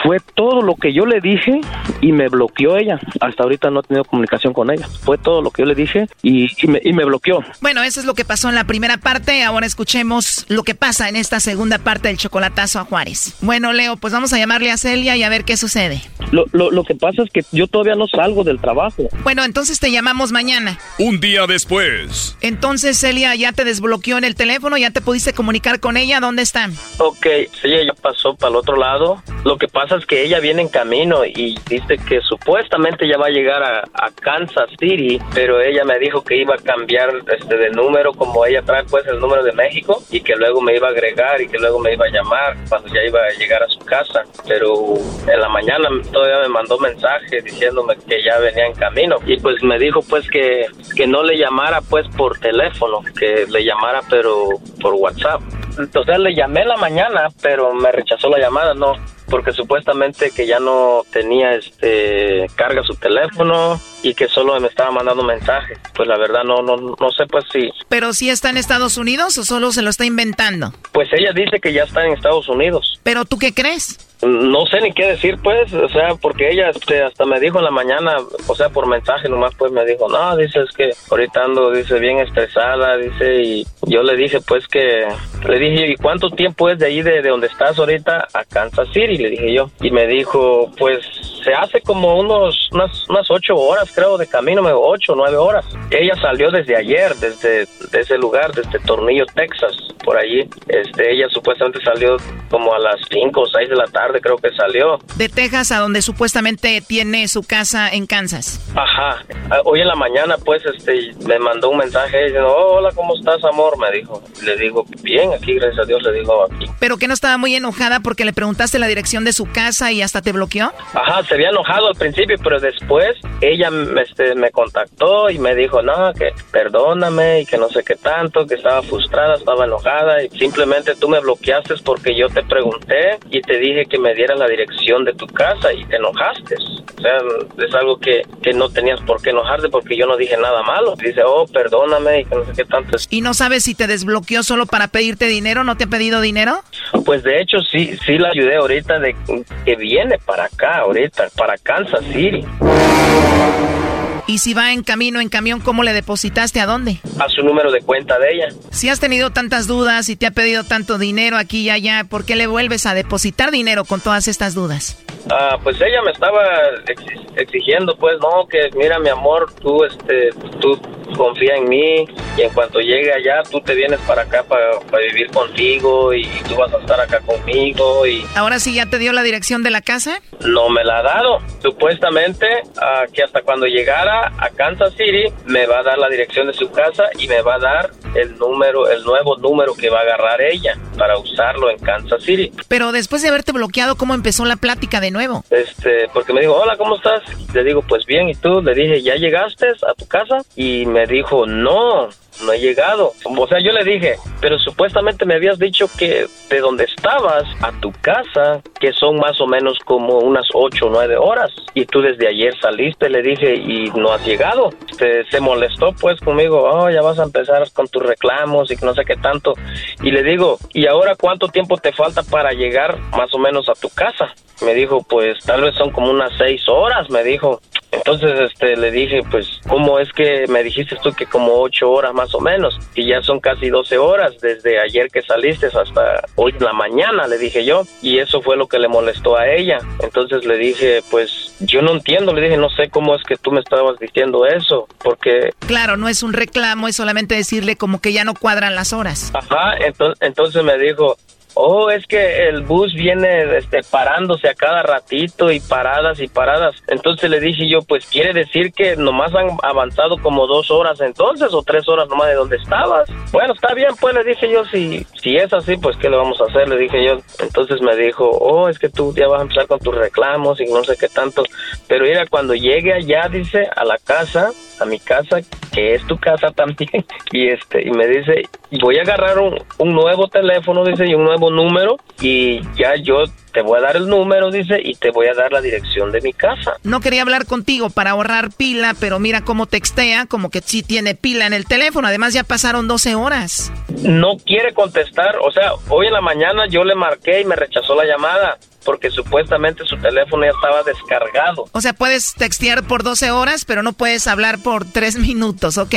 Fue todo lo que yo le dije y me bloqueó ella. Hasta ahorita no he tenido comunicación con ella. Fue todo lo que yo le dije y, y me, y me bloqueó. Bueno, eso es lo que pasó en la primera parte. Ahora escuchemos lo que pasa en esta segunda parte del chocolatazo a Juárez. Bueno, Leo, pues vamos a llamarle a Celia y a ver qué sucede. Lo, lo, lo que pasa es que yo todavía no salgo del trabajo. Bueno, entonces te llamamos mañana. Un día después. Entonces, Celia, ya te desbloqueó en el teléfono, ya te pudiste comunicar con ella, ¿dónde está? Ok, ella pasó para el otro lado. Lo que pasa es que ella viene en camino y dice que supuestamente ya va a llegar a, a Kansas City, pero ella me dijo que iba a cambiar este de número como ella trae pues el número de México y que luego me iba a agregar y que luego me iba a llamar cuando ya iba a llegar a su casa. Pero en la mañana todavía me mandó mensaje diciéndome que ya venía en camino y pues me dijo pues que, que no le llamara pues por teléfono, que le llamara pero por WhatsApp. Entonces le llamé en la mañana, pero me rechazó la llamada, no, porque supuestamente que ya no tenía este carga su teléfono y que solo me estaba mandando mensajes. Pues la verdad no no no sé pues si Pero si está en Estados Unidos o solo se lo está inventando? Pues ella dice que ya está en Estados Unidos. ¿Pero tú qué crees? No sé ni qué decir, pues, o sea, porque ella este, hasta me dijo en la mañana, o sea, por mensaje nomás, pues me dijo, no, dice, es que ahorita ando, dice, bien estresada, dice, y yo le dije, pues, que, le dije, ¿y cuánto tiempo es de ahí, de, de donde estás ahorita, a Kansas City? Le dije yo, y me dijo, pues, se hace como unos, unas, unas ocho horas, creo, de camino, ocho, nueve horas. Ella salió desde ayer, desde, de ese lugar, desde Tornillo, Texas, por allí. Este, ella supuestamente salió como a las cinco o seis de la tarde, creo que salió. De Texas a donde supuestamente tiene su casa en Kansas. Ajá. Ah, Hoy en la mañana, pues, este, me mandó un mensaje diciendo, oh, hola, ¿cómo estás, amor? Me dijo. Le digo, bien, aquí, gracias a Dios, le digo. Pero que no estaba muy enojada porque le preguntaste la dirección de su casa y hasta te bloqueó. Ajá, se había enojado al principio, pero después ella este, me contactó y me dijo, no, que perdóname y que no sé qué tanto, que estaba frustrada, estaba enojada y simplemente tú me bloqueaste porque yo te pregunté y te dije que me dieras la dirección de tu casa y te enojaste. O sea, es algo que, que no tenías por qué enojarte porque yo no dije nada malo. Dice, oh, perdóname y que no sé qué tanto. ¿Y no sabes si te desbloqueó solo para pedirte dinero? ¿No te ha pedido dinero? Pues de hecho sí, sí la ayudé ahorita de que viene para acá, ahorita, para Kansas City. Y si va en camino, en camión, ¿cómo le depositaste? ¿A dónde? A su número de cuenta de ella. Si has tenido tantas dudas y te ha pedido tanto dinero aquí y allá, ¿por qué le vuelves a depositar dinero con todas estas dudas? Ah, pues ella me estaba exi- exigiendo, pues, no, que mira, mi amor, tú, este, tú confía en mí y en cuanto llegue allá, tú te vienes para acá para, para vivir contigo y tú vas a estar acá conmigo y ¿Ahora sí ya te dio la dirección de la casa? no me la ha dado. Supuestamente ah, que hasta cuando llegara a Kansas City me va a dar la dirección de su casa y me va a dar el número, el nuevo número que va a agarrar ella para usarlo en Kansas City. Pero después de haberte bloqueado, ¿cómo empezó la plática de nuevo? Este, porque me dijo, hola, ¿cómo estás? Le digo, pues bien, ¿y tú? Le dije, ¿ya llegaste a tu casa? Y me dijo, no, no he llegado. O sea, yo le dije, pero supuestamente me habías dicho que de donde estabas a tu casa, que son más o menos como unas ocho o nueve horas. Y tú desde ayer saliste, le dije, y no has llegado. Este, se molestó pues conmigo, oh, ya vas a empezar con tus reclamos y no sé qué tanto. Y le digo, ¿y ahora cuánto tiempo te falta para llegar más o menos a tu casa? Me dijo, pues tal vez son como unas seis horas, me dijo. Entonces, este, le dije, pues, ¿cómo es que me dijiste tú que como ocho horas más o menos? Y ya son casi doce horas desde ayer que saliste hasta hoy en la mañana, le dije yo. Y eso fue lo que le molestó a ella. Entonces le dije, pues, yo no entiendo, le dije, no sé cómo es que tú me estabas diciendo eso, porque Claro, no es un reclamo, es solamente decirle como que ya no cuadran las horas. Ajá, entonces, entonces me dijo, oh, es que el bus viene este, parándose a cada ratito y paradas y paradas. Entonces le dije yo, pues quiere decir que nomás han avanzado como dos horas entonces o tres horas nomás de donde estabas. Bueno, está bien, pues le dije yo, si, si es así, pues ¿qué le vamos a hacer? Le dije yo. Entonces me dijo, oh, es que tú ya vas a empezar con tus reclamos y no sé qué tanto. Pero mira, cuando llegue allá, dice, a la casa, a mi casa, que es tu casa también, y este, y me dice, voy a agarrar un, un nuevo teléfono, dice, y un nuevo número, y ya yo te voy a dar el número, dice, y te voy a dar la dirección de mi casa. No quería hablar contigo para ahorrar pila, pero mira cómo textea, como que sí tiene pila en el teléfono. Además ya pasaron 12 horas. No quiere contestar, o sea, hoy en la mañana yo le marqué y me rechazó la llamada. Porque supuestamente su teléfono ya estaba descargado. O sea, puedes textear por 12 horas, pero no puedes hablar por 3 minutos, ¿ok?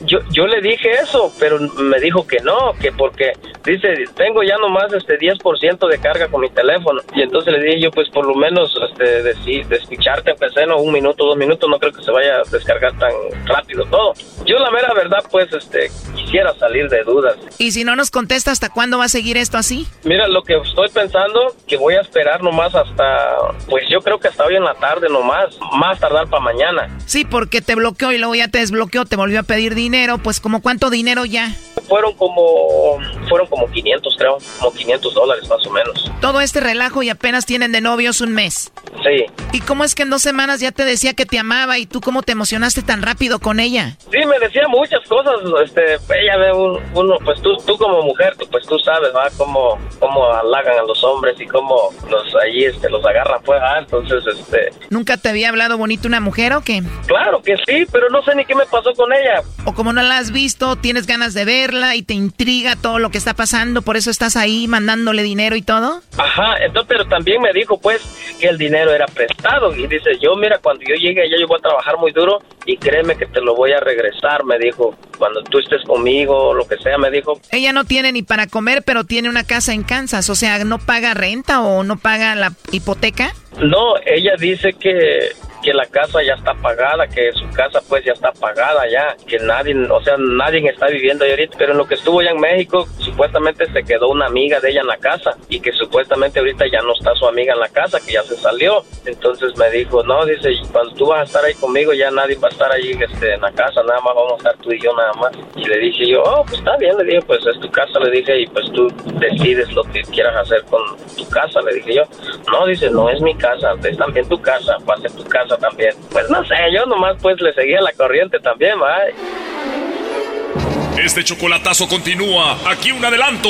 Yo, yo le dije eso, pero me dijo que no, que porque dice, tengo ya nomás este 10% de carga con mi teléfono. Y entonces le dije yo, pues por lo menos este, de, de escucharte, empecé, no, un minuto, dos minutos, no creo que se vaya a descargar tan rápido todo. Yo la mera verdad, pues, este, quisiera salir de dudas. Y si no nos contesta, ¿hasta cuándo va a seguir esto así? Mira, lo que estoy pensando, que voy a esperar nomás hasta, pues yo creo que hasta hoy en la tarde nomás, más tardar para mañana. Sí, porque te bloqueó y luego ya te desbloqueó, te volvió a pedir dinero, pues como cuánto dinero ya? Fueron como, fueron como 500 creo, como 500 dólares más o menos. Todo este relajo y apenas tienen de novios un mes. Sí. ¿Y cómo es que en dos semanas ya te decía que te amaba y tú cómo te emocionaste tan rápido con ella? Sí, me decía muchas cosas, este, ella ve uno, pues tú, tú como mujer, pues tú sabes, ¿va? Cómo, cómo halagan a los hombres y cómo los allí, este, los agarran, pues, ah, entonces, este... ¿Nunca te había hablado bonito una mujer o qué? Claro que sí, pero no sé ni qué me pasó con ella. O como no la has visto, tienes ganas de verla y te intriga todo lo que está pasando, por eso estás ahí mandándole dinero y todo. Ajá, entonces, pero también me dijo, pues, que el dinero era prestado y dice, yo, mira, cuando yo llegue allá yo voy a trabajar muy duro y créeme que te lo voy a regresar, me dijo, cuando tú estés conmigo o lo que sea, me dijo. Ella no tiene ni para comer, pero tiene una casa en Kansas, o sea, ¿no paga renta o no paga la hipoteca? No, ella dice que que la casa ya está pagada, que su casa pues ya está pagada ya, que nadie, o sea, nadie está viviendo ahí ahorita, pero en lo que estuvo allá en México, supuestamente se quedó una amiga de ella en la casa y que supuestamente ahorita ya no está su amiga en la casa, que ya se salió. Entonces me dijo, no, dice, cuando tú vas a estar ahí conmigo ya nadie va a estar ahí este, en la casa, nada más vamos a estar tú y yo nada más. Y le dije yo, oh, pues está bien, le dije, pues es tu casa, le dije, y pues tú decides lo que quieras hacer con tu casa, le dije yo. No, dice, no es mi casa, es también tu casa, va a ser tu casa también. Pues no sé, yo nomás pues le seguía la corriente también, ¿va? Este chocolatazo continúa. Aquí un adelanto.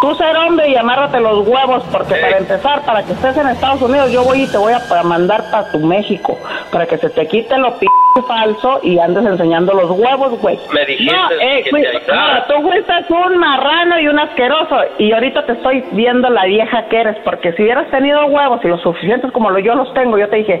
Tú ser hombre y amárrate los huevos, porque para empezar, para que estés en Estados Unidos, yo voy y te voy a mandar para tu México, para que se te quite lo p falso y andes enseñando los huevos, güey. Me dijiste no, eh, que güey, te no, tú fuiste un marrano y un asqueroso, y ahorita te estoy viendo la vieja que eres, porque si hubieras tenido huevos y los suficientes como lo, yo los tengo, yo te dije...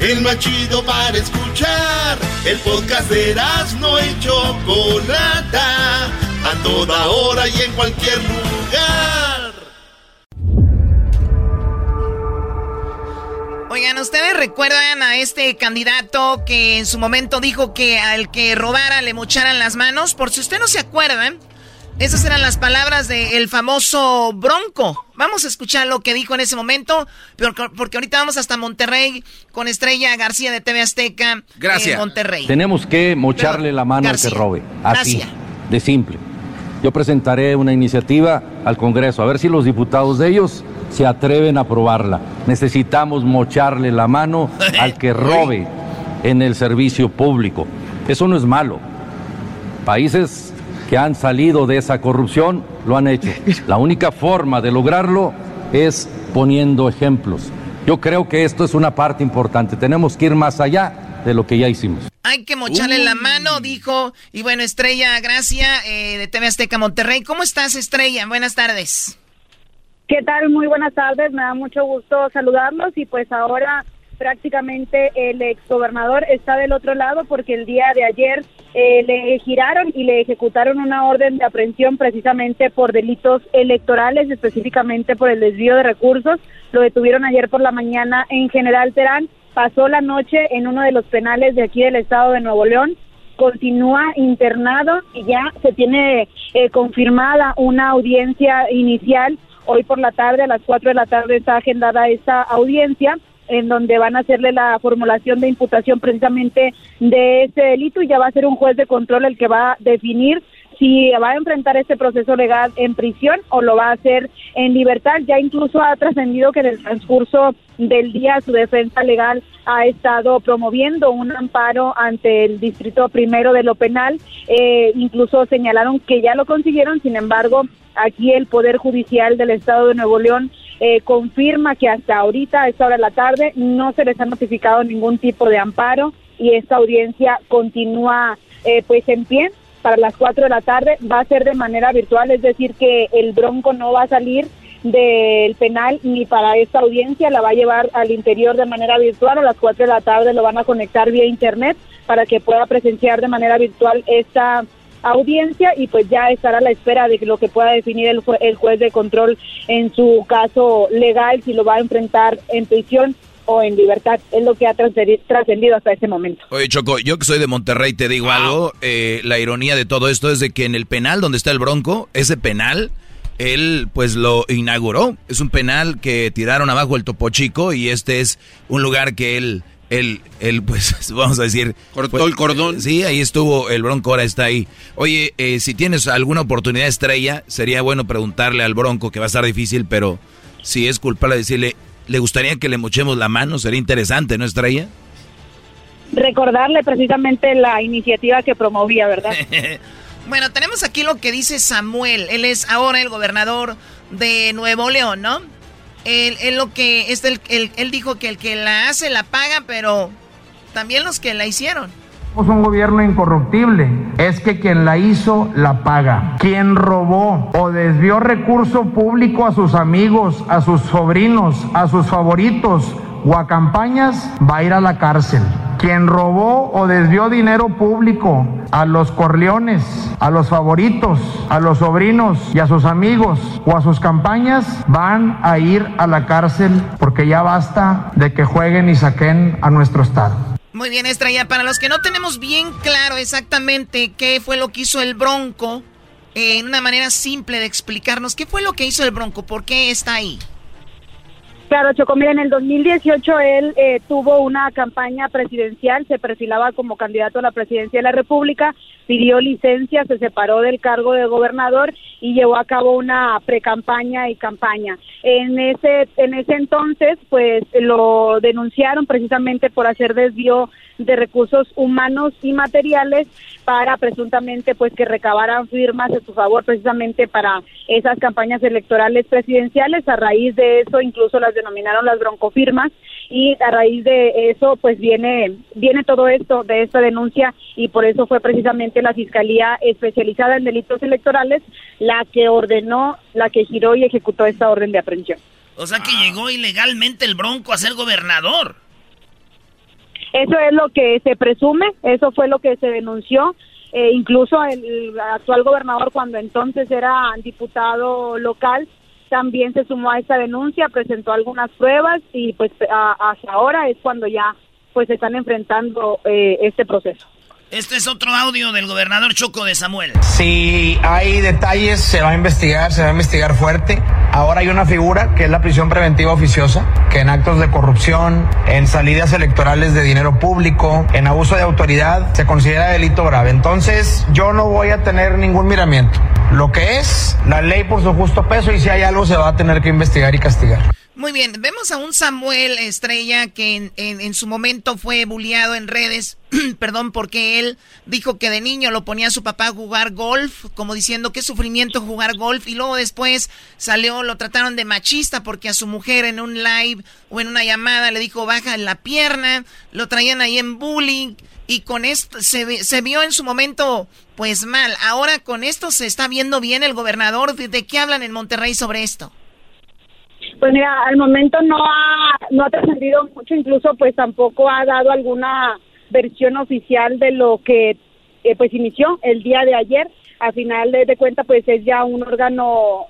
el más chido para escuchar. El podcast de Erasmo y Chocolata, a toda hora y en cualquier lugar. Oigan, ¿ustedes recuerdan a este candidato que en su momento dijo que al que robara le mocharan las manos? Por si usted no se acuerdan, esas eran las palabras del famoso Bronco. Vamos a escuchar lo que dijo en ese momento, porque ahorita vamos hasta Monterrey con Estrella García de TV Azteca. Gracias. En Monterrey. Tenemos que mocharle la mano al que robe. Así, de simple. Yo presentaré una iniciativa al Congreso, a ver si los diputados de ellos se atreven a aprobarla. Necesitamos mocharle la mano al que robe en el servicio público. Eso no es malo. Países que han salido de esa corrupción lo han hecho. La única forma de lograrlo es poniendo ejemplos. Yo creo que esto es una parte importante. Tenemos que ir más allá de lo que ya hicimos. Hay que mocharle la mano, dijo. Y bueno, Estrella Gracia eh, de TV Azteca Monterrey. ¿Cómo estás, Estrella? Buenas tardes. ¿Qué tal? Muy buenas tardes. Me da mucho gusto saludarlos y pues ahora prácticamente el exgobernador está del otro lado porque el día de ayer eh, le giraron y le ejecutaron una orden de aprehensión precisamente por delitos electorales, específicamente por el desvío de recursos. Lo detuvieron ayer por la mañana en General Terán. Pasó la noche en uno de los penales de aquí del estado de Nuevo León. Continúa internado y ya se tiene eh, confirmada una audiencia inicial. Hoy por la tarde, a las 4 de la tarde, está agendada esta audiencia en donde van a hacerle la formulación de imputación precisamente de ese delito y ya va a ser un juez de control el que va a definir si va a enfrentar este proceso legal en prisión o lo va a hacer en libertad. Ya incluso ha trascendido que en el transcurso del día su defensa legal ha estado promoviendo un amparo ante el distrito primero de lo penal. Eh, incluso señalaron que ya lo consiguieron, sin embargo, aquí el Poder Judicial del Estado de Nuevo León eh, confirma que hasta ahorita, a esta hora de la tarde, no se les ha notificado ningún tipo de amparo y esta audiencia continúa eh, pues en pie para las 4 de la tarde. Va a ser de manera virtual, es decir, que el Bronco no va a salir del penal ni para esta audiencia, la va a llevar al interior de manera virtual. A las 4 de la tarde lo van a conectar vía internet para que pueda presenciar de manera virtual esta audiencia y pues ya estará a la espera de lo que pueda definir el, el juez de control en su caso legal, si lo va a enfrentar en prisión o en libertad. Es lo que ha trascendido hasta este momento. Oye, Choco, yo que soy de Monterrey te digo algo. Eh, la ironía de todo esto es de que en el penal donde está el Bronco, ese penal, él pues lo inauguró. Es un penal que tiraron abajo el Topo Chico y este es un lugar que él él, él, pues, vamos a decir... Cortó el cordón. Sí, ahí estuvo, el Bronco ahora está ahí. Oye, eh, si tienes alguna oportunidad estrella, sería bueno preguntarle al Bronco, que va a estar difícil, pero si es culpable decirle, ¿Le gustaría que le mochemos la mano? Sería interesante, ¿no, Estrella? Recordarle precisamente la iniciativa que promovía, ¿verdad? bueno, tenemos aquí lo que dice Samuel. Él es ahora el gobernador de Nuevo León, ¿no? Él, lo que es el, él dijo que el que la hace la paga, pero también los que la hicieron un gobierno incorruptible es que quien la hizo la paga. Quien robó o desvió recurso público a sus amigos, a sus sobrinos, a sus favoritos o a campañas va a ir a la cárcel. Quien robó o desvió dinero público a los corleones, a los favoritos, a los sobrinos y a sus amigos o a sus campañas van a ir a la cárcel porque ya basta de que jueguen y saquen a nuestro Estado. Muy bien, Estrella. Para los que no tenemos bien claro exactamente qué fue lo que hizo el Bronco, en una manera simple de explicarnos qué fue lo que hizo el Bronco, por qué está ahí. Claro, Choco, mira, en el 2018 él eh, tuvo una campaña presidencial, se perfilaba como candidato a la presidencia de la República, pidió licencia, se separó del cargo de gobernador y llevó a cabo una precampaña y campaña. En ese, en ese entonces, pues lo denunciaron precisamente por hacer desvío de recursos humanos y materiales para presuntamente pues que recabaran firmas a su favor precisamente para esas campañas electorales presidenciales. A raíz de eso incluso las denominaron las broncofirmas y a raíz de eso pues viene viene todo esto de esta denuncia y por eso fue precisamente la Fiscalía especializada en delitos electorales la que ordenó, la que giró y ejecutó esta orden de aprehensión. O sea que llegó ilegalmente el Bronco a ser gobernador. Eso es lo que se presume, eso fue lo que se denunció. Eh, incluso el actual gobernador, cuando entonces era diputado local, también se sumó a esta denuncia, presentó algunas pruebas y pues hasta ahora es cuando ya pues están enfrentando eh, este proceso. Este es otro audio del gobernador Choco de Samuel. Si hay detalles, se va a investigar, se va a investigar fuerte. Ahora hay una figura que es la prisión preventiva oficiosa, que en actos de corrupción, en salidas electorales de dinero público, en abuso de autoridad, se considera delito grave. Entonces, yo no voy a tener ningún miramiento. Lo que es la ley por su justo peso y si hay algo se va a tener que investigar y castigar. Muy bien, vemos a un Samuel Estrella que en, su momento fue bulliado en redes, perdón, porque él dijo que de niño lo ponía a su papá a jugar golf, como diciendo qué sufrimiento jugar golf, y luego después salió, lo trataron de machista porque a su mujer en un live o en una llamada le dijo baja en la pierna, lo traían ahí en bullying, y con esto se, se vio en su momento pues mal. Ahora con esto se está viendo bien el gobernador. ¿De qué hablan en Monterrey sobre esto? Pues mira, al momento no ha, no ha trascendido mucho, incluso pues tampoco ha dado alguna versión oficial de lo que eh, pues inició el día de ayer. Al final de, de cuenta pues es ya un órgano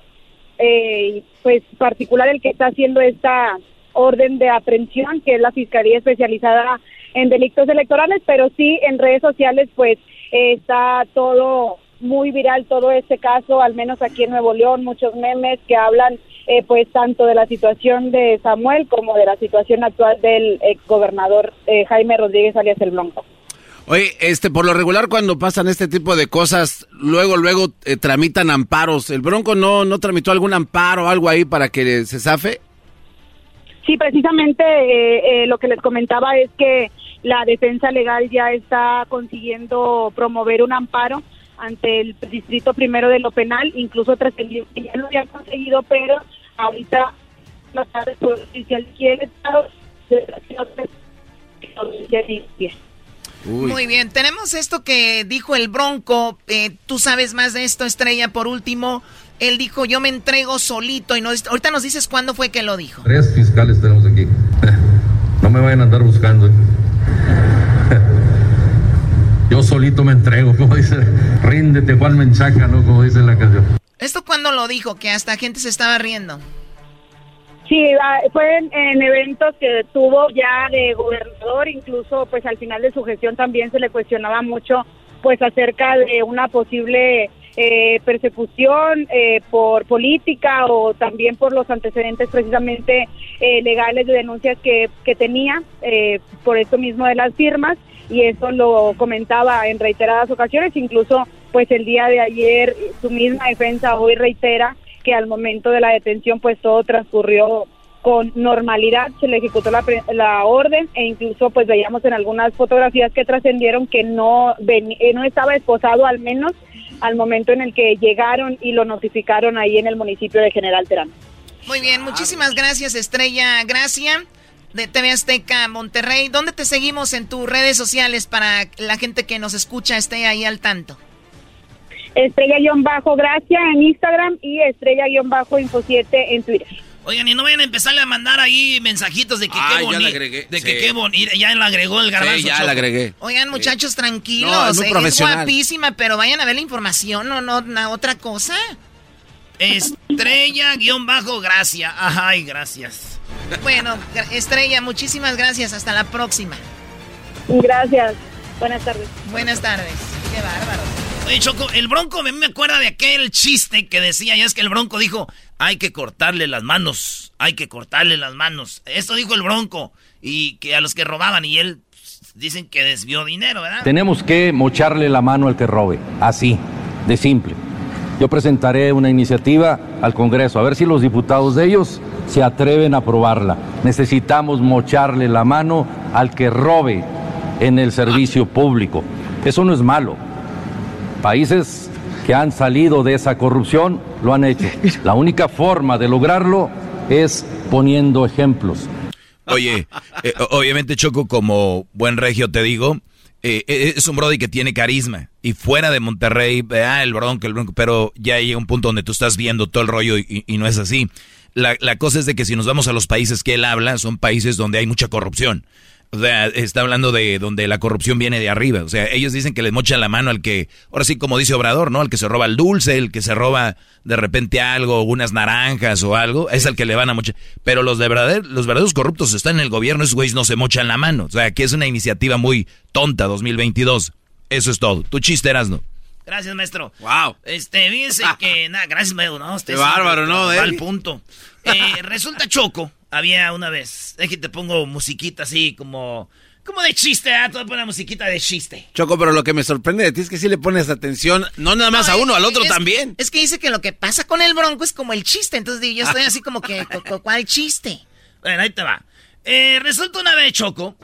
eh, pues particular el que está haciendo esta orden de aprehensión, que es la Fiscalía Especializada en Delitos Electorales, pero sí en redes sociales pues está todo muy viral todo este caso, al menos aquí en Nuevo León, muchos memes que hablan eh, pues tanto de la situación de Samuel como de la situación actual del ex gobernador eh, Jaime Rodríguez alias el Blanco. Oye, este, por lo regular cuando pasan este tipo de cosas, luego, luego eh, tramitan amparos. ¿El Bronco no, no tramitó algún amparo o algo ahí para que se zafe? Sí, precisamente eh, eh, lo que les comentaba es que la defensa legal ya está consiguiendo promover un amparo ante el distrito primero de lo penal, incluso trascendió que ya lo había conseguido, pero ahorita la tarde oficial quiere Estado Muy bien, tenemos esto que dijo el Bronco. Eh, Tú sabes más de esto, Estrella. Por último, él dijo: Yo me entrego solito. Y no, ahorita nos dices cuándo fue que lo dijo. Tres fiscales tenemos aquí. No me vayan a andar buscando. ¿eh? Yo solito me entrego, como dice, ríndete Juan Menchaca, ¿no? Como dice la canción. ¿Esto cuándo lo dijo? Que hasta gente se estaba riendo. Sí, fue en, eventos que tuvo ya de gobernador, incluso pues al final de su gestión también se le cuestionaba mucho pues acerca de una posible eh, persecución eh, por política o también por los antecedentes precisamente eh, legales de denuncias que, que tenía por esto mismo de las firmas y eso lo comentaba en reiteradas ocasiones, incluso pues el día de ayer su misma defensa hoy reitera que al momento de la detención pues todo transcurrió con normalidad, se le ejecutó la, la orden e incluso pues veíamos en algunas fotografías que trascendieron que no, eh, no estaba esposado al menos al momento en el que llegaron y lo notificaron ahí en el municipio de General Terán. Muy bien, muchísimas gracias Estrella Gracia de TV Azteca Monterrey. ¿Dónde te seguimos en tus redes sociales para la gente que nos escucha esté ahí al tanto? Estrella-Gracia en Instagram y Estrella-Info 7 en Twitter. Oigan, y no vayan a empezarle a mandar ahí mensajitos de que qué bonito. De que qué bonito. Ya lo agregó el garbanzo. Sí, ya la agregué. Oigan, muchachos, tranquilos. es, es, guapísima, pero vayan a ver la información, o no, no otra cosa. Estrella-Gracia. Ay, gracias. Bueno, Estrella, muchísimas gracias. Hasta la próxima. Gracias. Buenas tardes. Buenas tardes. Qué bárbaro. Oye, Choco, el Bronco me acuerda de aquel chiste que decía, ya es que el Bronco dijo, hay que cortarle las manos, hay que cortarle las manos. Esto dijo el Bronco, y que a los que robaban, y él pues, dicen que desvió dinero, ¿verdad? Tenemos que mocharle la mano al que robe, así, de simple. Yo presentaré una iniciativa al Congreso, a ver si los diputados de ellos se atreven a aprobarla. Necesitamos mocharle la mano al que robe en el servicio público. Eso no es malo. Países que han salido de esa corrupción lo han hecho. La única forma de lograrlo es poniendo ejemplos. Oye, eh, obviamente Choco, como buen regio te digo, eh, eh, es un Brody que tiene carisma. Y fuera de Monterrey, ah, el bronco, el bronco, pero ya llega un punto donde tú estás viendo todo el rollo y, no es así. La, la, cosa es de que si nos vamos a los países que él habla, son países donde hay mucha corrupción. O sea, está hablando de donde la corrupción viene de arriba. O sea, ellos dicen que le mochan la mano al que, ahora sí, como dice Obrador, ¿no? Al que se roba el dulce, el que se roba de repente algo, unas naranjas o algo, es al que le van a mochar. Pero los de los verdaderos corruptos están en el gobierno, esos güeyes no se mochan la mano. O sea, que es una iniciativa muy tonta 2022. Eso es todo. Tu chiste, eras, ¿no? Gracias, maestro. Wow. Este, fíjense que, nada, gracias, maestro. No, Qué bárbaro, ¿no? Al punto. Eh, resulta choco había una vez. Es que te pongo musiquita así como. Como de chiste, ¿eh? Te voy musiquita de chiste. Choco, pero lo que me sorprende de ti es que sí le pones atención, no nada más a uno, al otro también. Es que dice que lo que pasa con el bronco es como el chiste. Entonces yo estoy así como que, ¿cuál chiste? Bueno, ahí te va. Eh, resulta una vez, Choco.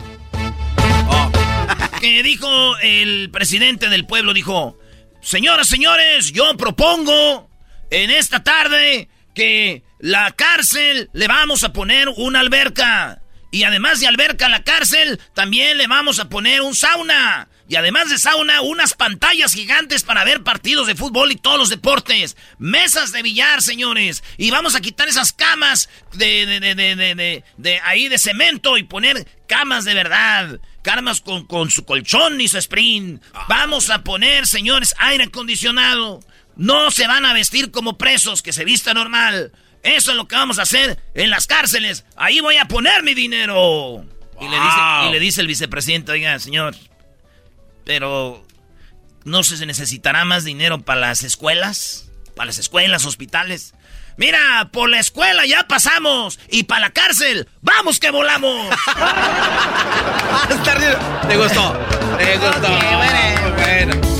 Dijo el presidente del pueblo, dijo, señoras, señores, yo propongo en esta tarde que la cárcel le vamos a poner una alberca. Y además de alberca la cárcel, también le vamos a poner un sauna. Y además de sauna, unas pantallas gigantes para ver partidos de fútbol y todos los deportes. Mesas de billar, señores. Y vamos a quitar esas camas de, de, de, de, de ahí de cemento y poner camas de verdad. Camas con, con su colchón y su sprint. Vamos a poner, señores, aire acondicionado. No se van a vestir como presos, que se vista normal. Eso es lo que vamos a hacer en las cárceles. Ahí voy a poner mi dinero. Y, le dice, el vicepresidente, oiga, señor, pero ¿no se necesitará más dinero para las escuelas? Para las escuelas, hospitales. Mira, por la escuela ya pasamos. Y para la cárcel, ¡vamos que volamos! Te gustó.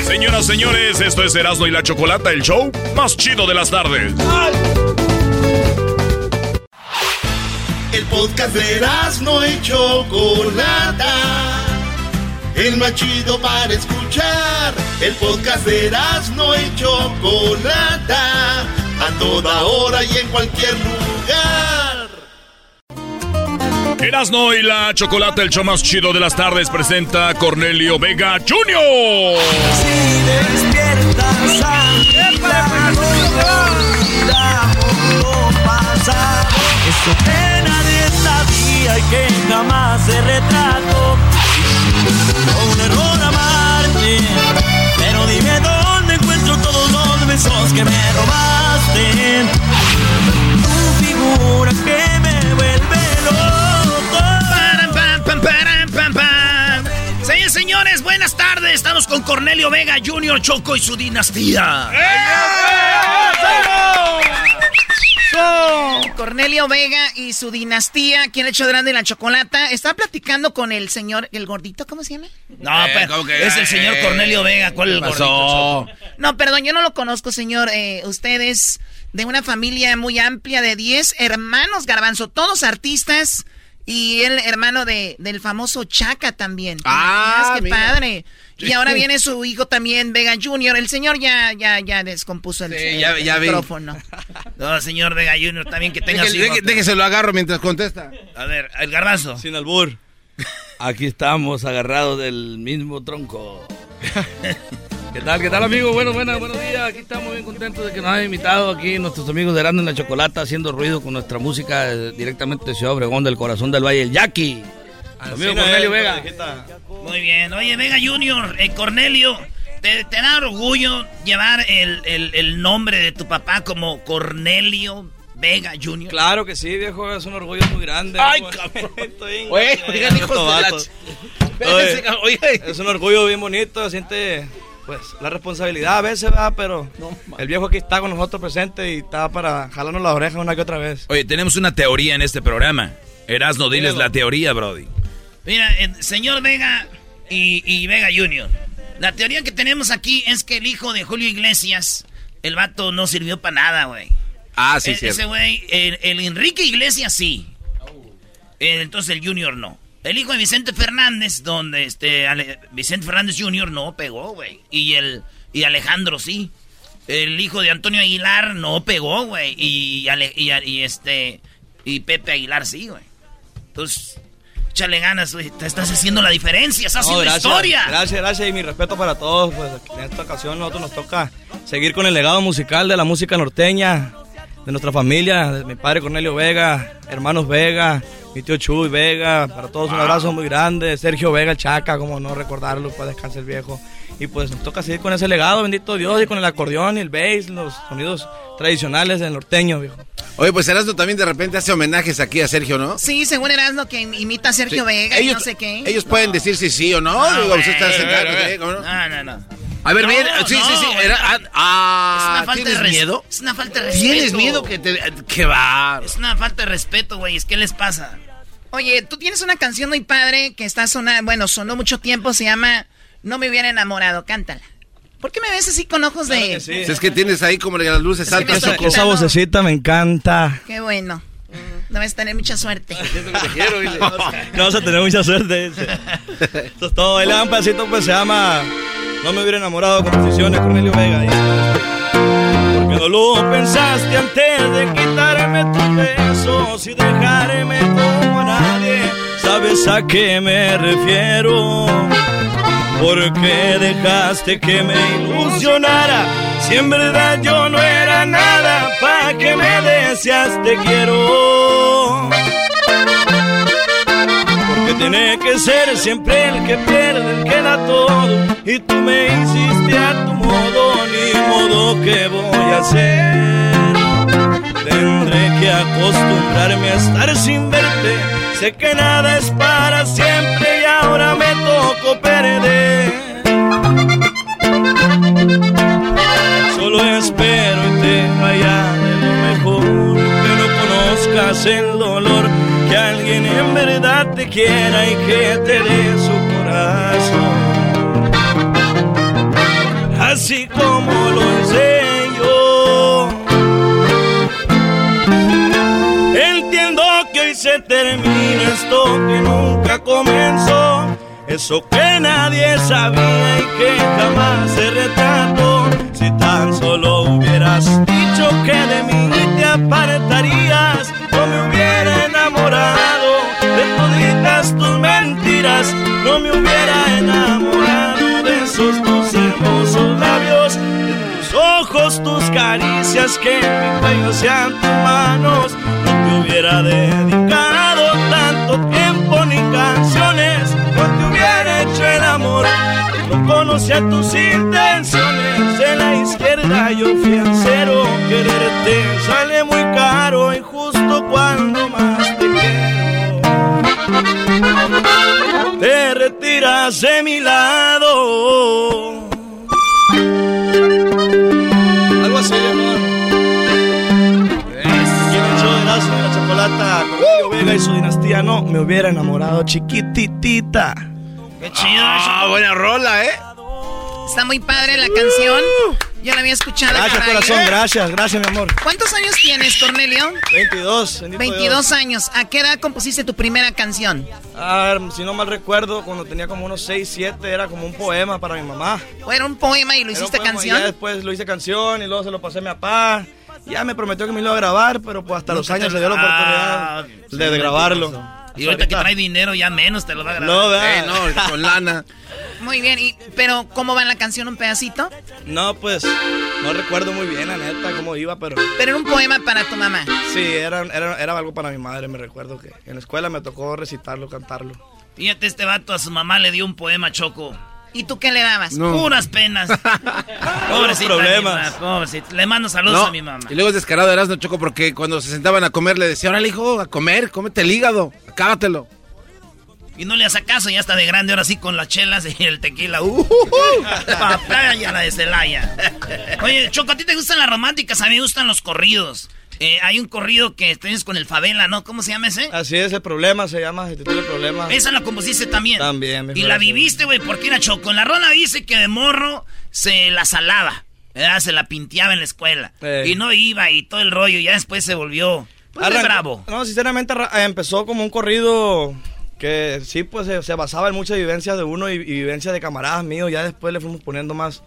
Señoras, señores, esto es Erasmo y la Chocolata, el show más chido de las tardes. El podcast de Erasmo y Chocolata. El más chido para escuchar. El podcast de Erasmo y Chocolata. A toda hora y en cualquier lugar. Erasmo y la Chocolata, el show más chido de las tardes, presenta a Cornelio Vega Jr. Si despiertas Eso que nadie sabía y que jamás se retrató. Un error amarte, pero dime dónde encuentro todos los besos que me robaste. Tu figura que me vuelve loco. Pam, param, pam, pam. Señores, señores, buenas tardes. Estamos con Cornelio Vega Jr. Choco y su dinastía. Cornelio Vega y su dinastía, quien ha hecho grande la chocolata, está platicando con el señor, el gordito, ¿cómo se llama? No, Eh, pero ¿cómo que? es el señor Eh, Cornelio Vega, ¿cuál es el ¿qué gordito? No, perdón, yo no lo conozco, señor. Eh, usted es de una familia muy amplia de 10 hermanos, Garbanzo, todos artistas. Y el hermano de, del famoso Chaca también. Ah, qué mira. padre. Y ahora viene su hijo también, Vega Jr. El señor ya, ya, ya descompuso el, el- ya- el ya vi. micrófono. No, señor Vega Jr. también que tenga su Deje- hijo. déjese lo agarro mientras contesta. A ver, el garbanzo. Sin albur. Aquí estamos agarrados del mismo tronco. ¿Qué tal, qué tal, amigo? Bueno, bueno, buenos días. Aquí estamos bien contentos de que nos hayan invitado aquí nuestros amigos de Grande en la Chocolata haciendo ruido con nuestra música eh, directamente de Ciudad Obregón, del corazón del Valle, el Jackie. No Cornelio es, Vega. Muy bien. Oye, Vega Jr., eh, Cornelio, ¿te, te da orgullo llevar el, el- el nombre de tu papá como Cornelio Vega Jr.? Claro que sí, viejo, es un orgullo muy grande. Ay, cabrón. Estoy Oye, oigan, hijos de la ch- Oye, Es un orgullo bien bonito, siente pues la responsabilidad a veces, va, pero el viejo aquí está con nosotros presente y está para jalarnos la oreja una que otra vez. Oye, tenemos una teoría en este programa. Erasno, diles la teoría, Brody. Mira, señor Vega y, y Vega Jr., la teoría que tenemos aquí es que el hijo de Julio Iglesias, el vato no sirvió para nada, güey. Ah, sí, E- cierto. Ese güey, el, el Enrique Iglesias sí. Entonces el Junior no. El hijo de Vicente Fernández, donde este Ale- Vicente Fernández Jr. no pegó, güey. Y el y Alejandro sí. El hijo de Antonio Aguilar no pegó, güey. Y, y este y Pepe Aguilar sí, güey. Entonces, échale ganas, güey. Te estás haciendo la diferencia, estás No, haciendo gracias, historia. Gracias, gracias y mi respeto para todos. Pues en esta ocasión nosotros nos toca seguir con el legado musical de la música norteña, de nuestra familia, de mi padre Cornelio Vega, hermanos Vega, mi tío Chuy Vega, para todos un abrazo muy grande, Sergio Vega, el Chaca, como no recordarlo, para descansar el viejo. Y pues nos toca seguir con ese legado, bendito Dios, y con el acordeón y el bass, los sonidos tradicionales del norteño, viejo. Oye, pues Erasmo también de repente hace homenajes aquí a Sergio, ¿no? Sí, según Erasmo que imita a Sergio Sí. Vega y Ellos- no sé qué. Ellos pueden decir si sí o no. No, Digo, usted está güey. sentado, A ver, a ver. ¿sí? ¿Cómo no? No, no, no. A ver, No, bien, sí, sí, sí. no, era- güey. ah, Es una falta ¿tienes de miedo? Es una falta de respeto. ¿Tienes miedo que te... que va? Es una falta de respeto, güey. ¿Qué les pasa? Oye, tú tienes una canción muy padre que está sonando, bueno, sonó mucho tiempo, se llama No me hubiera enamorado, cántala. ¿Por qué me ves así con ojos de...? Si es que tienes ahí como las luces Es altas. Esa vocecita me encanta. Qué bueno. No vas a tener mucha suerte. No vas a tener mucha suerte. Eso es todo. Un pedacito, pues se llama No me hubiera enamorado con posiciones Cornelio Vega. Porque no lo pensaste antes de quitarme tus besos y dejarme como nadie. ¿Sabes a qué me refiero? Porque dejaste que me ilusionara. Si en verdad yo no era nada, pa' que me decías te quiero. Porque tiene que ser siempre el que pierde, el que da todo. Y tú me hiciste a tu modo, ni modo que voy a hacer. Tendré que acostumbrarme a estar sin verte. Sé que nada es para siempre ahora me toco perder. Solo espero y te vaya de lo mejor, que no conozcas el dolor, que alguien en verdad te quiera y que te dé su corazón. Así como lo hice. Se termina esto que nunca comenzó. Eso que nadie sabía y que jamás se retrató. Si tan solo hubieras dicho que de mí te apartarías, no me hubiera enamorado de toditas tus mentiras, no me hubiera enamorado de esos tus hermosos labios, de tus ojos, tus caricias, que en mi cuello sean tus manos, hubiera dedicado tanto tiempo ni canciones, no te hubiera hecho el amor. No conocía tus intenciones, en la izquierda yo fui cero, quererte sale muy caro y justo cuando más te quiero te retiras de mi lado. Y su dinastía, no, me hubiera enamorado chiquititita. Qué chido. Ah, buena rola, ¿eh? Está muy padre la canción. Yo la había escuchado. Gracias, caray. corazón, gracias, gracias, mi amor. ¿Cuántos años tienes, Cornelio? 22. bendito 22 Dios. años. ¿A qué edad compusiste tu primera canción? Ah, si no mal recuerdo, cuando tenía como unos 6, 7, era como un poema para mi mamá. ¿O era un poema y lo Era un hiciste poema, canción? Y ya después lo hice canción y luego se lo pasé a mi papá. Ya me prometió que me lo iba a grabar, pero pues hasta los años se dio la oportunidad de, de sí, grabarlo. Y ahorita que trae dinero ya menos te lo va a grabar. No, ¿verdad? Eh, no, con lana. Muy bien, y, pero ¿cómo va en la canción un pedacito? No, pues no recuerdo muy bien, la neta, cómo iba, pero Pero era un poema para tu mamá. sí, era, era, era algo para mi madre, me recuerdo que en la escuela me tocó recitarlo, cantarlo. Fíjate, este vato a su mamá le dio un poema choco. ¿Y tú qué le dabas? Puras penas. Pobrecita problemas. mi pobrecita. Le mando saludos No, a mi mamá. Y luego es descarado Erasmo Choco porque cuando se sentaban a comer le decía, órale hijo, a comer, cómete el hígado, acábatelo. Y no le hace caso, ya está de grande ahora sí con las chelas y el tequila. ¡Uh! Papaya la de Celaya. Oye, Choco, ¿a ti te gustan las románticas? A mí me gustan los corridos. Eh, hay un corrido que tienes con el Favela, ¿no? ¿Cómo se llama ese? Así es, el problema se llama, se titula el problema. Esa la compusiste también. También, mi Y la viviste, güey, porque era Choco. En la rola dice que de morro se la salaba. ¿verdad? Se la pinteaba en la escuela. Eh. Y no iba y todo el rollo. Y ya después se volvió pues, muy Arrancó- bravo. No, sinceramente eh, empezó como un corrido que sí, pues se, se basaba en muchas vivencias de uno y, y vivencias de camaradas míos. Ya después le fuimos poniendo más,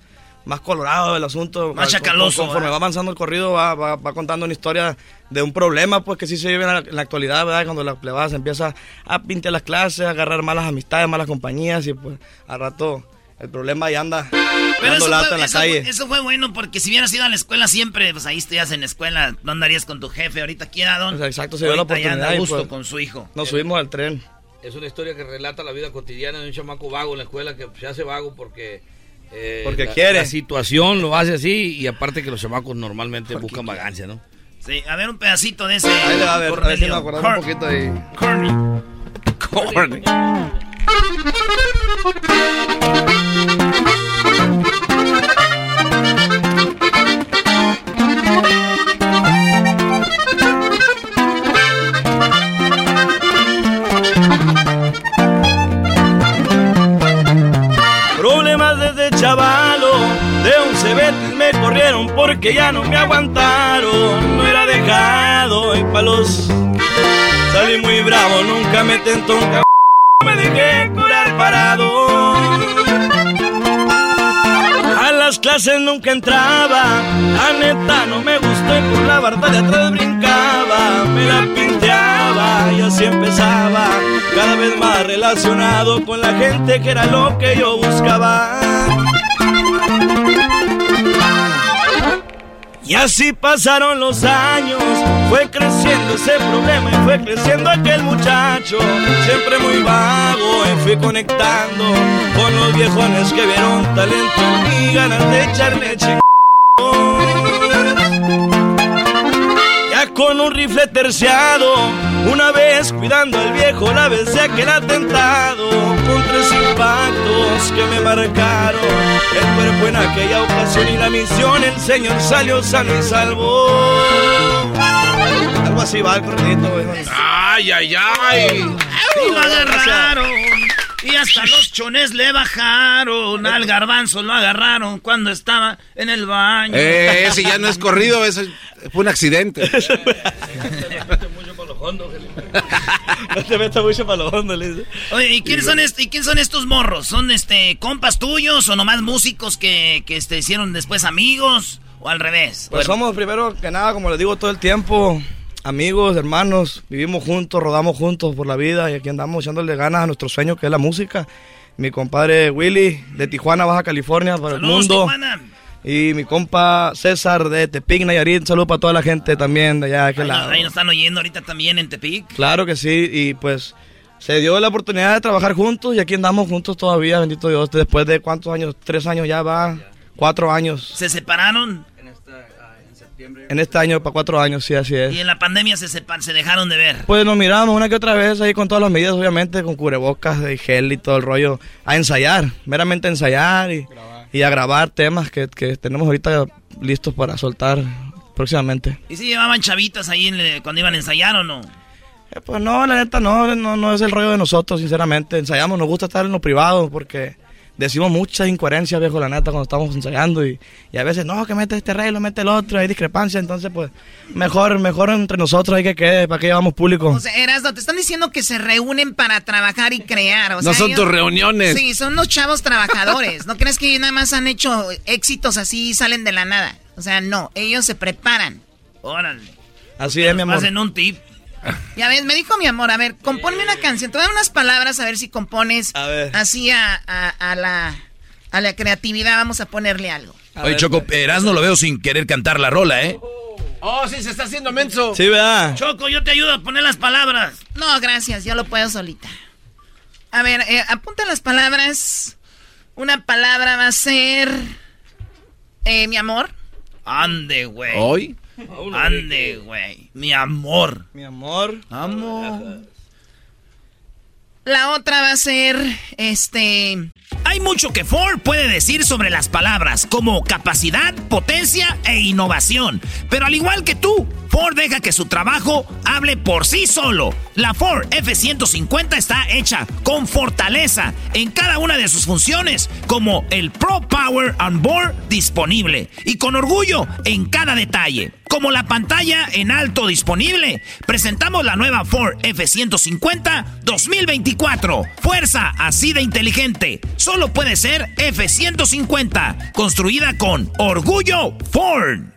más colorado el asunto. Más Con- chacaloso, Conforme va avanzando el corrido, va, va- va contando una historia de un problema, pues que sí se vive en la, en la actualidad, ¿verdad? Cuando la plebada se empieza a pintar las clases, a agarrar malas amistades, malas compañías y pues al rato el problema ahí anda Pero dando eso lata fue, en la eso, calle. fue- eso fue bueno porque si hubieras ido a la escuela siempre, pues ahí estuvieras en la escuela, no andarías con tu jefe. Ahorita aquí era don. Sea, exacto, se dio la Ahorita ya anda oportunidad a y, gusto pues, con su hijo. Nos subimos al tren. Es una historia que relata la vida cotidiana de un chamaco vago en la escuela que se hace vago porque... eh, Porque la- quiere. La situación lo hace así y aparte que los chamacos normalmente buscan vagancia, ¿no? Sí, a ver un pedacito de ese. Ahí le va a ver, a ver si me acordamos un Cor- poquito ahí. Corny. Corny. Problemas chavalo, de un cebetis me corrieron porque ya no me aguantaron. No era dejado en palos. Salí muy bravo, nunca me tentó un cabrón. Me dejé curar parado. Las clases nunca entraba, la neta no me gustó y por la barda de atrás brincaba, me la pinteaba y así empezaba, cada vez más relacionado con la gente que era lo que yo buscaba. Y así pasaron los años, fue creciendo ese problema y fue creciendo aquel muchacho, siempre muy vago y fui conectando con los viejones que vieron talento y ganas de echarle chingón. Ya con un rifle terciado, una vez cuidando al viejo la vez de aquel atentado, con tres impactos que me marcaron el cuerpo en aquella ocasión y la misión, el señor salió sano y salvo. Algo así va el güey. Ay, ay, ay. Lo agarraron. Y hasta los chones le bajaron, al garbanzo lo agarraron cuando estaba en el baño. Eh, ese ya no es corrido, eso fue un accidente. No te metas mucho para lo hondo, le. Oye, ¿y quiénes son, est- y quién son estos morros? ¿Son este compas tuyos o nomás músicos que, que este, hicieron después amigos? ¿O al revés? Pues somos primero que nada, como les digo todo el tiempo, amigos, hermanos, vivimos juntos, rodamos juntos por la vida y aquí andamos echándole ganas a nuestro sueño que es la música. Mi compadre Willy de Tijuana, Baja California, para el mundo. Tijuana. Y mi compa César de Tepic, Nayarit, un saludo para toda la gente también de allá de aquel Ahí, lado. ahí nos están oyendo ahorita también en Tepic. Claro que sí, y pues se dio la oportunidad de trabajar juntos y aquí andamos juntos todavía, bendito Dios, después de cuántos años, tres años ya va, cuatro años. ¿Se separaron? En este año para cuatro años, sí, así es. Y en la pandemia se, sepa- se dejaron de ver. Pues nos miramos una que otra vez ahí con todas las medidas, obviamente, con cubrebocas y gel y todo el rollo, a ensayar, meramente a ensayar y, y a grabar temas que, que tenemos ahorita listos para soltar próximamente. ¿Y si llevaban chavitas ahí en- cuando iban a ensayar o no? Eh, Pues no, la neta no, no, no es el rollo de nosotros, sinceramente. Ensayamos, nos gusta estar en lo privado porque decimos muchas incoherencias, viejo, la neta, cuando estamos ensayando y, y a veces, no, que mete este rey, lo mete el otro, hay discrepancia, entonces pues mejor, mejor entre nosotros hay que quede, ¿para qué llevamos público? O sea, Erasno, te están diciendo que se reúnen para trabajar y crear. O No sea, son tus reuniones. Sí, son los chavos trabajadores. ¿No crees que nada más han hecho éxitos así y salen de la nada? O sea, no, ellos se preparan. Órale. Así es, mi amor. Hacen un tip. Ya ves, me dijo mi amor, a ver, compónme una canción. Te voy a dar unas palabras a ver si compones A ver. así a, a- a la, a la creatividad. Vamos a ponerle algo. Oye, Choco, Erasmo lo veo sin querer cantar la rola, ¿eh? Oh, sí, se está haciendo menso. Sí, ¿verdad? Choco, yo te ayudo a poner las palabras. No, gracias, yo lo puedo solita. A ver, eh, apunta las palabras. Una palabra va a ser... eh, mi amor. Ande, güey. ¿Hoy? Ande, güey. Mi amor. Mi amor. Amor. La otra va a ser, este... Hay mucho que Ford puede decir sobre las palabras, como capacidad, potencia e innovación. Pero al igual que tú, Ford deja que su trabajo hable por sí solo. La Ford F-150 está hecha con fortaleza en cada una de sus funciones, como el Pro Power on Board disponible y con orgullo en cada detalle. Como la pantalla en alto disponible, presentamos la nueva Ford F-150 2024. Fuerza así de inteligente. Solo puede ser F-150. Construida con orgullo Ford.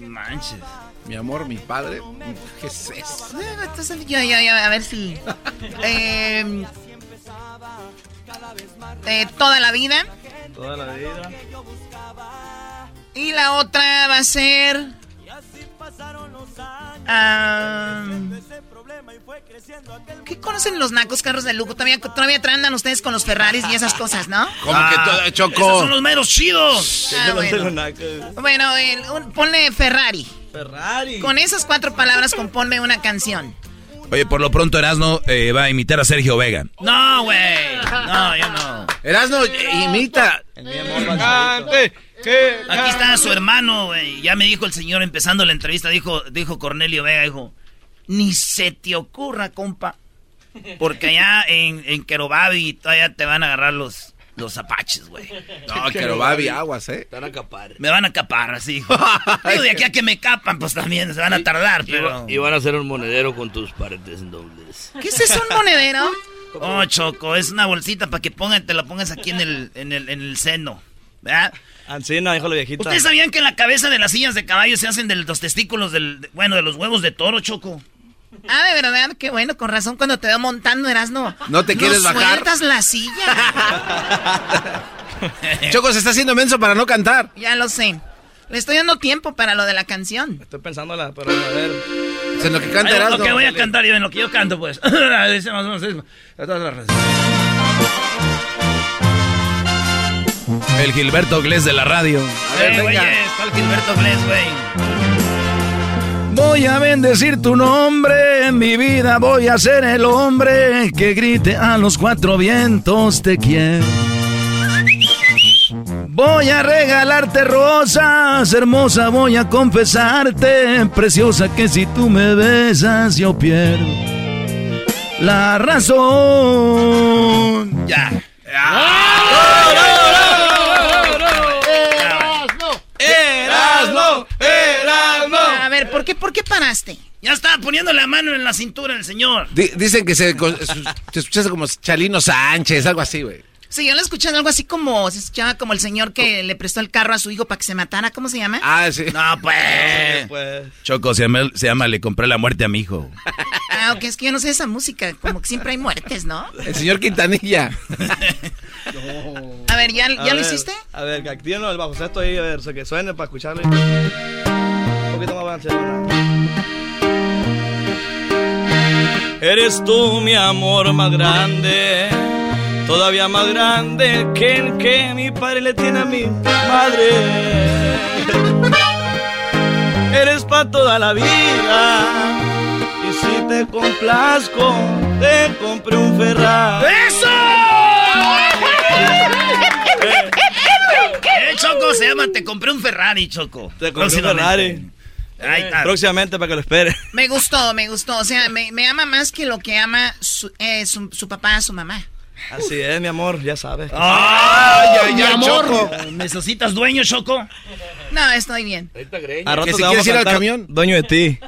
Manches. Mi amor, mi padre. ¿Qué es eso? Entonces, yo, yo, yo, a ver si... Eh, eh, toda la vida. Toda la vida. Y la otra va a ser... ah, ¿Qué conocen los nacos carros de lujo? Todavía, todavía andan ustedes con los Ferraris y esas cosas, ¿no? Como que todo, Choco. Esos son los meros chidos. Ah, bueno. Bueno, el- un- ponle Ferrari. Ferrari. Con esas cuatro palabras componme una canción. Oye, por lo pronto Erasmo eh, va a imitar a Sergio Vega. No, güey. No, yo no. Erasno, imita. Aquí está su hermano, güey. Ya me dijo el señor empezando la entrevista, dijo, dijo Cornelio Vega, dijo, ni se te ocurra, compa. Porque allá en, en Querobabi todavía te van a agarrar los, los apaches, güey. No, Querobabi, aguas, ¿eh? Te van a capar. Me van a capar, así. Digo, de aquí a que me capan, pues también se van a tardar, Y, pero... y van a hacer un monedero con tus paredes dobles. ¿Qué es eso, un monedero? Oh, Choco, es una bolsita para que pongan, te la pongas aquí en el, en el, en el seno. ¿Verdad? Ancina, dijo la viejita. ¿Ustedes sabían que en la cabeza de las sillas de caballo se hacen de los testículos del, de- bueno, de los huevos de toro, Choco? Ah, de verdad, qué bueno, con razón cuando te veo montando, Erasno. No te quieres bajar. sueltas la silla. Choco se está haciendo menso para no cantar. ya lo sé. Le estoy dando tiempo para lo de la canción. Estoy pensándola, pero a ver. Es en lo que canta Ay, Erasmo. Lo que voy a cantar yo, en lo que yo canto, pues. Dice más o menos eso. El Gilberto Glés de la radio. Eh, güey, está el Gilberto Bless, güey. Voy a bendecir tu nombre, en mi vida voy a ser el hombre que grite a los cuatro vientos te quiero. Voy a regalarte rosas, hermosa, voy a confesarte, preciosa, que si tú me besas yo pierdo la razón. Ya. ¿Por qué, ¿por qué paraste? Ya estaba poniendo la mano en la cintura el señor. Di- dicen que se, te escuchaste como Chalino Sánchez, algo así, güey. Sí, yo le escuché algo así como, se escuchaba como el señor que le prestó el carro a su hijo para que se matara, ¿cómo se llama? Ah, sí. No, pues. Choco, se llama, se llama Le compré la muerte a mi hijo. Ah, ok, es que yo no sé esa música, como que siempre hay muertes, ¿no? El señor Quintanilla. A ver, ¿ya, ya A lo ver, hiciste? A ver, que activen el bajo sexto ahí, a ver, que suene para escucharlo. Un poquito más avance. Eres tú mi amor más grande, todavía más grande que el que mi padre le tiene a mi madre. Eres para toda la vida, y si te complazco, te compré un Ferrari. ¡Eso! Eh, Choco, se llama Te compré un Ferrari, Choco. Te compré un. Ferrari. Ahí está. Próximamente para que lo espere. Me gustó, me gustó. O sea, me, me ama más que lo que ama su, eh, su, su papá a su mamá. Así es, mi amor, ya sabes. ¡Ay, ay, Mi ay, amor. Choco! ¿Necesitas dueño, Choco? No, estoy bien. A rato Que te si vamos quieres a ir al camión. Dueño de ti.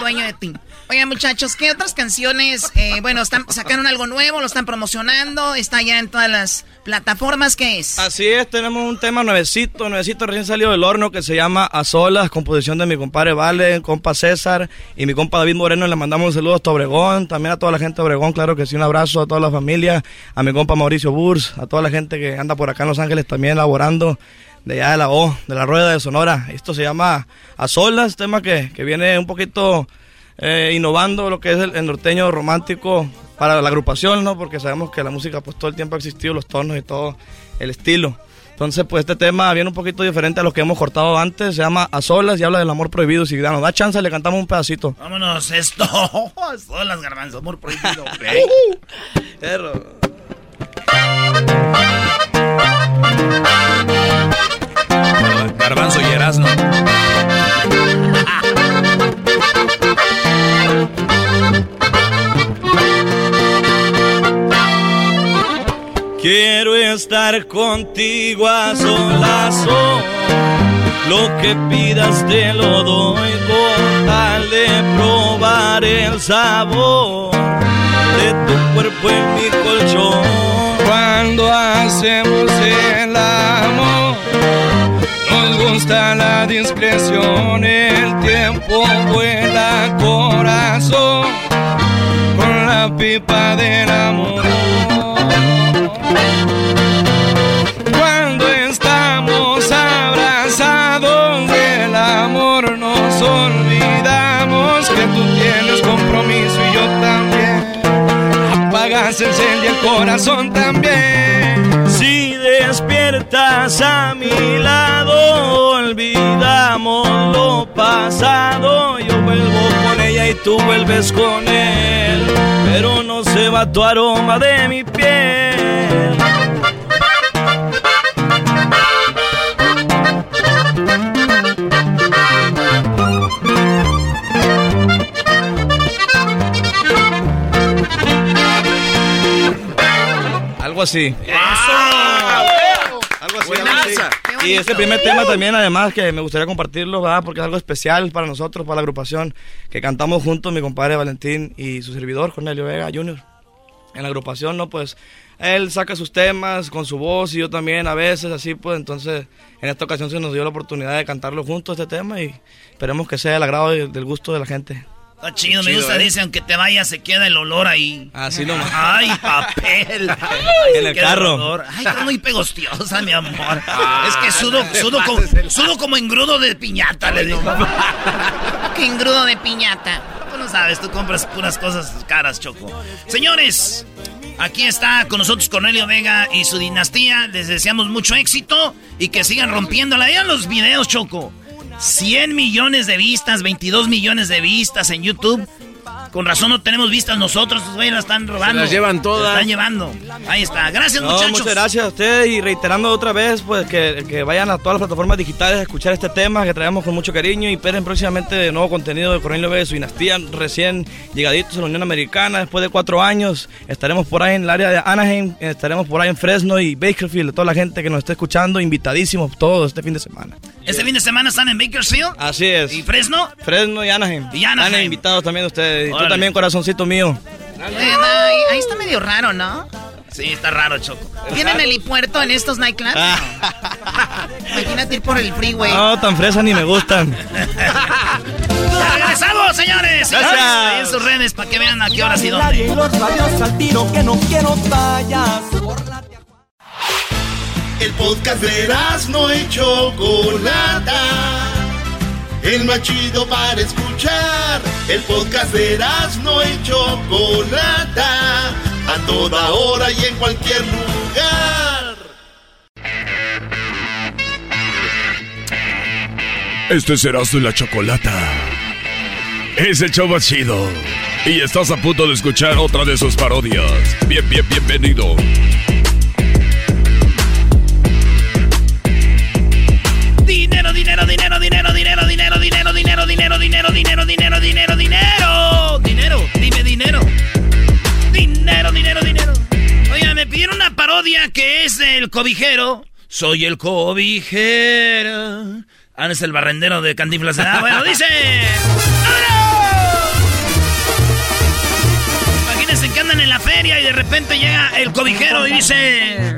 Dueño de ti. Oigan, muchachos, ¿qué otras canciones? eh, bueno, están, sacaron algo nuevo, lo están promocionando, está ya en todas las plataformas. ¿Qué es? Así es, tenemos un tema nuevecito, nuevecito recién salido del horno que se llama A Solas, composición de mi compadre Vale, compa César y mi compa David Moreno. Le mandamos un saludo hasta Obregón, también a toda la gente de Obregón, claro que sí, un abrazo a toda la familia, a mi compa Mauricio Burs, a toda la gente que anda por acá en Los Ángeles también laborando de allá de la O, de la Rueda de Sonora. Esto se llama A Solas, tema que, que viene un poquito eh, innovando lo que es el, el norteño romántico para la agrupación, ¿no? Porque sabemos que la música pues todo el tiempo ha existido, los tonos y todo el estilo. Entonces, pues este tema viene un poquito diferente a lo que hemos cortado antes, se llama A Solas y habla del amor prohibido. Si nos da chance, le cantamos un pedacito. Vámonos, esto. Son las garbanzos, amor prohibido. Perro. Garbanzo y Erasmo. Quiero estar contigo a solas. Lo que pidas te lo doy con tal de probar el sabor de tu cuerpo en mi colchón. Cuando hacemos el amor, la discreción, el tiempo vuela corazón con la pipa del amor. Cuando estamos abrazados del amor nos olvidamos que tú tienes compromiso y yo también. Apagas el cel el corazón también. Si despiertas a mi lado, olvidamos lo pasado. Yo vuelvo con ella y tú vuelves con él. Pero no se va tu aroma de mi piel. Algo así, algo así. Y este primer tema también, además, que me gustaría compartirlo, ¿verdad? Porque es algo especial para nosotros, para la agrupación, que cantamos juntos, mi compadre Valentín y su servidor, Cornelio Vega Jr. en la agrupación, ¿no? Pues él saca sus temas con su voz y yo también a veces, así pues, entonces en esta ocasión se nos dio la oportunidad de cantarlo juntos este tema y esperemos que sea el agrado y del gusto de la gente. Está chido, me gusta, ¿eh? dice, aunque te vayas se queda el olor ahí. Así nomás. Ay, papel. en el carro. Ay, está muy pegostiosa, mi amor. es que sudo, sudo, como, sudo como engrudo de piñata, le digo. ¿Qué engrudo de piñata? Tú no sabes, tú compras puras cosas caras, Choco. Señores, aquí está con nosotros Cornelio Vega y su dinastía. Les deseamos mucho éxito y que sigan rompiéndola. Vean los videos, Choco. 100 millones de vistas, 22 millones de vistas en YouTube. Con razón no tenemos vistas nosotros, las están robando. las llevan todas. están llevando. Ahí está. Gracias, muchachos. Muchas gracias a ustedes y reiterando otra vez, pues que, que, vayan a todas las plataformas digitales a escuchar este tema que traemos con mucho cariño y esperen próximamente de nuevo contenido de Cornelio B su dinastía, recién llegaditos a la Unión Americana, después de cuatro años. Estaremos por ahí en el área de Anaheim, estaremos por ahí en Fresno y Bakersfield, toda la gente que nos esté escuchando, invitadísimos todos este fin de semana. ¿Este fin de semana están en Bakersfield? Así es. ¿Y Fresno? Fresno y Anaheim. Y Anaheim. Están invitados también ustedes. Y tú también, corazoncito mío. Ahí, ahí está medio raro, ¿no? Sí, está raro, Choco. ¿Tienen helipuerto en estos nightclubs? Imagínate ir por el freeway. No, tan fresa ni me gustan. ¡Regresamos, señores! Gracias. Ahí en sus redes para que vean a qué horas y dónde. El podcast de no y Chocolata. El más chido para escuchar. El podcast de no y Chocolata. A toda hora y en cualquier lugar. Este es Erasmo y la Chocolata. Es el show más chido. Y estás a punto de escuchar otra de sus parodias. Bien, bien, bienvenido. Dinero, dinero, dinero, dinero, dinero, dinero, dinero, dinero, dinero, dinero, dinero. Dime dinero. Dinero, dinero, dinero. Oiga, me pidieron una parodia que es el cobijero. Soy el cobijero. Ah, es el barrendero de Cantinflas. Ah, bueno, dice. Imagínense que andan en la feria y de repente llega el cobijero y dice.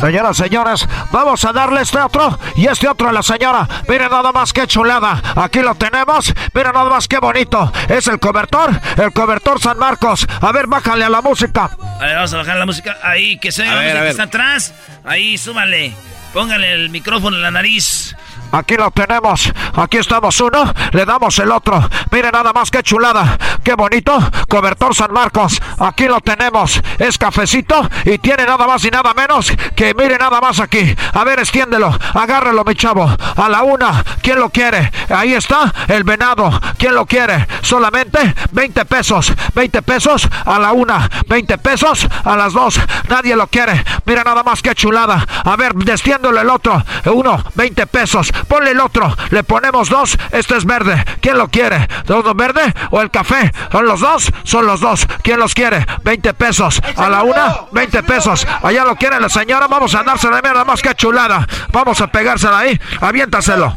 Señoras, señores, vamos a darle este otro y este otro a la señora. Miren nada más qué chulada. Aquí lo tenemos. Miren nada más qué bonito. Es el cobertor, el cobertor San Marcos. A ver, bájale a la música. A ver, vamos a bajar la música. Ahí, que se vea la música que está atrás. Ahí, súmale. Póngale el micrófono en la nariz. Aquí lo tenemos. Aquí estamos uno. Le damos el otro. Mire nada más qué chulada. Qué bonito. Cobertor San Marcos. Aquí lo tenemos. Es cafecito y tiene nada más y nada menos que mire nada más aquí. A ver, extiéndelo. Agárralo, mi chavo. A la una. ¿Quién lo quiere? Ahí está el venado. ¿Quién lo quiere? Solamente 20 pesos. 20 pesos a la una. 20 pesos a las dos. Nadie lo quiere. Mira nada más qué chulada. A ver, destiéndolo el otro. Uno. 20 pesos. Ponle el otro. Le ponemos dos. Este es verde. ¿Quién lo quiere? ¿Dos verde o el café? ¿Son los dos? Son los dos. ¿Quién los quiere? 20 pesos. A la una, 20 pesos. Allá lo quiere la señora. Vamos a dársela. Mira más que chulada. Vamos a pegársela ahí. Aviéntaselo.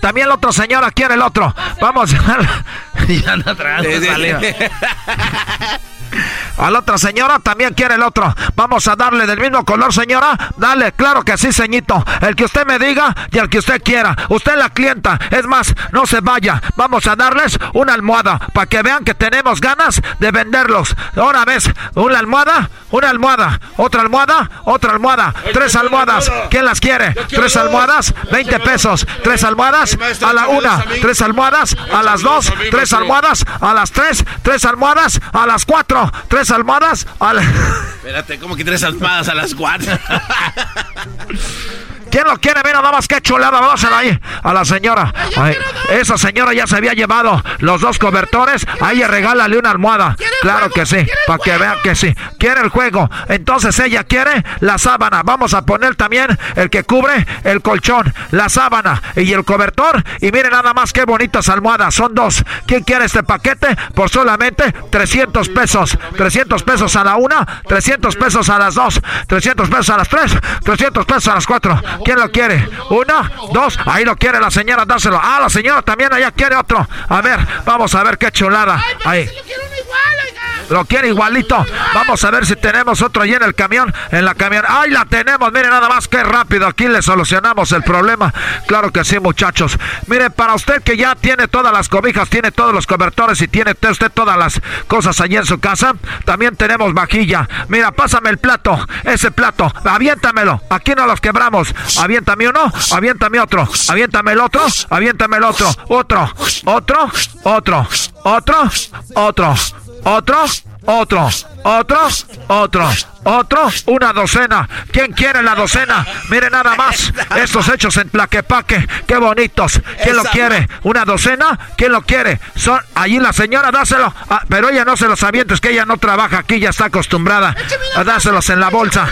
También la otra señora quiere el otro. Vamos. ya no salió. A la otra señora también quiere el otro. Vamos a darle del mismo color, señora. Dale, claro que sí, señito. El que usted me diga y el que usted quiera. Usted la clienta. Es más, no se vaya. Vamos a darles una almohada para que vean que tenemos ganas de venderlos. Ahora ves, una almohada, una almohada, otra almohada, otra almohada, tres almohadas. ¿Quién las quiere? Tres almohadas, 20 pesos. Tres almohadas a la una, tres almohadas a las dos, tres almohadas a las tres, tres almohadas a las cuatro, tres almohadas a la... Espérate, ¿cómo que tres almohadas a las cuatro? ¿Quién lo quiere? Mira nada más que chulada. Dásela ahí a la señora. Ay, esa señora ya se había llevado los dos cobertores. Ahí regálale una almohada. Claro que sí. Para que vean que sí. Quiere el juego. Entonces ella quiere la sábana. Vamos a poner también el que cubre el colchón. La sábana y el cobertor. Y miren nada más qué bonitas almohadas. Son dos. ¿Quién quiere este paquete? Por solamente 300 pesos. 300 pesos a la una. 300 pesos a las dos. 300 pesos a las tres. 300 pesos a las cuatro. ¿Quién lo quiere? Una, dos, ahí lo quiere la señora, dáselo. Ah, la señora también allá quiere otro. A ver, vamos a ver qué chulada. Ahí. Lo quiere igualito. Vamos a ver si tenemos otro ahí en el camión. En la camión. ¡Ay, la tenemos! Mire nada más que rápido. Aquí le solucionamos el problema. Claro que sí, muchachos. Mire, para usted que ya tiene todas las cobijas, tiene todos los cobertores y tiene usted todas las cosas allí en su casa, también tenemos vajilla. Mira, pásame el plato. Ese plato. Aviéntamelo. Aquí no los quebramos. Aviéntame uno. Aviéntame otro. Aviéntame el otro. Aviéntame el otro. Otro. Otro. Otro. Otro. Otro. Otro. Otro. Otro. Otro. Otro, una docena. ¿Quién quiere la docena? Mire nada más. Estos hechos en Plaquepaque. Qué bonitos. ¿Quién lo quiere? ¿Una docena? ¿Quién lo quiere? Son allí la señora, dáselo. Ah, pero ella no se los avienta, es que ella no trabaja aquí, ya está acostumbrada a dárselos en la bolsa.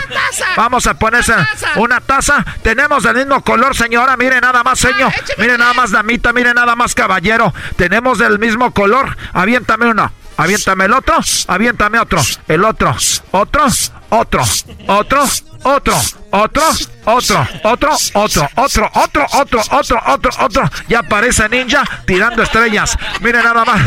Vamos a ponerse una taza. Tenemos del mismo color, señora. Mire nada más, señor. Mire nada más, damita. Mire nada más, caballero. Tenemos del mismo color. Aviéntame uno. Aviéntame el otro, aviéntame otro, el otro, otro, otro, otro, otro, otro, otro, otro, otro, otro, otro, otro, otro, otro, otro. Ya aparece ninja tirando estrellas. Mire nada más.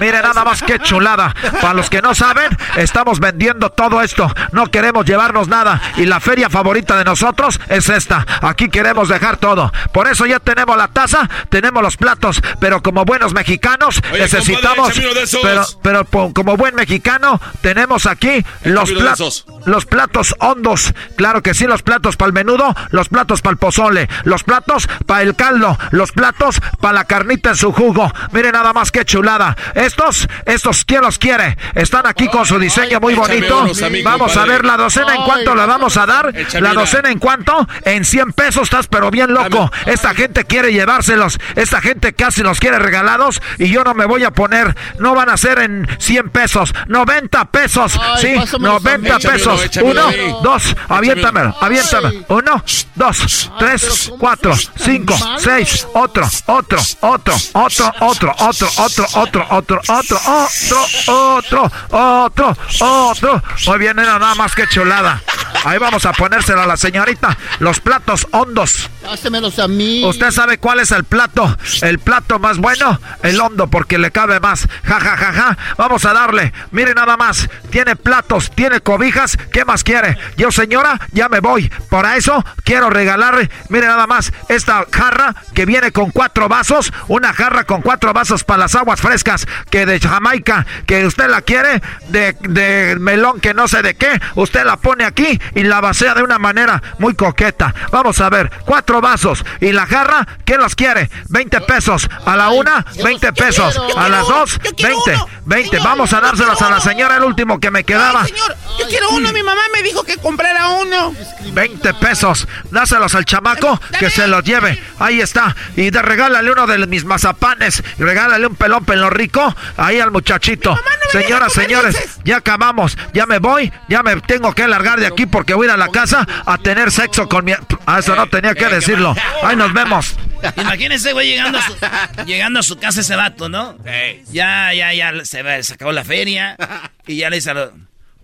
Mire nada más que chulada. Para los que no saben, estamos vendiendo todo esto. No queremos llevarnos nada. Y la feria favorita de nosotros es esta. Aquí queremos dejar todo. Por eso ya tenemos la taza, tenemos los platos. Pero como buenos mexicanos, necesitamos. pero, pero como buen mexicano, tenemos aquí los platos. Los platos hondos. Claro que sí, los platos para el menudo, los platos para el pozole, los platos para el caldo, los platos para la carnita en su jugo. Mire nada más que chulada. Estos, estos, ¿quién los quiere? Están aquí con su diseño muy bonito. Vamos a ver la docena en cuánto la vamos a dar. La docena en cuánto? En 100 pesos estás pero bien loco. Esta gente quiere llevárselos. Esta gente casi los quiere regalados y yo no me voy a poner. No van a ser en 100 pesos. 90 pesos. Sí, 90 pesos. Uno, dos, aviéntamelo, aviéntame. Uno, dos, tres, cuatro, cinco, seis, otro, otro, otro, otro, otro, otro, otro, otro, otro, otro, otro, otro, otro, otro. Muy bien, nada más que chulada. Ahí vamos a ponérselo a la señorita. Los platos hondos. Hácemelos a mí. ¿Usted sabe cuál es el plato? El plato más bueno, el hondo, porque le cabe más. Ja, ja, ja, ja. Vamos a darle. Mire nada más. Tiene platos, tiene cobijas. ¿Qué más quiere? Yo, señora, ya me voy. Por eso quiero regalarle, mire nada más, esta jarra que viene con cuatro vasos. Una jarra con cuatro vasos para las aguas frescas que de Jamaica, que usted la quiere, de, de melón que no sé de qué. Usted la pone aquí y la vacía de una manera muy coqueta. Vamos a ver, cuatro vasos. ¿Y la jarra? ¿Quién los quiere? 20 pesos. A la una, 20 pesos. A las dos, 20. 20. Vamos a dárselos a la señora, el último que me quedaba. señor, yo quiero uno. Mi mamá me dijo que comprara uno. 20 pesos. Dáselos al chamaco que se los lleve. Ahí está. Y de, regálale uno de mis mazapanes. Y regálale un pelón pelo rico. Ahí al muchachito. Señoras, señores, ya acabamos. Ya me voy. Ya me tengo que largar de aquí porque voy a ir a la casa a tener sexo con mi. Ah, eso no tenía que decirlo. Ahí nos vemos. Imagínense, güey, llegando a su, llegando a su casa ese vato, ¿no? Ya, ya, ya se, se acabó la feria. Y ya le dice a lo,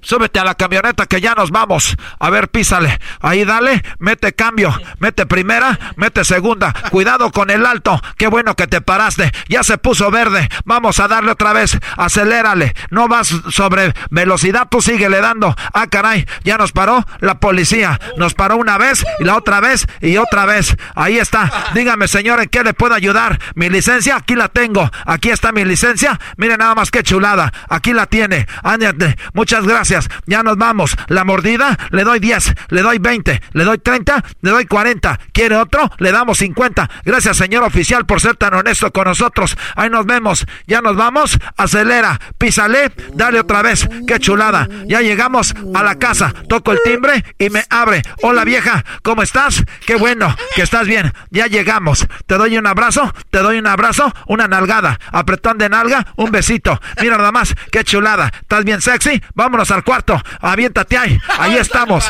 Súbete a la camioneta que ya nos vamos. A ver, písale. Ahí dale, mete cambio. Mete primera, mete segunda. Cuidado con el alto. Qué bueno que te paraste. Ya se puso verde. Vamos a darle otra vez. Acelérale. No vas sobre velocidad, tú síguele dando. Ah, caray, ya nos paró la policía. Nos paró una vez y la otra vez y otra vez. Ahí está. Dígame, señor, ¿en qué le puedo ayudar? Mi licencia, aquí la tengo. Aquí está mi licencia. Mire nada más que chulada. Aquí la tiene. Ándate. Muchas gracias. Ya nos vamos. La mordida, le doy 10, le doy 20, le doy 30, le doy 40. ¿Quiere otro? Le damos 50. Gracias, señor oficial, por ser tan honesto con nosotros. Ahí nos vemos. Ya nos vamos. Acelera. Písale. Dale otra vez. Qué chulada. Ya llegamos a la casa. Toco el timbre y me abre. Hola, vieja. ¿Cómo estás? Qué bueno que estás bien. Ya llegamos. Te doy un abrazo. Te doy un abrazo. Una nalgada. Apretón de nalga. Un besito. Mira nada más. Qué chulada. ¿Estás bien sexy? Vámonos al cuarto. Aviéntate ahí. Ahí estamos.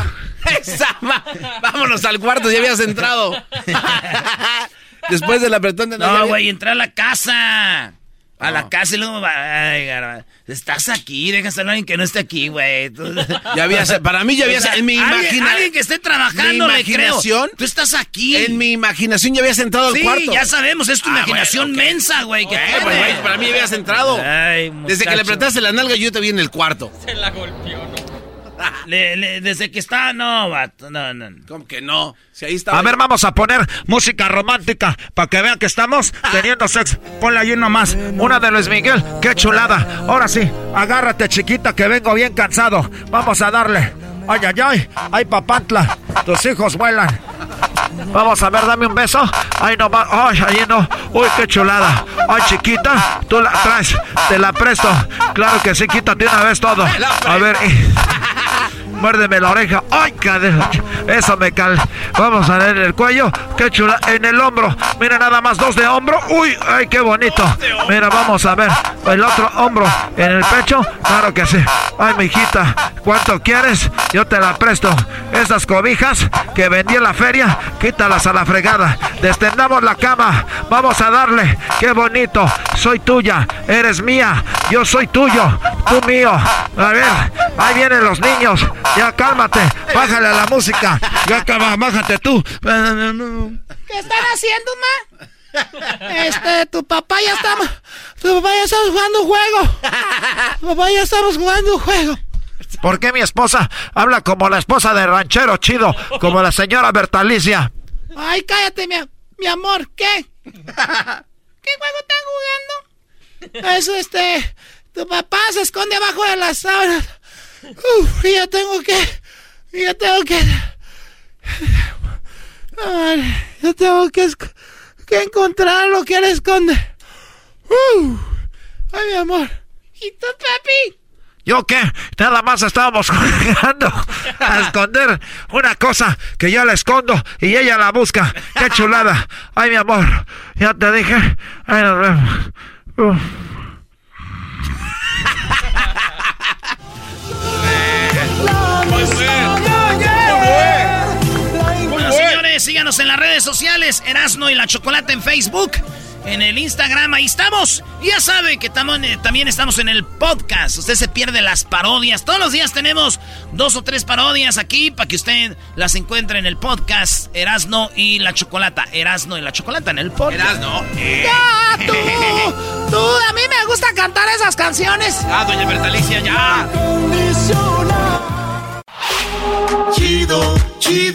Vámonos al cuarto, ya habías entrado. Después del apretón de No, güey, entra a la casa. A la casa y luego va, ay, garba, estás aquí, dejas a alguien que no esté aquí, güey. Ya había, para mí ya había, O sea, en mi imaginación. alguien que esté trabajando, le creo. Tú estás aquí. En mi imaginación ya habías entrado al Sí, cuarto. ya sabemos, es tu Ah, imaginación bueno, mensa, güey. para mí habías entrado. Ay, Desde que le apretaste la nalga, yo te vi en el cuarto. Se la. Le- le- desde que está, no, vato, no, no. ¿Cómo que no? Si ahí está. A ver, vamos a poner música romántica para que vean que estamos teniendo sexo. Ponle allí nomás. Una de Luis Miguel. ¡Qué chulada! Ahora sí, agárrate, chiquita, que vengo bien cansado. Vamos a darle. Ay, ay, ay. Ay, papantla. Tus hijos vuelan. Vamos a ver, dame un beso. Ay, no va. Ay, ahí no. Uy, qué chulada. Ay, chiquita, tú la traes. Te la presto. Claro que sí, quítate una vez todo. A ver. Muérdeme la oreja. ¡Ay, cadera! Eso me cal. Vamos a ver el cuello. ¡Qué chula! En el hombro. Mira, nada más dos de hombro. ¡Uy! ¡Ay, qué bonito! Mira, vamos a ver. El otro hombro. En el pecho. Claro que sí. ¡Ay, mijita! ¿Cuánto quieres? Yo te la presto. Esas cobijas que vendí en la feria, quítalas a la fregada. Destendamos la cama. Vamos a darle. ¡Qué bonito! Soy tuya. Eres mía. Yo soy tuyo. Tú mío. A ver. Ahí vienen los niños. Ya cálmate. Bájale a la música. Ya acaba. Bájate tú. ¿Qué están haciendo, ma? Este, tu papá ya está. Tu papá ya está jugando un juego. Tu papá ya estamos jugando un juego. ¿Por qué mi esposa habla como la esposa de ranchero chido? Como la señora Bertalicia. Ay, cállate, mi, mi amor. ¿Qué? ¿Qué juego están jugando? Es este. Tu papá se esconde abajo de las sábanas. Uf, y yo tengo que. y Yo tengo que. Ay, yo tengo que, que encontrar lo que él esconde. Uf. ay, mi amor. ¿Y tú, papi? ¿Yo qué? Nada más estábamos jugando a esconder una cosa que yo la escondo y ella la busca. ¡Qué chulada! ¡Ay, mi amor! Ya te dije. Ay, nos vemos. Bueno, señores, síganos en las redes sociales, Erasno y la Chocolata en Facebook, en el Instagram, ahí estamos. Y ya sabe que tamo- eh, también estamos en el podcast. Usted se pierde las parodias. Todos los días tenemos dos o tres parodias aquí para que usted las encuentre en el podcast Erasno y la Chocolata. Erasno y la Chocolata en el podcast. Erasno. ¡Ya, tú! ¡Tú! A mí me gusta cantar esas canciones. Ah, doña Bertalicia, ya.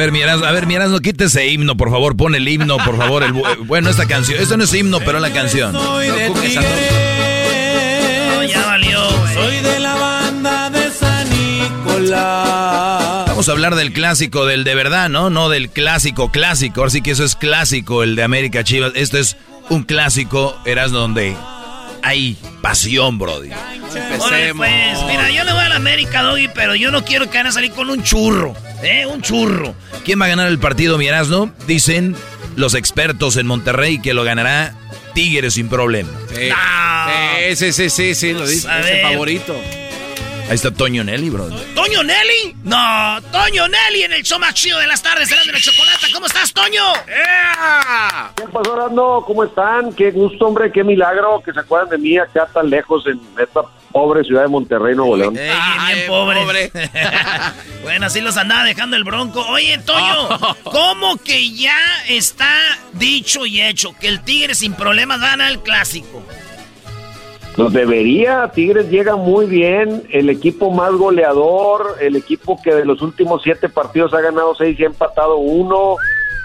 ver, miras, a ver, miras, no quites ese himno, por favor, pon el himno, por favor. el bueno, esta canción, esto no es himno, pero la canción. Soy de no. Ya valió. Soy de la banda de San Nicolás. Vamos a hablar del clásico, del de verdad, ¿no? No del clásico clásico. Ahora sí que eso es clásico, el de América Chivas. Esto es un clásico, eras donde hay pasión, Brody. Órale, pues, mira, yo le voy a la América, Doggy, pero yo no quiero que van a salir con un churro, ¿eh? Un churro. ¿Quién va a ganar el partido, mi Erasno? Dicen los expertos en Monterrey que lo ganará Tigres sin problema. Sí, sí, sí, sí, sí, lo dice. Es el favorito. Ahí está Toño Nelly, Brody. ¿Toño Nelly? No, Toño Nelly en el show más chido de las tardes, será de la chocolata. ¿Cómo estás, Toño? ¿Qué pasó, Orlando? ¿Cómo están? Qué gusto, hombre, qué milagro que se acuerdan de mí acá tan lejos en esta pobre ciudad de Monterrey, Nuevo León. Ey, bien pobre. bueno, así los andaba dejando el bronco. Oye, Toño, ¿cómo que ya está dicho y hecho que el Tigre sin problemas gana el clásico? Pues debería, Tigres llega muy bien, el equipo más goleador, el equipo que de los últimos siete partidos ha ganado seis y ha empatado uno,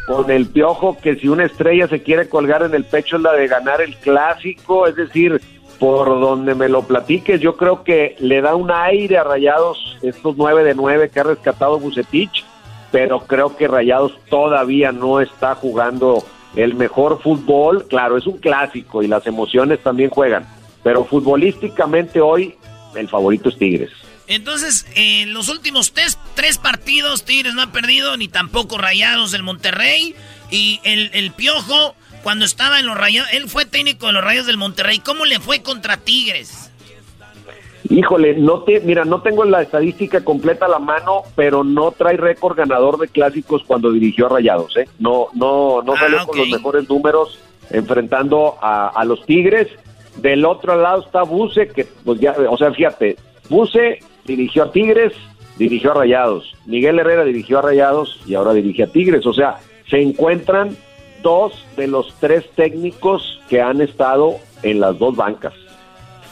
con el piojo que si una estrella se quiere colgar en el pecho es la de ganar el clásico, es decir, por donde me lo platiques, yo creo que le da un aire a Rayados estos nueve de nueve que ha rescatado Bucetich, pero creo que Rayados todavía no está jugando el mejor fútbol, claro, es un clásico y las emociones también juegan, pero futbolísticamente hoy el favorito es Tigres. Entonces, en los últimos tres, tres partidos, Tigres no ha perdido, ni tampoco Rayados del Monterrey. Y el, el Piojo, cuando estaba en los Rayados, él fue técnico de los Rayos del Monterrey. ¿Cómo le fue contra Tigres? Híjole, no te, mira, no tengo la estadística completa a la mano, pero no trae récord ganador de clásicos cuando dirigió a Rayados, ¿eh? No, no, no salió con los mejores números enfrentando a, a, los Tigres. Del otro lado está Buse, que pues ya, o sea, fíjate, Buse dirigió a Tigres, dirigió a Rayados. Miguel Herrera dirigió a Rayados y ahora dirige a Tigres. O sea, se encuentran dos de los tres técnicos que han estado en las dos bancas.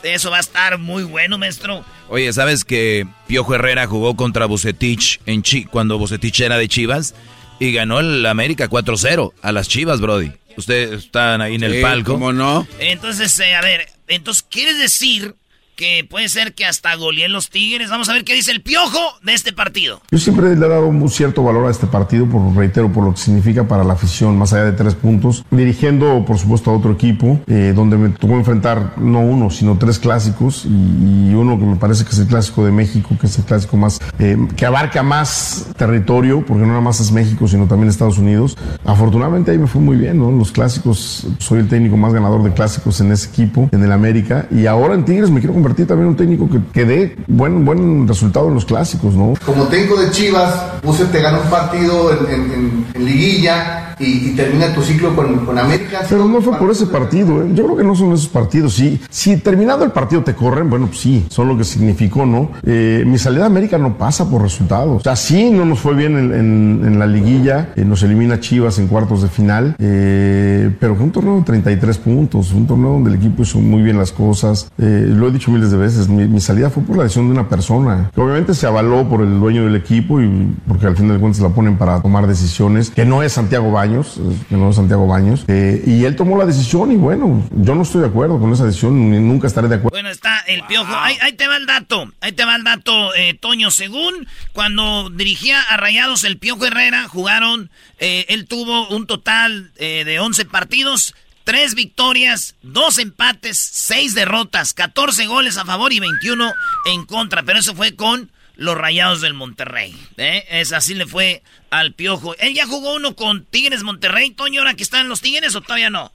Eso va a estar muy bueno, maestro. Oye, ¿sabes que Piojo Herrera jugó contra Bucetich en Chi cuando Bucetich era de Chivas? Y ganó el América 4-0 a las Chivas, Brody. Ustedes están ahí en el palco. ¿Cómo no? Entonces, eh, a ver, entonces, ¿quieres decir que puede ser que hasta goleen los Tigres. Vamos a ver qué dice el piojo de este partido. Yo siempre le he dado un cierto valor a este partido, por reitero, por lo que significa para la afición, más allá de tres puntos. Dirigiendo, por supuesto, a otro equipo, eh, donde me tocó enfrentar no uno, sino tres clásicos, y, y, uno que me parece que es el clásico de México, que es el clásico más, eh, que abarca más territorio, porque no nada más es México, sino también Estados Unidos. Afortunadamente ahí me fue muy bien, ¿no? Los clásicos, soy el técnico más ganador de clásicos en ese equipo, en el América, y ahora en Tigres me quiero convertir también un técnico que, que dé buen, buen resultado en los clásicos, ¿no? Como técnico de Chivas, Puse te gana un partido en, en, en, en liguilla y, y, termina tu ciclo con, con América. Pero no fue por ese partido, ¿eh? yo creo que no son esos partidos. Sí, si terminado el partido te corren, bueno, pues sí, son lo que significó, ¿no? Eh, mi salida a América no pasa por resultados. O sea, sí, no nos fue bien en, en la liguilla, eh, nos elimina Chivas en cuartos de final, pero fue un torneo de 33 puntos, un torneo donde el equipo hizo muy bien las cosas. Lo he dicho miles de veces, mi, salida fue por la decisión de una persona, que obviamente se avaló por el dueño del equipo y porque al final de cuentas la ponen para tomar decisiones, que no es Santiago Baños, que no es Santiago Baños, eh, y él tomó la decisión y bueno, yo no estoy de acuerdo con esa decisión, ni nunca estaré de acuerdo. Bueno, está el piojo, ahí, ahí, te va el dato, ahí te va el dato, eh, Toño, según cuando dirigía a Rayados el piojo Herrera, jugaron, eh, él tuvo un total eh, de 11 partidos, Tres victorias, dos empates, seis derrotas, 14 goles a favor y 21 en contra. Pero eso fue con los Rayados del Monterrey. ¿eh? Es así le fue al Piojo. ¿Él ya jugó uno con Tigres Monterrey, Toño, ahora que están los Tigres o todavía no?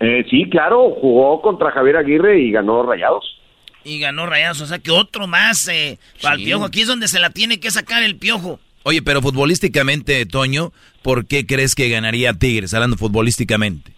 Eh, sí, claro, jugó contra Javier Aguirre y ganó Rayados. Y ganó Rayados, o sea que otro más eh, para sí. el Piojo. Aquí es donde se la tiene que sacar el Piojo. Oye, pero futbolísticamente, Toño, ¿por qué crees que ganaría Tigres, hablando futbolísticamente?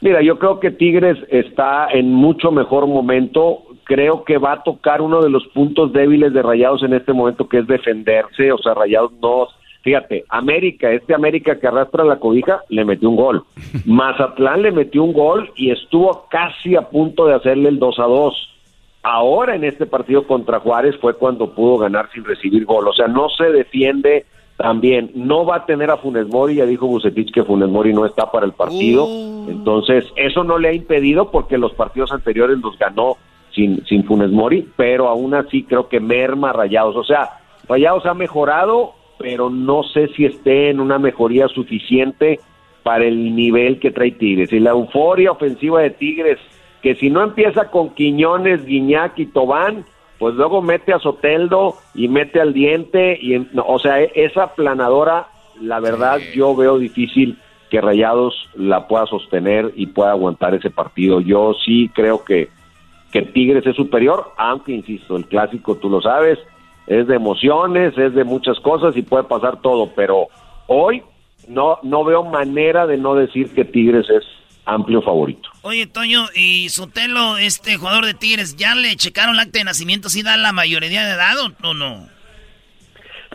Mira, yo creo que Tigres está en mucho mejor momento. Creo que va a tocar uno de los puntos débiles de Rayados en este momento, que es defenderse. O sea, Rayados no. Fíjate, América, este América que arrastra la cobija, le metió un gol. Mazatlán le metió un gol y estuvo casi a punto de hacerle el 2 a 2 ahora en este partido contra Juárez fue cuando pudo ganar sin recibir gol. O sea, no se defiende también. No va a tener a Funes Mori, ya dijo Bucetich que Funes Mori no está para el partido. Uh. Entonces, eso no le ha impedido porque los partidos anteriores los ganó sin, sin Funes Mori, pero aún así creo que merma Rayados. O sea, Rayados ha mejorado, pero no sé si esté en una mejoría suficiente para el nivel que trae Tigres. Y la euforia ofensiva de Tigres que si no empieza con Quiñones, Guiñac y Tobán, pues luego mete a Soteldo y mete al diente, y no, o sea, esa planadora, la verdad sí. yo veo difícil que Rayados la pueda sostener y pueda aguantar ese partido. Yo sí creo que, que Tigres es superior, aunque insisto, el clásico tú lo sabes, es de emociones, es de muchas cosas y puede pasar todo, pero hoy no, no veo manera de no decir que Tigres es amplio favorito. Oye, Toño, ¿y Sotelo, este jugador de Tigres, ya le checaron el acta de nacimiento, si da la mayoría de edad o no?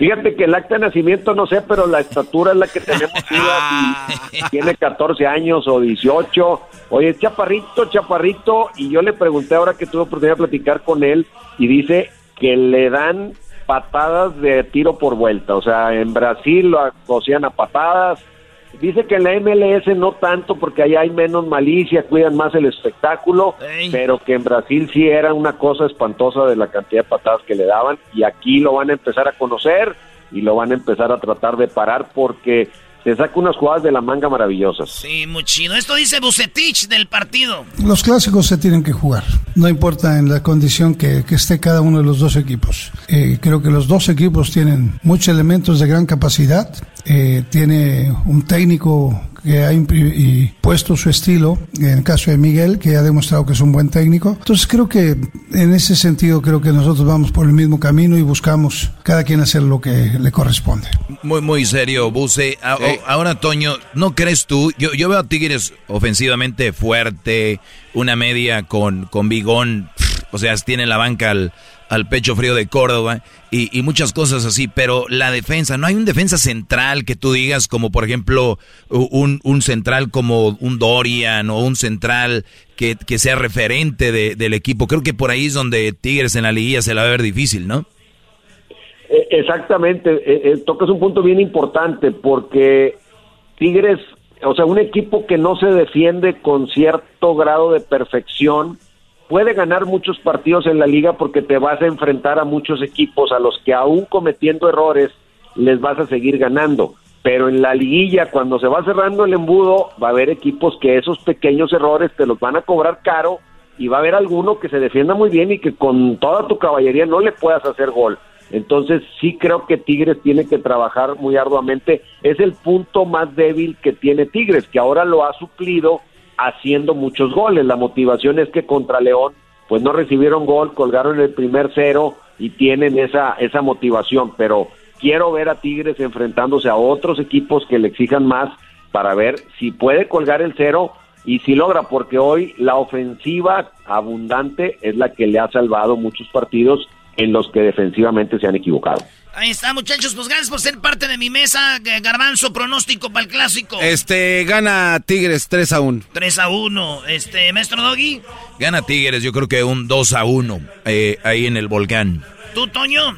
Fíjate que el acta de nacimiento no sé, pero la estatura es la que tenemos. si tiene 14 años o 18. Oye, chaparrito, chaparrito. Y yo le pregunté ahora que tuve oportunidad de platicar con él y dice que le dan patadas de tiro por vuelta. O sea, en Brasil lo cocían a patadas, Dice que en la MLS no tanto porque allá hay menos malicia, cuidan más el espectáculo, Ey. pero que en Brasil sí era una cosa espantosa de la cantidad de patadas que le daban y aquí lo van a empezar a conocer y lo van a empezar a tratar de parar porque te saca unas jugadas de la manga maravillosas. Sí, muy chido. Esto dice Bucetich del partido. Los clásicos se tienen que jugar, no importa en la condición que, que esté cada uno de los dos equipos. Eh, creo que los dos equipos tienen muchos elementos de gran capacidad, eh, tiene un técnico que ha puesto su estilo, en el caso de Miguel, que ha demostrado que es un buen técnico. Entonces creo que en ese sentido creo que nosotros vamos por el mismo camino y buscamos cada quien hacer lo que le corresponde. Muy, muy serio, Buse. Ahora, Toño, ¿no crees tú? Yo, yo veo a Tigres ofensivamente fuerte, una media con, con bigón, o sea, tiene la banca al al pecho frío de Córdoba y, muchas cosas así, pero la defensa, no hay un defensa central que tú digas como por ejemplo un, un central como un Dorian o un central que, sea referente del equipo. Creo que por ahí es donde Tigres en la liguilla se la va a ver difícil, ¿no? E, exactamente, e, e, tocas un punto bien importante porque Tigres, o sea, un equipo que no se defiende con cierto grado de perfección, puede ganar muchos partidos en la liga porque te vas a enfrentar a muchos equipos a los que aún cometiendo errores les vas a seguir ganando. Pero en la liguilla, cuando se va cerrando el embudo, va a haber equipos que esos pequeños errores te los van a cobrar caro y va a haber alguno que se defienda muy bien y que con toda tu caballería no le puedas hacer gol. Entonces sí creo que Tigres tiene que trabajar muy arduamente. Es el punto más débil que tiene Tigres, que ahora lo ha suplido haciendo muchos goles. La motivación es que contra León, pues no recibieron gol, colgaron el primer cero y tienen esa, esa motivación. Pero quiero ver a Tigres enfrentándose a otros equipos que le exijan más para ver si puede colgar el cero y si logra, porque hoy la ofensiva abundante es la que le ha salvado muchos partidos en los que defensivamente se han equivocado. Ahí está, muchachos. Pues gracias por ser parte de mi mesa. Garbanzo, pronóstico para el clásico. Este, gana Tigres 3 a 1. 3 a 1. Este, maestro Doggy. Gana Tigres, yo creo que un 2 a 1 eh, ahí en el volcán. ¿Tú, Toño?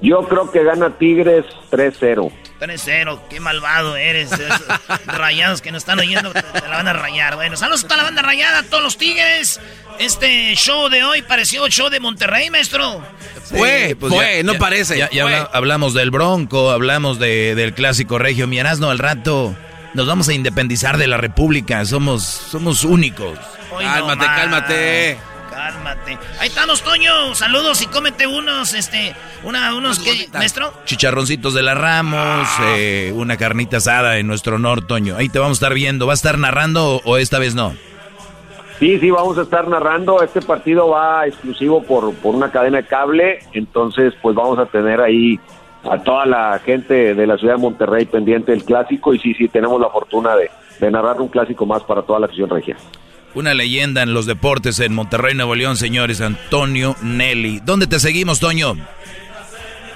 Yo creo que gana Tigres 3-0. 3-0, qué malvado eres. rayados que nos están oyendo, te, la van a rayar. Bueno, saludos a toda la banda rayada, a todos los Tigres. Este show de hoy pareció show de Monterrey, maestro. fue, pues fue, no parece. Ya, hablamos del Bronco, hablamos del clásico regio. Mi no al rato nos vamos a independizar de la República. Somos, somos únicos. cálmate, cálmate. Cálmate. Ahí estamos, Toño. Saludos y cómete unos, este, una, unos, ¿qué, maestro? Chicharroncitos de la Ramos, ah. eh, una carnita asada en nuestro honor, Toño. Ahí te vamos a estar viendo. ¿Va a estar narrando o esta vez no? Sí, sí, vamos a estar narrando. Este partido va exclusivo por, por una cadena de cable, entonces pues vamos a tener ahí a toda la gente de la ciudad de Monterrey pendiente del clásico y sí, sí, tenemos la fortuna de, de narrar un clásico más para toda la afición regia. Una leyenda en los deportes en Monterrey, Nuevo León, señores, Antonio Nelly. ¿Dónde te seguimos, Toño?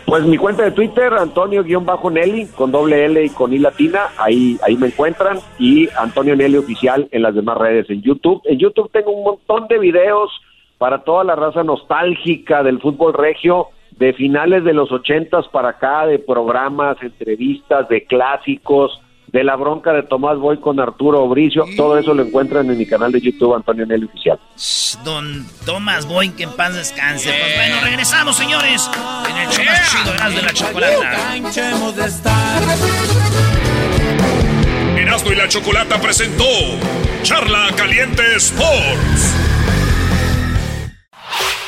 Pues mi cuenta de Twitter, Antonio-Nelly, con doble L y con I latina, ahí, ahí me encuentran, y Antonio Nelly oficial en las demás redes en YouTube. En YouTube tengo un montón de videos para toda la raza nostálgica del fútbol regio, de finales de los ochentas para acá, de programas, entrevistas, de clásicos, de la bronca de Tomás Boy con Arturo Obricio. Todo eso lo encuentran en mi canal de YouTube, Antonio Nelly Oficial. Don Tomás Boy, que en paz descanse. Pues bueno, regresamos, señores, en el show más chido de la Chocolata. Erasmo y la Chocolata presentó Charla Caliente Sports.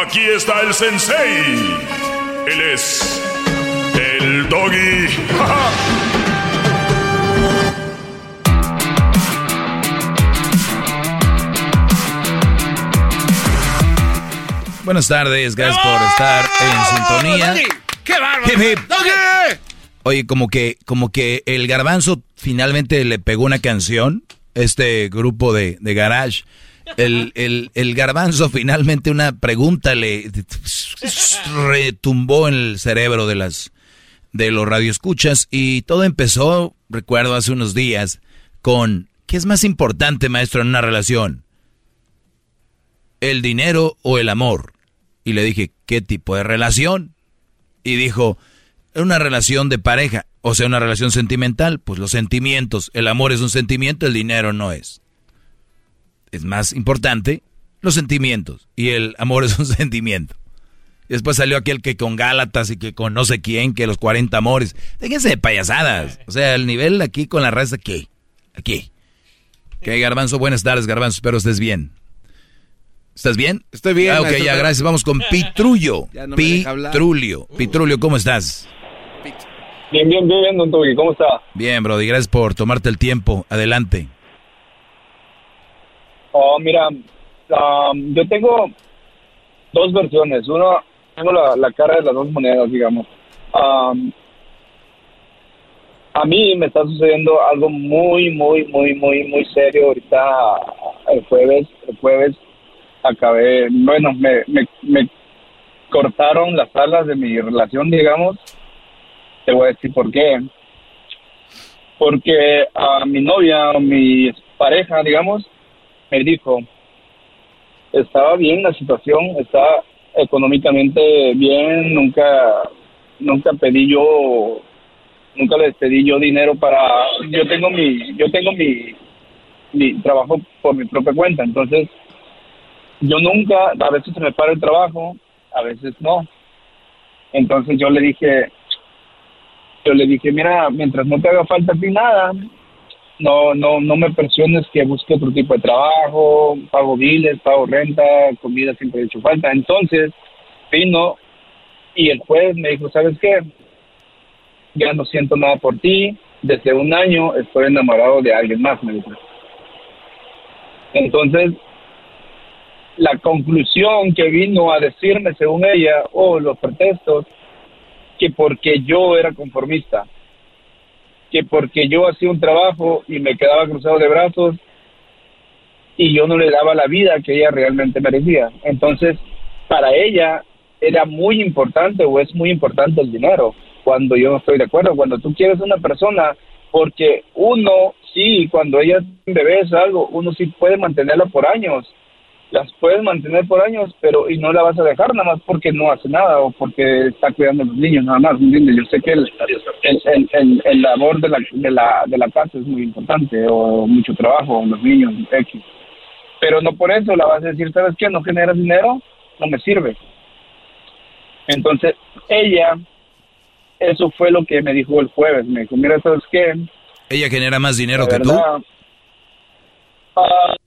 Aquí está el sensei. Él es el doggy. Buenas tardes, gracias por estar en sintonía. ¡Qué bárbaro! Oye, como que, como que el garbanzo finalmente le pegó una canción, este grupo de, de garage el, el, el garbanzo finalmente una pregunta le retumbó en el cerebro de las de los radioescuchas y todo empezó, recuerdo hace unos días, con, ¿qué es más importante, maestro, en una relación? ¿El dinero o el amor? Y le dije, ¿qué tipo de relación? Y dijo, una relación de pareja, o sea, una relación sentimental, pues los sentimientos, el amor es un sentimiento, el dinero no es. Es más importante los sentimientos y el amor es un sentimiento. Después salió aquel que con Gálatas y que con no sé quién, que los 40 amores. Déjense de payasadas. O sea, el nivel aquí con la raza, aquí. Aquí. Que Garbanzo, buenas tardes, Garbanzo. Espero estés bien. ¿Estás bien? Estoy bien. Ah, ok, ya, gracias. Vamos con Pitrullo. No. Pitrulio, ¿cómo estás? Bien, bien, bien, don Toby. ¿Cómo está? Bien, Brody. Gracias por tomarte el tiempo. Adelante. Oh, mira, um, yo tengo dos versiones. Uno, tengo la, la cara de las dos monedas, digamos. Um, a mí me está sucediendo algo muy, muy, muy, muy, muy serio. Ahorita, el jueves, el jueves, acabé, bueno, me, me, me cortaron las alas de mi relación, digamos. Te voy a decir por qué. Porque a mi novia, mi pareja, digamos, me dijo, estaba bien la situación, está económicamente bien, nunca, nunca pedí yo, nunca les pedí yo dinero para, yo tengo mi, yo tengo mi, mi trabajo por mi propia cuenta, entonces yo nunca, a veces se me para el trabajo, a veces no, entonces yo le dije, yo le dije, mira, mientras no te haga falta a ti nada, no, no, no me presiones que busque otro tipo de trabajo, pago biles, pago renta, comida siempre he hecho falta. Entonces vino y el juez me dijo, ¿sabes qué? Ya no siento nada por ti, desde un año estoy enamorado de alguien más, me dijo. Entonces, la conclusión que vino a decirme, según ella, o los pretextos, que porque yo era conformista, que porque yo hacía un trabajo y me quedaba cruzado de brazos y yo no le daba la vida que ella realmente merecía. Entonces, para ella era muy importante o es muy importante el dinero cuando yo no estoy de acuerdo. Cuando tú quieres una persona, porque uno sí, cuando ella bebé es algo, uno sí puede mantenerla por años, las puedes mantener por años, pero y no la vas a dejar nada más porque no hace nada o porque está cuidando a los niños nada más, ¿me entiendes? Yo sé que el, el, el, el, el labor de la, de, la, de la casa es muy importante o mucho trabajo, los niños, X. Pero no por eso la vas a decir, ¿sabes qué? No generas dinero, no me sirve. Entonces, ella, eso fue lo que me dijo el jueves. Me dijo, mira, ¿sabes qué? ¿Ella genera más dinero La que tú?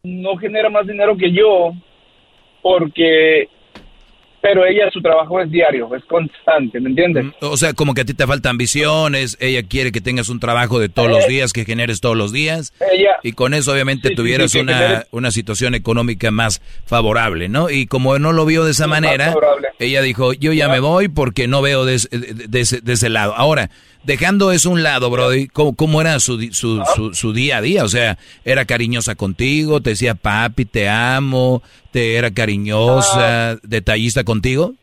No genera más dinero que yo porque pero ella su trabajo es diario es constante ¿me entiendes? O sea, como que a ti te falta ambiciones, ella quiere que tengas un trabajo de todos los Eh, días, que generes todos los días, ella y con eso obviamente Sí, tuvieras sí, una, una situación económica más favorable, ¿no? Y como no lo vio de esa manera, ella dijo, yo ya me voy porque no veo de, de- de ese, de ese lado. Ahora, dejando eso a un lado, Brody, ¿cómo, cómo era su, su, su, su día a día? O sea, ¿era cariñosa contigo? ¿Te decía, papi, te amo? ¿Te era Ah. cariñosa, detallista contigo?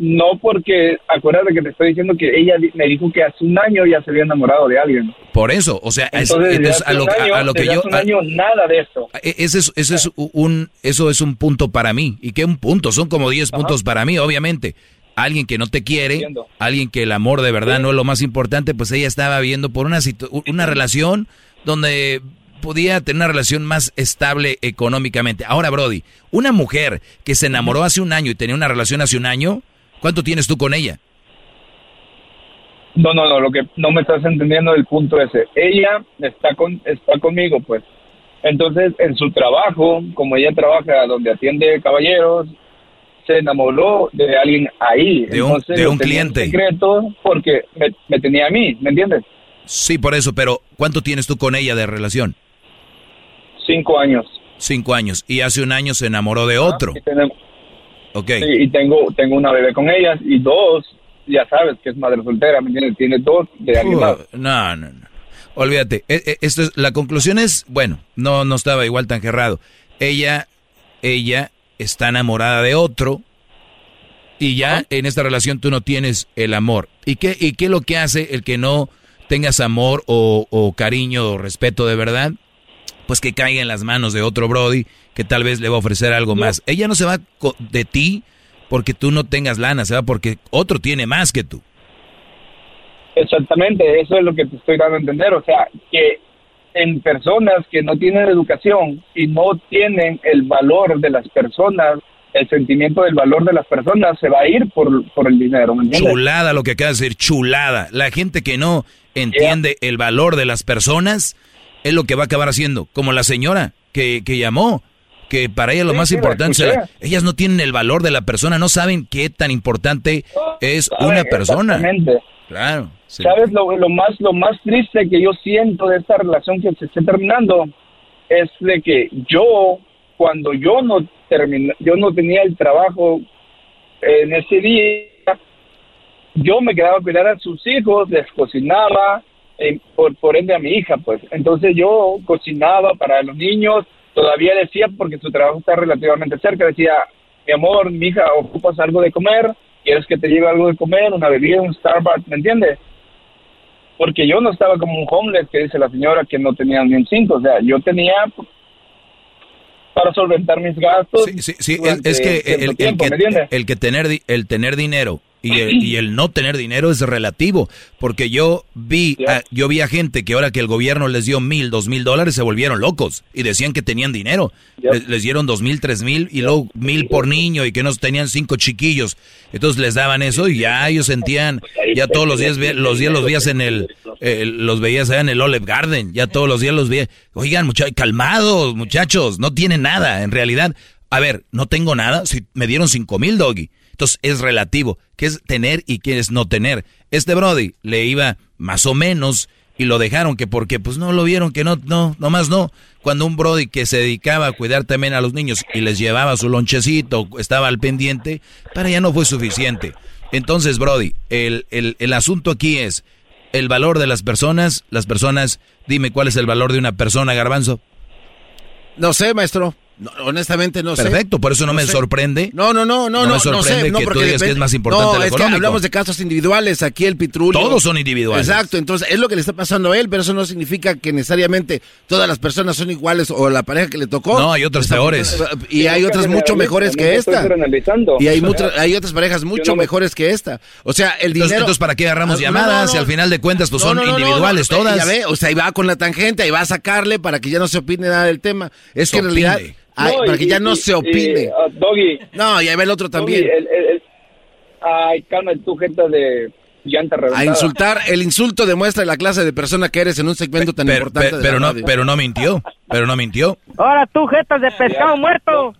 no porque acuérdate que te estoy diciendo que ella me dijo que hace un año ya se había enamorado de alguien Por eso, o sea, es- entonces, a, lo, un año, a- a lo que yo... hace un a- año nada de eso E- Ese es, ese es un, eso es un punto para mí. ¿Y qué un punto? Son como 10 puntos para mí, obviamente. Alguien que no te quiere, alguien que el amor de verdad no es lo más importante, pues ella estaba viendo por una, situ- una relación donde podía tener una relación más estable económicamente. Ahora, Brody, una mujer que se enamoró hace un año y tenía una relación hace un año, ¿cuánto tienes tú con ella? no no no lo que no me estás entendiendo el punto ese ella está con está conmigo pues entonces en su trabajo como ella trabaja donde atiende caballeros se enamoró de alguien ahí De un- Entonces, de un cliente. secreto porque me, me tenía a mí ¿me entiendes? Sí, por eso, pero ¿cuánto tienes tú con ella de relación? cinco años Cinco años. Y hace un año se enamoró de otro. y tenemos Ok. Sí, y tengo tengo una bebé con ellas y dos ya sabes que es madre soltera ¿me entiendes? tiene dos de alguien más Uh, no, no, no. Olvídate. E- e- Esto es, la conclusión es, bueno, no, no estaba igual tan gerrado. Ella, ella está enamorada de otro y ya en esta relación tú no tienes el amor. ¿Y qué, y qué es lo que hace el que no tengas amor o, o cariño o respeto de verdad, pues que caiga en las manos de otro Brody que tal vez le va a ofrecer algo más. Ella no se va de ti porque tú no tengas lana, se va porque otro tiene más que tú. Exactamente, eso es lo que te estoy dando a entender. O sea, que en personas que no tienen educación y no tienen el valor de las personas, el sentimiento del valor de las personas, se va a ir por, por el dinero. chulada lo que acaba de decir, chulada. La gente que no entiende el valor de las personas es lo que va a acabar haciendo. Como la señora que, que llamó, que para ella lo más importante, ellas no tienen el valor de la persona, no saben qué tan importante es una persona. Claro. ¿Sabes lo, lo, más lo más triste que yo siento de esta relación que se está terminando? Es de que yo, cuando yo no terminé, yo no tenía el trabajo en ese día, yo me quedaba a cuidar a sus hijos, les cocinaba, eh, por, por ende a mi hija, pues. Entonces yo cocinaba para los niños, todavía decía, porque su trabajo está relativamente cerca, decía, mi amor, mi hija, ocupas algo de comer, quieres que te lleve algo de comer, una bebida, un Starbucks, ¿me entiendes? Porque yo no estaba como un homeless que dice la señora que no tenía ni un cinco, o sea, yo tenía para solventar mis gastos. Sí, sí, sí. es que el, que, el que tener el tener dinero y el, y el, no tener dinero es relativo, porque yo vi, a, yo vi a gente que ahora que el gobierno les dio mil, dos mil dólares se volvieron locos y decían que tenían dinero. Les, dieron dos mil, tres mil y luego mil por niño y que no tenían cinco chiquillos. Entonces les daban eso y ya ellos sentían, ya todos los días, los días los veías en el, los veías allá en el Olive Garden, ya todos los días los veías. Oigan, muchachos, calmados, muchachos, no tienen nada en realidad. A ver, no tengo nada, si me dieron cinco mil, doggy entonces es relativo. ¿Qué es tener y qué es no tener? Este Brody le iba más o menos y lo dejaron que porque pues no lo vieron que no, no, nomás no. Cuando un Brody que se dedicaba a cuidar también a los niños y les llevaba su lonchecito, estaba al pendiente, para ya no fue suficiente. Entonces, Brody, el, el, el asunto aquí es el valor de las personas. Las personas, dime cuál es el valor de una persona, garbanzo. No sé, maestro honestamente no sé. Perfecto, por eso no, me sorprende. No, no, no, no, no. me sorprende que tú digas que es más importante no, es que hablamos de casos individuales, aquí el pitrulio. Todos son individuales. Exacto, entonces es lo que le está pasando a él, pero eso no significa que necesariamente todas las personas son iguales o la pareja que le tocó. No, hay otras peores. Y hay otras mucho mejores que esta. Y hay, hay otras parejas mucho mejores que esta. O sea, el dinero... Entonces, ¿para qué agarramos llamadas? Y al final de cuentas, pues son individuales todas. Ya ve, o sea, ahí va con la tangente, ahí va a sacarle para que ya no se opine nada del tema. Es que en realidad... Ay, para que ya no se opine. Uh, doggy. No, y ahí va el otro también. ay, calma tu gente de llanta reventada. A insultar, el insulto demuestra la clase de persona que eres en un segmento tan importante. de pero, no, pero no mintió, pero no mintió. Ahora tú, jetas de pescado muerto.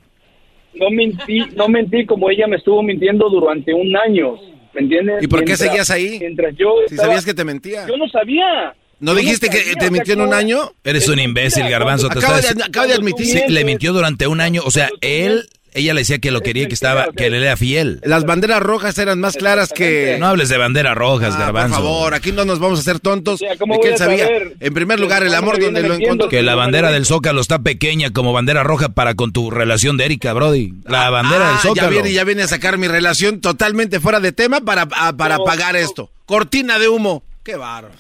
No mentí, no mentí como ella me estuvo mintiendo durante un año. ¿Me entiendes? ¿Y por qué seguías ahí? Mientras yo si sabías que te mentía. Yo no sabía. ¿No dijiste que te mintió en un año? Eres un imbécil, Garbanzo. acaba, de, admitir. Sí, le mintió durante un año. O sea, él, ella le decía que lo quería, que estaba, que le era fiel. Las banderas rojas eran más claras que. No hables de banderas rojas, ah, Garbanzo. Por favor, aquí no nos vamos a hacer tontos. de que él sabía. En primer lugar, el amor donde lo encontró. Que la bandera del Zócalo está pequeña como bandera roja para con tu relación de Erika, Brody. La bandera del ah, Zócalo. Ya viene, ya viene a sacar mi relación totalmente fuera de tema para, para pagar esto. Cortina de humo. Qué barro.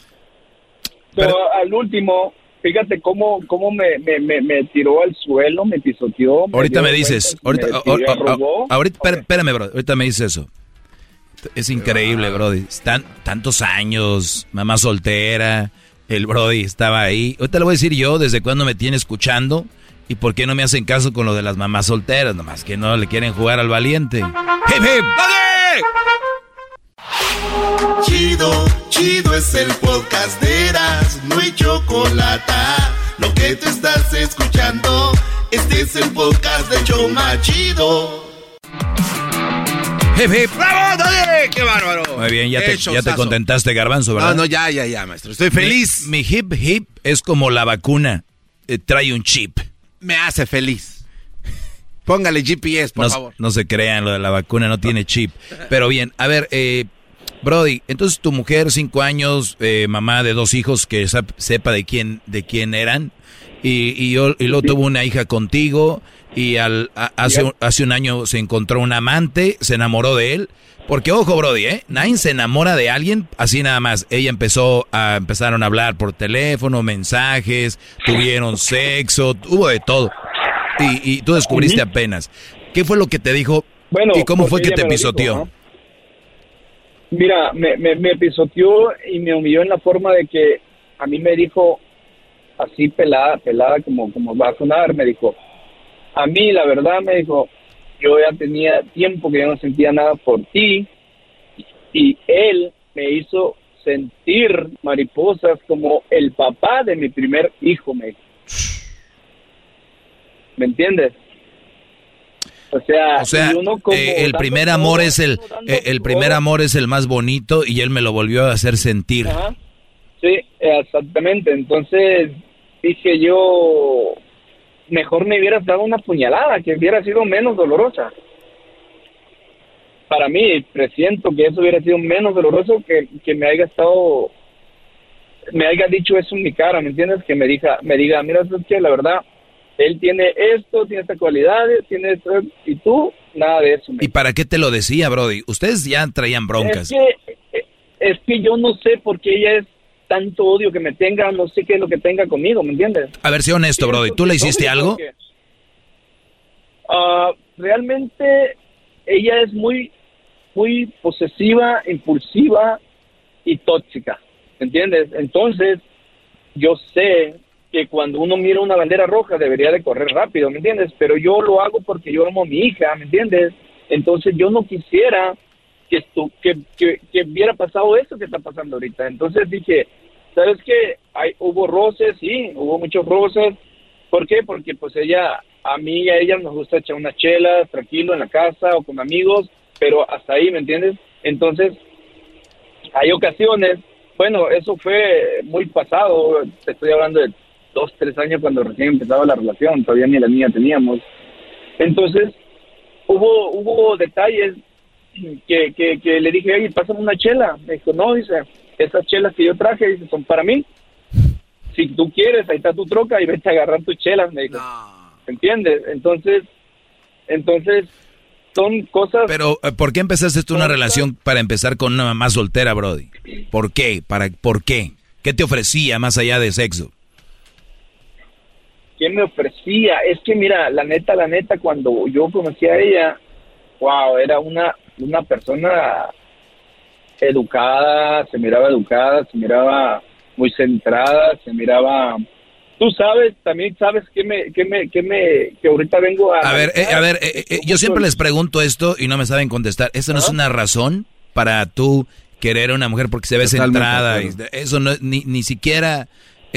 Pero, al último, fíjate cómo, cómo me, me, me, tiró al suelo, me pisoteó. ahorita me dices, ahorita, ahorita, espérame, bro, ahorita me dices eso. Es increíble, Brody. Están tantos años, mamá soltera, el Brody estaba ahí. Ahorita le voy a decir yo desde cuándo me tiene escuchando y por qué no me hacen caso con lo de las mamás solteras, nomás que no le quieren jugar al valiente. ¡Hip, hip! Chido, chido es el podcast de Eras, no hay chocolate. Lo que te estás escuchando, este es el podcast de Choma Chido. Hip, hip. ¡Bravo, Dale! ¡Qué bárbaro! Muy bien, ya, te, ya te, contentaste, Garbanzo, ¿verdad? No, no, ya, ya, ya, maestro. Estoy feliz. Mi, hip, hip es como la vacuna. Eh, trae un chip. Me hace feliz. Póngale GPS, por favor. No se crean, lo de la vacuna no tiene chip. Pero bien, a ver, eh, Brody, entonces tu mujer, cinco años, eh, mamá de dos hijos, que sepa de quién, de quién eran, y, y, yo, y luego tuvo una hija contigo, y al, hace, hace un año se encontró un amante, se enamoró de él, Porque ojo, Brody, ¿eh? Nadie se enamora de alguien así nada más. Ella empezó a empezaron a hablar por teléfono, mensajes, tuvieron sexo, hubo de todo. Y, y tú descubriste apenas. ¿Qué fue lo que te dijo? Bueno, ¿Y cómo fue que te dijo, pisoteó? ¿no? Mira, me, me, me pisoteó y me humilló en la forma de que a mí me dijo así pelada, pelada como, como va a sonar, me dijo, a mí la verdad me dijo, yo ya tenía tiempo que yo no sentía nada por ti y él me hizo sentir mariposas como el papá de mi primer hijo, me dijo. ¿Me entiendes? O sea, O sea, y uno como eh, el primer amor es el eh, el primer amor es el más bonito y él me lo volvió a hacer sentir. Ajá. Sí, exactamente. Entonces dije yo, mejor me hubieras dado una puñalada, que hubiera sido menos dolorosa. Para mí, presiento que eso hubiera sido menos doloroso que, que me haya estado, me haya dicho eso en mi cara, ¿me entiendes? Que me diga, me diga, mira, es que la verdad, él tiene esto, tiene estas cualidades, tiene esto, y tú, nada de eso. ¿Y para qué te lo decía, Brody? Ustedes ya traían broncas. Es que, es que yo no sé por qué ella es tanto odio que me tenga, no sé qué es lo que tenga conmigo, ¿me entiendes? A ver, sé honesto, Brody. ¿Tú le hiciste algo? porque, ah, realmente ella es muy, muy posesiva, impulsiva y tóxica, ¿me entiendes? Entonces, yo sé que cuando uno mira una bandera roja debería de correr rápido, ¿me entiendes? Pero yo lo hago porque yo amo a mi hija, ¿me entiendes? Entonces yo no quisiera que, estu que, que, que hubiera pasado eso que está pasando ahorita. Entonces dije, ¿sabes qué? Hay, hubo roces, sí, hubo muchos roces. ¿Por qué? Porque pues ella, a mí y a ella nos gusta echar una chela tranquilo en la casa o con amigos, pero hasta ahí, ¿me entiendes? Entonces, hay ocasiones, bueno, eso fue muy pasado, te estoy hablando de dos, tres años cuando recién empezaba la relación, todavía ni la niña teníamos. Entonces, hubo, hubo detalles que, que, que le dije, oye, pásame una chela. Me dijo, no, dice, esas chelas que yo traje, dice, son para mí. Si tú quieres, ahí está tu troca y vete a agarrar tus chelas, me dijo. ¿Entiendes? Entonces, entonces, son cosas... Pero, eh, ¿por qué empezaste tú una relación para empezar con una mamá soltera, Brody? ¿Por qué? ¿Para, ¿Por qué? ¿Qué te ofrecía más allá de sexo? ¿Qué me ofrecía? Es que mira, la neta, la neta, cuando yo conocí a ella, wow, era una, una persona educada, se miraba educada, se miraba muy centrada, se miraba... Tú sabes, también sabes que me, que me, que me, que ahorita vengo a... A ver, eh, a ver, eh, eh, yo siempre les pregunto esto y no me saben contestar. ¿Eso no es una razón para tú querer a una mujer porque se ve Totalmente centrada? y eso no, ni, ni siquiera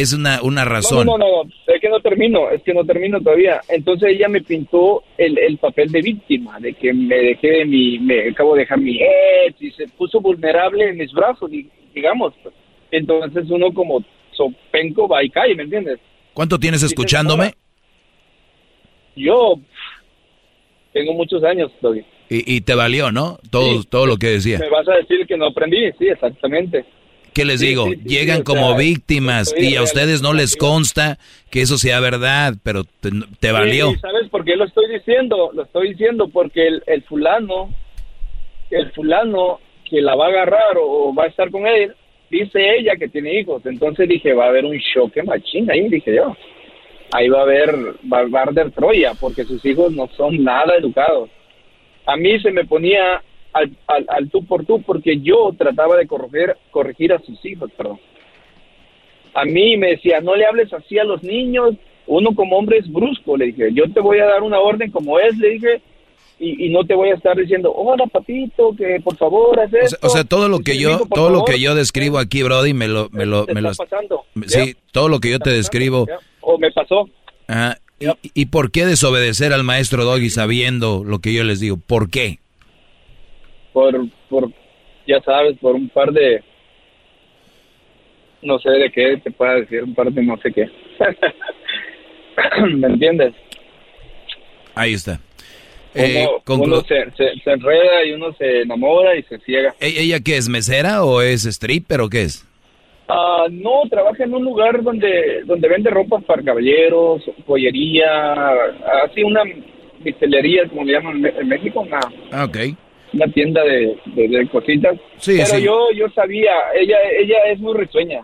es una, una razón. No, no, no, no, es que no termino, es que no termino todavía. Entonces ella me pintó el, el papel de víctima, de que me dejé de mi, me acabo de dejar mi ex y se puso vulnerable en mis brazos, di- digamos. Entonces uno como sopenco va y cae, ¿me entiendes? ¿Cuánto tienes escuchándome? Yo tengo muchos años todavía. Y, y te valió, ¿no? Todo, todo lo que decía. Me vas a decir que no aprendí, sí, exactamente. ¿Qué les digo? sí, sí, Llegan sí, como víctimas y a ustedes no les consta que eso sea verdad, pero te, te valió. ¿Sabes por qué lo estoy diciendo? Lo estoy diciendo porque el, el fulano, el fulano que la va a agarrar o va a estar con él, dice ella que tiene hijos. Entonces dije, va a haber un choque machín ahí, dije yo. Ahí va a haber, va, a Troya, porque sus hijos no son nada educados. A mí se me ponía al, al, al tú por tú porque yo trataba de corregir, corregir a sus hijos, perdón. A mí me decía, no le hables así a los niños, uno como hombre es brusco, le dije, yo te voy a dar una orden como es, le dije, y, y no te voy a estar diciendo, hola papito, que por favor haz O sea, esto. o sea, todo lo que yo, "Mijo, por todo lo favor". que yo describo aquí, Brody, me lo, me lo, Te me lo, pasando, sí, todo lo que yo te describo. O me pasó. Ajá. ¿Y, ¿Y por qué desobedecer al maestro Doggy sabiendo lo que yo les digo? ¿Por qué? Por, por, ya sabes, por un par de, no sé de qué te pueda decir, un par de no sé qué. ¿Me entiendes? Ahí está. Uno, Eh, uno se, se, se enreda y uno se enamora y se ciega. ¿E- ¿Ella qué es, mesera o es stripper o qué es? Ah, no, trabaja en un lugar donde donde vende ropa para caballeros, joyería, así una pistelería, como le llaman en México. Una, Ah, ok. Una tienda de, de, de cositas. Sí, Pero sí. yo yo sabía, ella ella es muy risueña.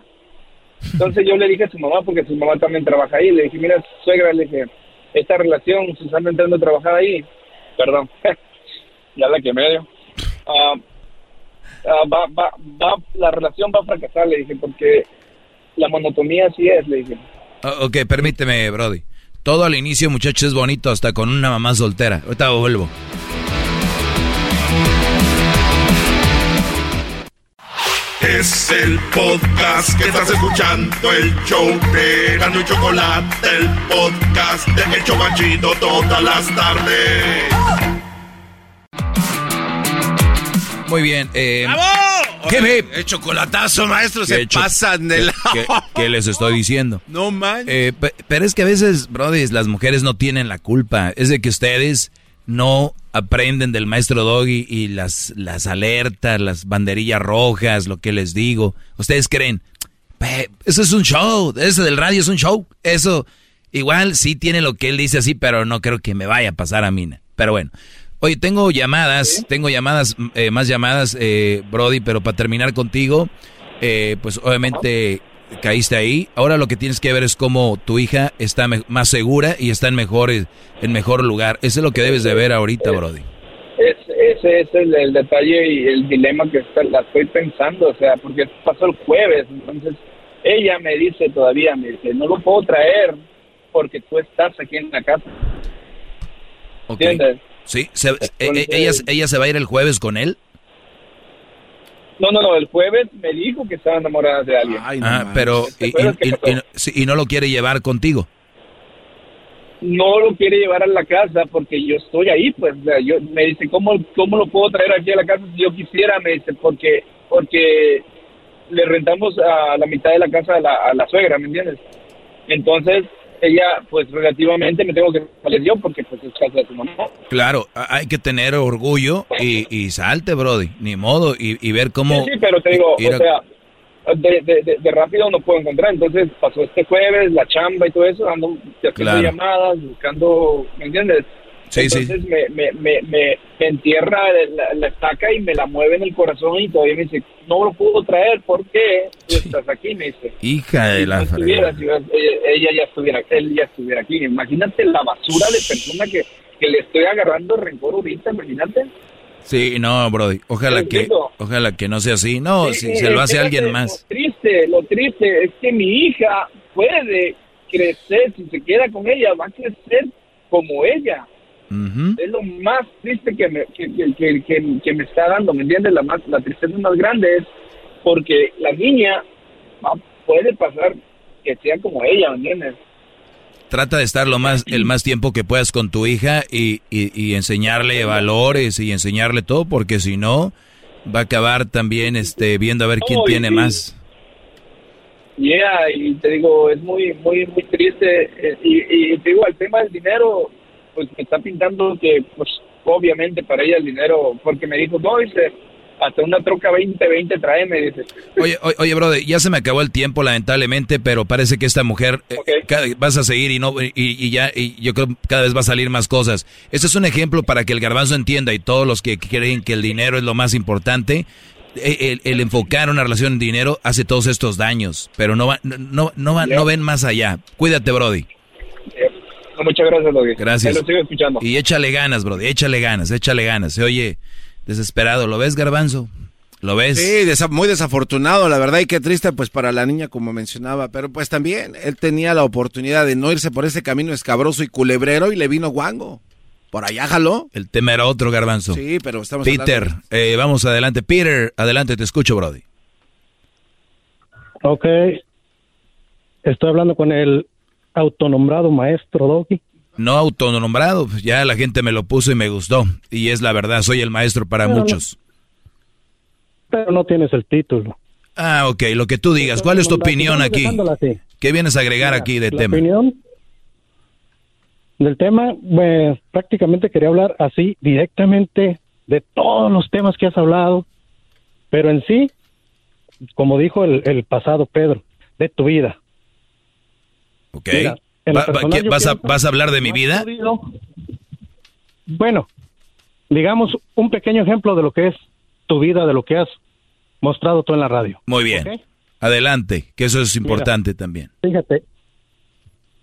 Entonces yo le dije a su mamá, porque su mamá también trabaja ahí, le dije, mira, suegra, le dije, esta relación, Susana entrando a trabajar ahí, perdón, ya la que medio, ah, ah, va, va, va, la relación va a fracasar, le dije, porque la monotonía así es, le dije. O- ok, permíteme, Brody. Todo al inicio, muchachos, es bonito hasta con una mamá soltera. Ahorita vuelvo. Es el podcast que estás escuchando, el show de Gano y Chocolate, el podcast de El Chocachito todas las tardes. Muy bien. Eh, Hip, hip. El chocolatazo, maestro, ¿Qué se hecho? pasan de la... ¿Qué, qué les estoy diciendo? No man. Eh, pe- pero es que a veces, Brody, las mujeres no tienen la culpa. Es de que ustedes no aprenden del maestro Doggy y las, las alertas, las banderillas rojas, lo que les digo. Ustedes creen, "Pe, eso es un show, eso del radio es un show. Eso igual sí tiene lo que él dice así, pero no creo que me vaya a pasar a mí. Pero bueno. Oye, tengo llamadas, tengo llamadas, eh, más llamadas, eh, Brody, pero para terminar contigo, eh, pues obviamente caíste ahí. Ahora lo que tienes que ver es cómo tu hija está más segura y está en mejor, en mejor lugar. Eso es lo que debes de ver ahorita, Brody. Es, ese es el, el detalle y el dilema que está- la estoy pensando, o sea, porque pasó el jueves, entonces ella me dice todavía, me dice, no lo puedo traer porque tú estás aquí en la casa. ¿Entiendes? Sí, se- eh, eh, ella, ella se va a ir el jueves con él. No, no, no, el jueves me dijo que estaba enamorada de alguien. ah, pero y, no- sí, y no lo quiere llevar contigo. no lo quiere llevar a la casa porque yo estoy ahí, pues, o sea, yo, me dice, ¿cómo, ¿cómo lo puedo traer aquí a la casa si yo quisiera? Me dice, porque, porque le rentamos a la mitad de la casa a la, a la suegra, ¿me entiendes? Entonces, ella, pues, relativamente me tengo que salir yo porque, pues, es casa de su mamá. Claro, hay que tener orgullo y, y salte, Brody, ni modo, y, y ver cómo... Sí, sí, pero te digo, ir o sea, de, de, de, de rápido no puedo encontrar. Entonces pasó este jueves, la chamba y todo eso, ando haciendo Claro. llamadas, buscando, ¿me entiendes? Sí, sí. Entonces Me, me, me, me, me entierra la, la estaca y me la mueve en el corazón y todavía me dice, no lo puedo traer, ¿por qué tú estás aquí? Me dice. Hija de Si la estuviera, si ella, ella ya estuviera, él ya estuviera aquí. Imagínate la basura de persona que, que le estoy agarrando rencor ahorita, imagínate. Sí, no, Brody, ojalá que, ojalá que no sea así. No, Sí, si se lo hace alguien más. Lo triste, lo triste es que mi hija puede crecer, si se queda con ella, va a crecer como ella. Es lo más triste que me, que, que, que- que- me está dando, ¿me entiendes? La, más, la tristeza más grande es porque la niña puede pasar que sea como ella, ¿me entiendes? Trata de estar lo más, el más tiempo que puedas con tu hija y, y- y enseñarle valores y enseñarle todo, porque si no, va a acabar también este, viendo a ver quién y tiene sí. más. Yeah, y te digo, es muy, muy, muy triste. eh, Y, y te digo, el tema del dinero, pues me está pintando que, pues, obviamente para ella el dinero, porque me dijo, no, dice, hasta una troca 2020 tráeme, dice. Oye, oye, oye, brother, ya se me acabó el tiempo, lamentablemente, pero parece que esta mujer eh, cada- vas a seguir y no y, y ya y yo creo cada vez va a salir más cosas. Este es un ejemplo para que el garbanzo entienda y todos los que creen que el dinero es lo más importante. El, el enfocar una relación en dinero hace todos estos daños, pero no va, no, no, no, va- no ven más allá. Cuídate, Brody. Muchas gracias, Logi. Gracias. Te lo sigo escuchando. Y échale ganas, Brody, échale ganas, échale ganas. Se oye desesperado. ¿Lo ves, garbanzo? ¿Lo ves? Sí, desa- muy desafortunado, la verdad, y qué triste pues para la niña como mencionaba, pero pues también él tenía la oportunidad de no irse por ese camino escabroso y culebrero y le vino guango. Por allá jaló. El tema era otro, garbanzo. Sí, pero estamos Peter, hablando- eh, vamos adelante. Peter, adelante, te escucho, Brody. Ok. Estoy hablando con el autonombrado maestro Doggy. No autonombrado, pues ya la gente me lo puso y me gustó. Y es la verdad, soy el maestro para muchos. Pero no tienes el título. Ah, ok, lo que tú digas. ¿Cuál es tu opinión aquí? ¿Qué vienes a agregar aquí de La tema? opinión del tema, pues, prácticamente quería hablar así directamente de todos los temas que has hablado, pero en sí, como dijo el, el pasado Pedro, de tu vida. Ok. Mira, en lo Va- va- personal ¿qué- yo ¿Vas, a, pienso- ¿Vas a hablar de mi vida? Bueno, digamos, un pequeño ejemplo de lo que es tu vida, de lo que has mostrado tú en la radio. Muy bien. Adelante, que eso es importante también. Fíjate,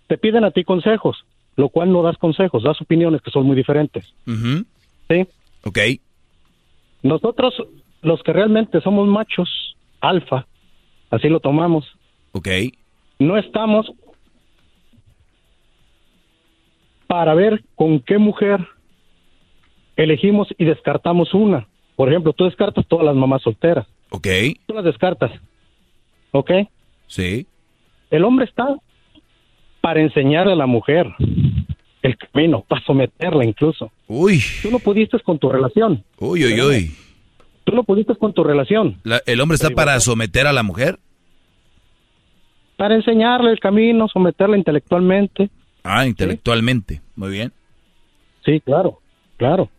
te piden a ti consejos, lo cual no das consejos, das opiniones que son muy diferentes. ¿Sí? Ok. Nosotros, los que realmente somos machos, alfa, así lo tomamos, Ok. no estamos para ver con qué mujer elegimos y descartamos una. Por ejemplo, tú descartas todas las mamás solteras. Ok. Tú las descartas. ¿Ok? Sí. El hombre está para enseñarle a la mujer el camino, para someterla incluso. Uy. Tú no pudiste con tu relación. Uy, uy, uy. Tú no pudiste con tu relación. La- ¿El hombre está para someter a la mujer? Para enseñarle el camino, someterla intelectualmente. Ah, intelectualmente. Muy bien. Sí, claro, claro.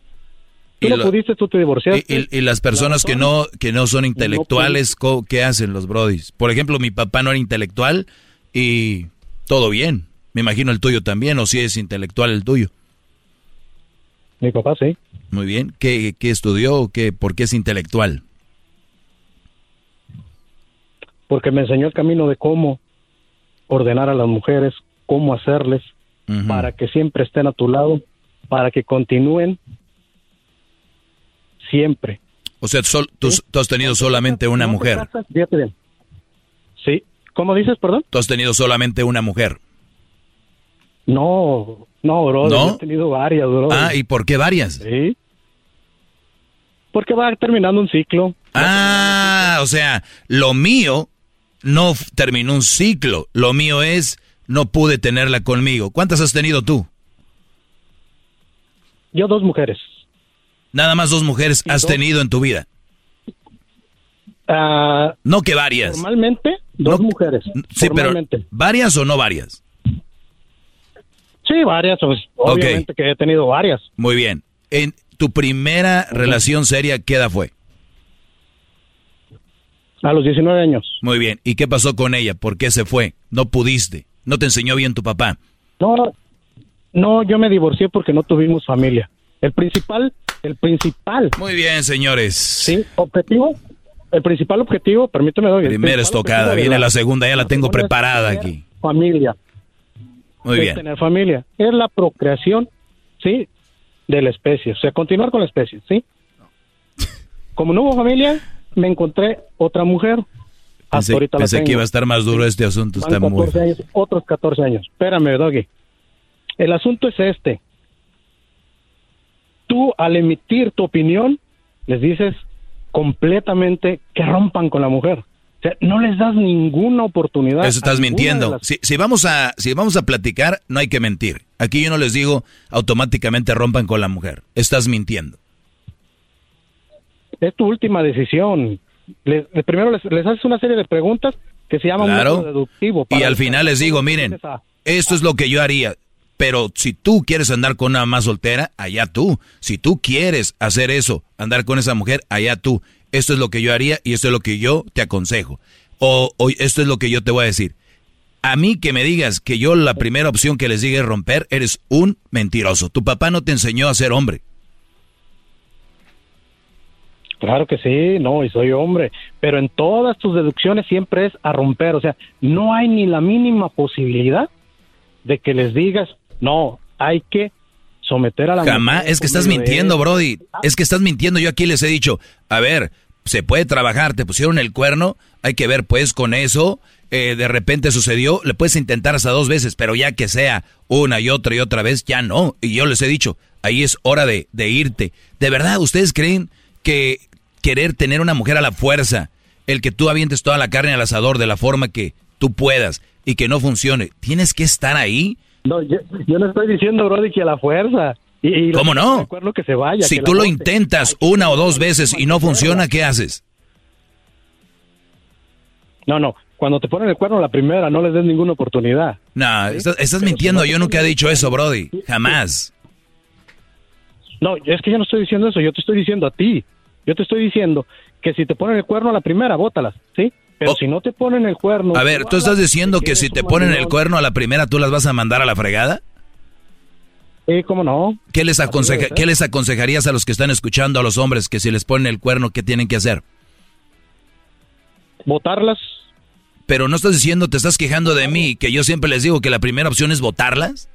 Tú Y no lo- pudiste, tú te divorciaste. Y, y las personas que no que no son intelectuales, co- ¿qué hacen los brodis? Por ejemplo, mi papá no era intelectual y todo bien. Me imagino el tuyo también, o si es intelectual el tuyo. Mi papá sí. Muy bien. ¿Qué, qué estudió o qué, por qué es intelectual? porque me enseñó el camino de cómo ordenar a las mujeres, cómo hacerles, para que siempre estén a tu lado, para que continúen siempre. O sea, sol- tú, tú has tenido solamente una mujer. fíjate bien. Sí, ¿cómo dices, perdón? Tú has tenido solamente una mujer. No, no, bro, ¿No? he tenido varias, bro. Ah, ¿y por qué varias? Sí. Porque va terminando un ciclo. Ah, o sea, lo mío no terminó un ciclo. Lo mío es, no pude tenerla conmigo. ¿Cuántas has tenido tú? Yo dos mujeres. Nada más dos mujeres has dos. tenido en tu vida. Ah, No que varias. Normalmente, dos mujeres. Sí, pero. ¿varias o no varias? Sí, varias, pues, obviamente que he tenido varias. Muy bien. En tu primera relación seria, ¿qué edad fue? A los 19 años. Muy bien. ¿Y qué pasó con ella? ¿Por qué se fue? No pudiste. No te enseñó bien tu papá. No, no, yo me divorcié porque no tuvimos familia. El principal, el principal. Muy bien, señores. Sí, objetivo. El principal objetivo, permíteme doy. Primera estocada, viene la segunda, ya la tengo segunda es preparada aquí. Familia. Muy bien. tener familia. Es la procreación, sí, de la especie. O sea, continuar con la especie, ¿sí? Como no hubo familia, me encontré otra mujer. Hasta Pensé, ahorita pensé que iba a estar más duro este asunto. Van Está muy... 14 años, otros 14 años. Espérame, Doggy. El asunto es este. Tú, al emitir tu opinión, les dices completamente que rompan con la mujer. O sea, no les das ninguna oportunidad. Eso estás mintiendo. las- Si, si vamos a, si vamos a platicar, no hay que mentir. Aquí yo no les digo automáticamente rompan con la mujer. Estás mintiendo. Es tu última decisión. Les- primero les, les haces una serie de preguntas que se llaman Claro. deductivo. Y al final les digo, miren, esto es lo que yo haría. Pero si tú quieres andar con una más soltera, allá tú. Si tú quieres hacer eso, andar con esa mujer, allá tú. Esto es lo que yo haría y esto es lo que yo te aconsejo. O, o esto es lo que yo te voy a decir. A mí que me digas que yo la primera opción que les diga es romper, eres un mentiroso. Tu papá no te enseñó a ser hombre. Claro que sí, no, y soy hombre, pero en todas tus deducciones siempre es a romper, o sea, no hay ni la mínima posibilidad de que les digas, no, hay que someter a la Jamás, mujer es que estás de mintiendo. Brody. Es que estás mintiendo. Yo aquí les he dicho, a ver, se puede trabajar, te pusieron el cuerno, hay que ver pues con eso, eh, de repente sucedió, le puedes intentar hasta dos veces, pero ya que sea una y otra y otra vez, ya no. Y yo les he dicho, ahí es hora de, de irte. ¿De verdad ustedes creen que querer tener una mujer a la fuerza, el que tú avientes toda la carne al asador de la forma que tú puedas y que no funcione, tienes que estar ahí? No, yo, yo no estoy diciendo, Brody, que a la fuerza. Y, y ¿Cómo no? que se vaya. Si que tú lo intentas una o dos veces y no funciona, ¿qué haces? No, no, cuando te ponen el cuerno la primera, no les des ninguna oportunidad. No, estás, estás mintiendo. Yo nunca he dicho eso, Brody. Jamás. No, es que yo no estoy diciendo eso, yo te estoy diciendo a ti. Yo te estoy diciendo que si te ponen el cuerno a la primera, bótalas, ¿sí? Pero si no te ponen el cuerno... A ver, ¿tú estás diciendo que si te ponen el cuerno a la primera, tú las vas a mandar a la fregada? Sí, cómo no. ¿Qué les, aconseja, ¿Qué les aconsejarías a los que están escuchando a los hombres que si les ponen el cuerno, qué tienen que hacer? Votarlas. Pero no estás diciendo, te estás quejando de mí, que yo siempre les digo que la primera opción es votarlas.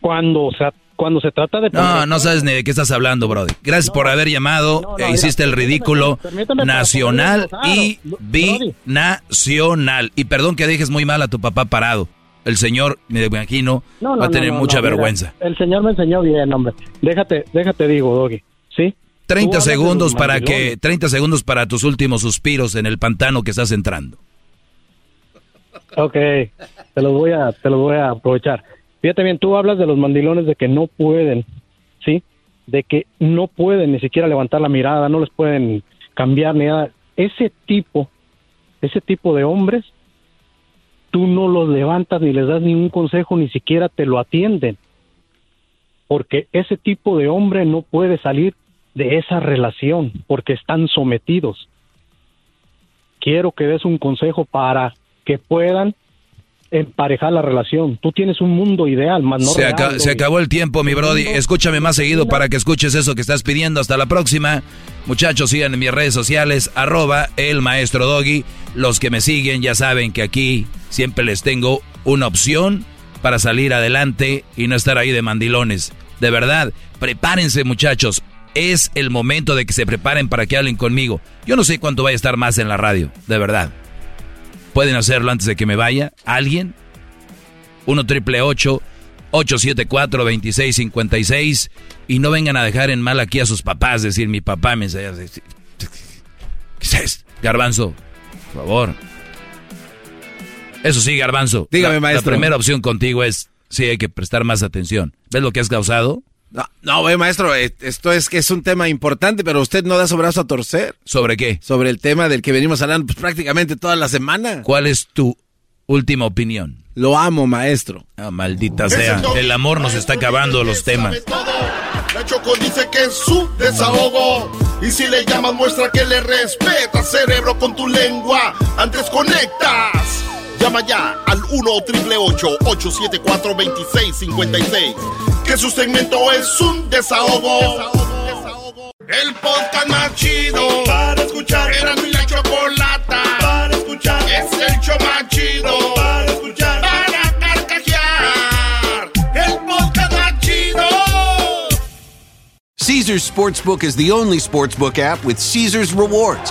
Cuando se, cuando se trata de... No, no sabes ni de qué estás hablando, Brody. Gracias por haber llamado. e hiciste el ridículo nacional y binacional. Y perdón que dejes muy mal a tu papá parado el señor, me imagino, va a tener mucha vergüenza. el señor me enseñó bien, hombre. Déjate, déjate digo, Doggy. ¿Sí? 30 segundos para que 30 segundos para tus últimos suspiros en el pantano que estás entrando. Ok, te los voy a te los voy a aprovechar. Fíjate bien, tú hablas de los mandilones de que no pueden, ¿sí? De que no pueden ni siquiera levantar la mirada, no les pueden cambiar ni nada. Ese tipo, ese tipo de hombres tú no los levantas ni les das ningún consejo, ni siquiera te lo atienden. Porque ese tipo de hombre no puede salir de esa relación porque están sometidos. Quiero que des un consejo para que puedan emparejar la relación. Tú tienes un mundo ideal, más no se, se acabó el tiempo, mi brody. Escúchame más seguido para que escuches eso que estás pidiendo. Hasta la próxima. Muchachos, sigan en mis redes sociales, arroba el maestro Doggy. Los que me siguen ya saben que aquí siempre les tengo una opción para salir adelante y no estar ahí de mandilones. De verdad, prepárense muchachos. Es el momento de que se preparen para que hablen conmigo. Yo no sé cuánto vaya a estar más en la radio, de verdad. Pueden hacerlo antes de que me vaya. ¿Alguien? 1 triple 874 2656 y no vengan a dejar en mal aquí a sus papás, decir mi papá me enseña. ¿Qué es Garbanzo, por favor. Eso sí, Garbanzo. Dígame, maestro. La primera opción contigo es, sí, hay que prestar más atención. ¿Ves lo que has causado? No, no, maestro, eh, esto es que es un tema importante, pero usted no da su brazo a torcer. ¿Sobre qué? Sobre el tema del que venimos hablando pues, prácticamente toda la semana. ¿Cuál es tu última opinión? Lo amo, maestro. Ah, maldita sea. El amor nos está acabando los temas. La Choco dice que es su desahogo. Y si le llamas, muestra que le respeta, cerebro, con tu lengua. Antes conectas. Llama ya al 1-888-874-2656. Que su segmento es un desahogo. El podcast más chido para escuchar. Era mi la chocolata para escuchar. Es el show más chido para escuchar. Para carcajear. El podcast más chido. Caesar's Sportsbook is the only sportsbook app with Caesar's rewards.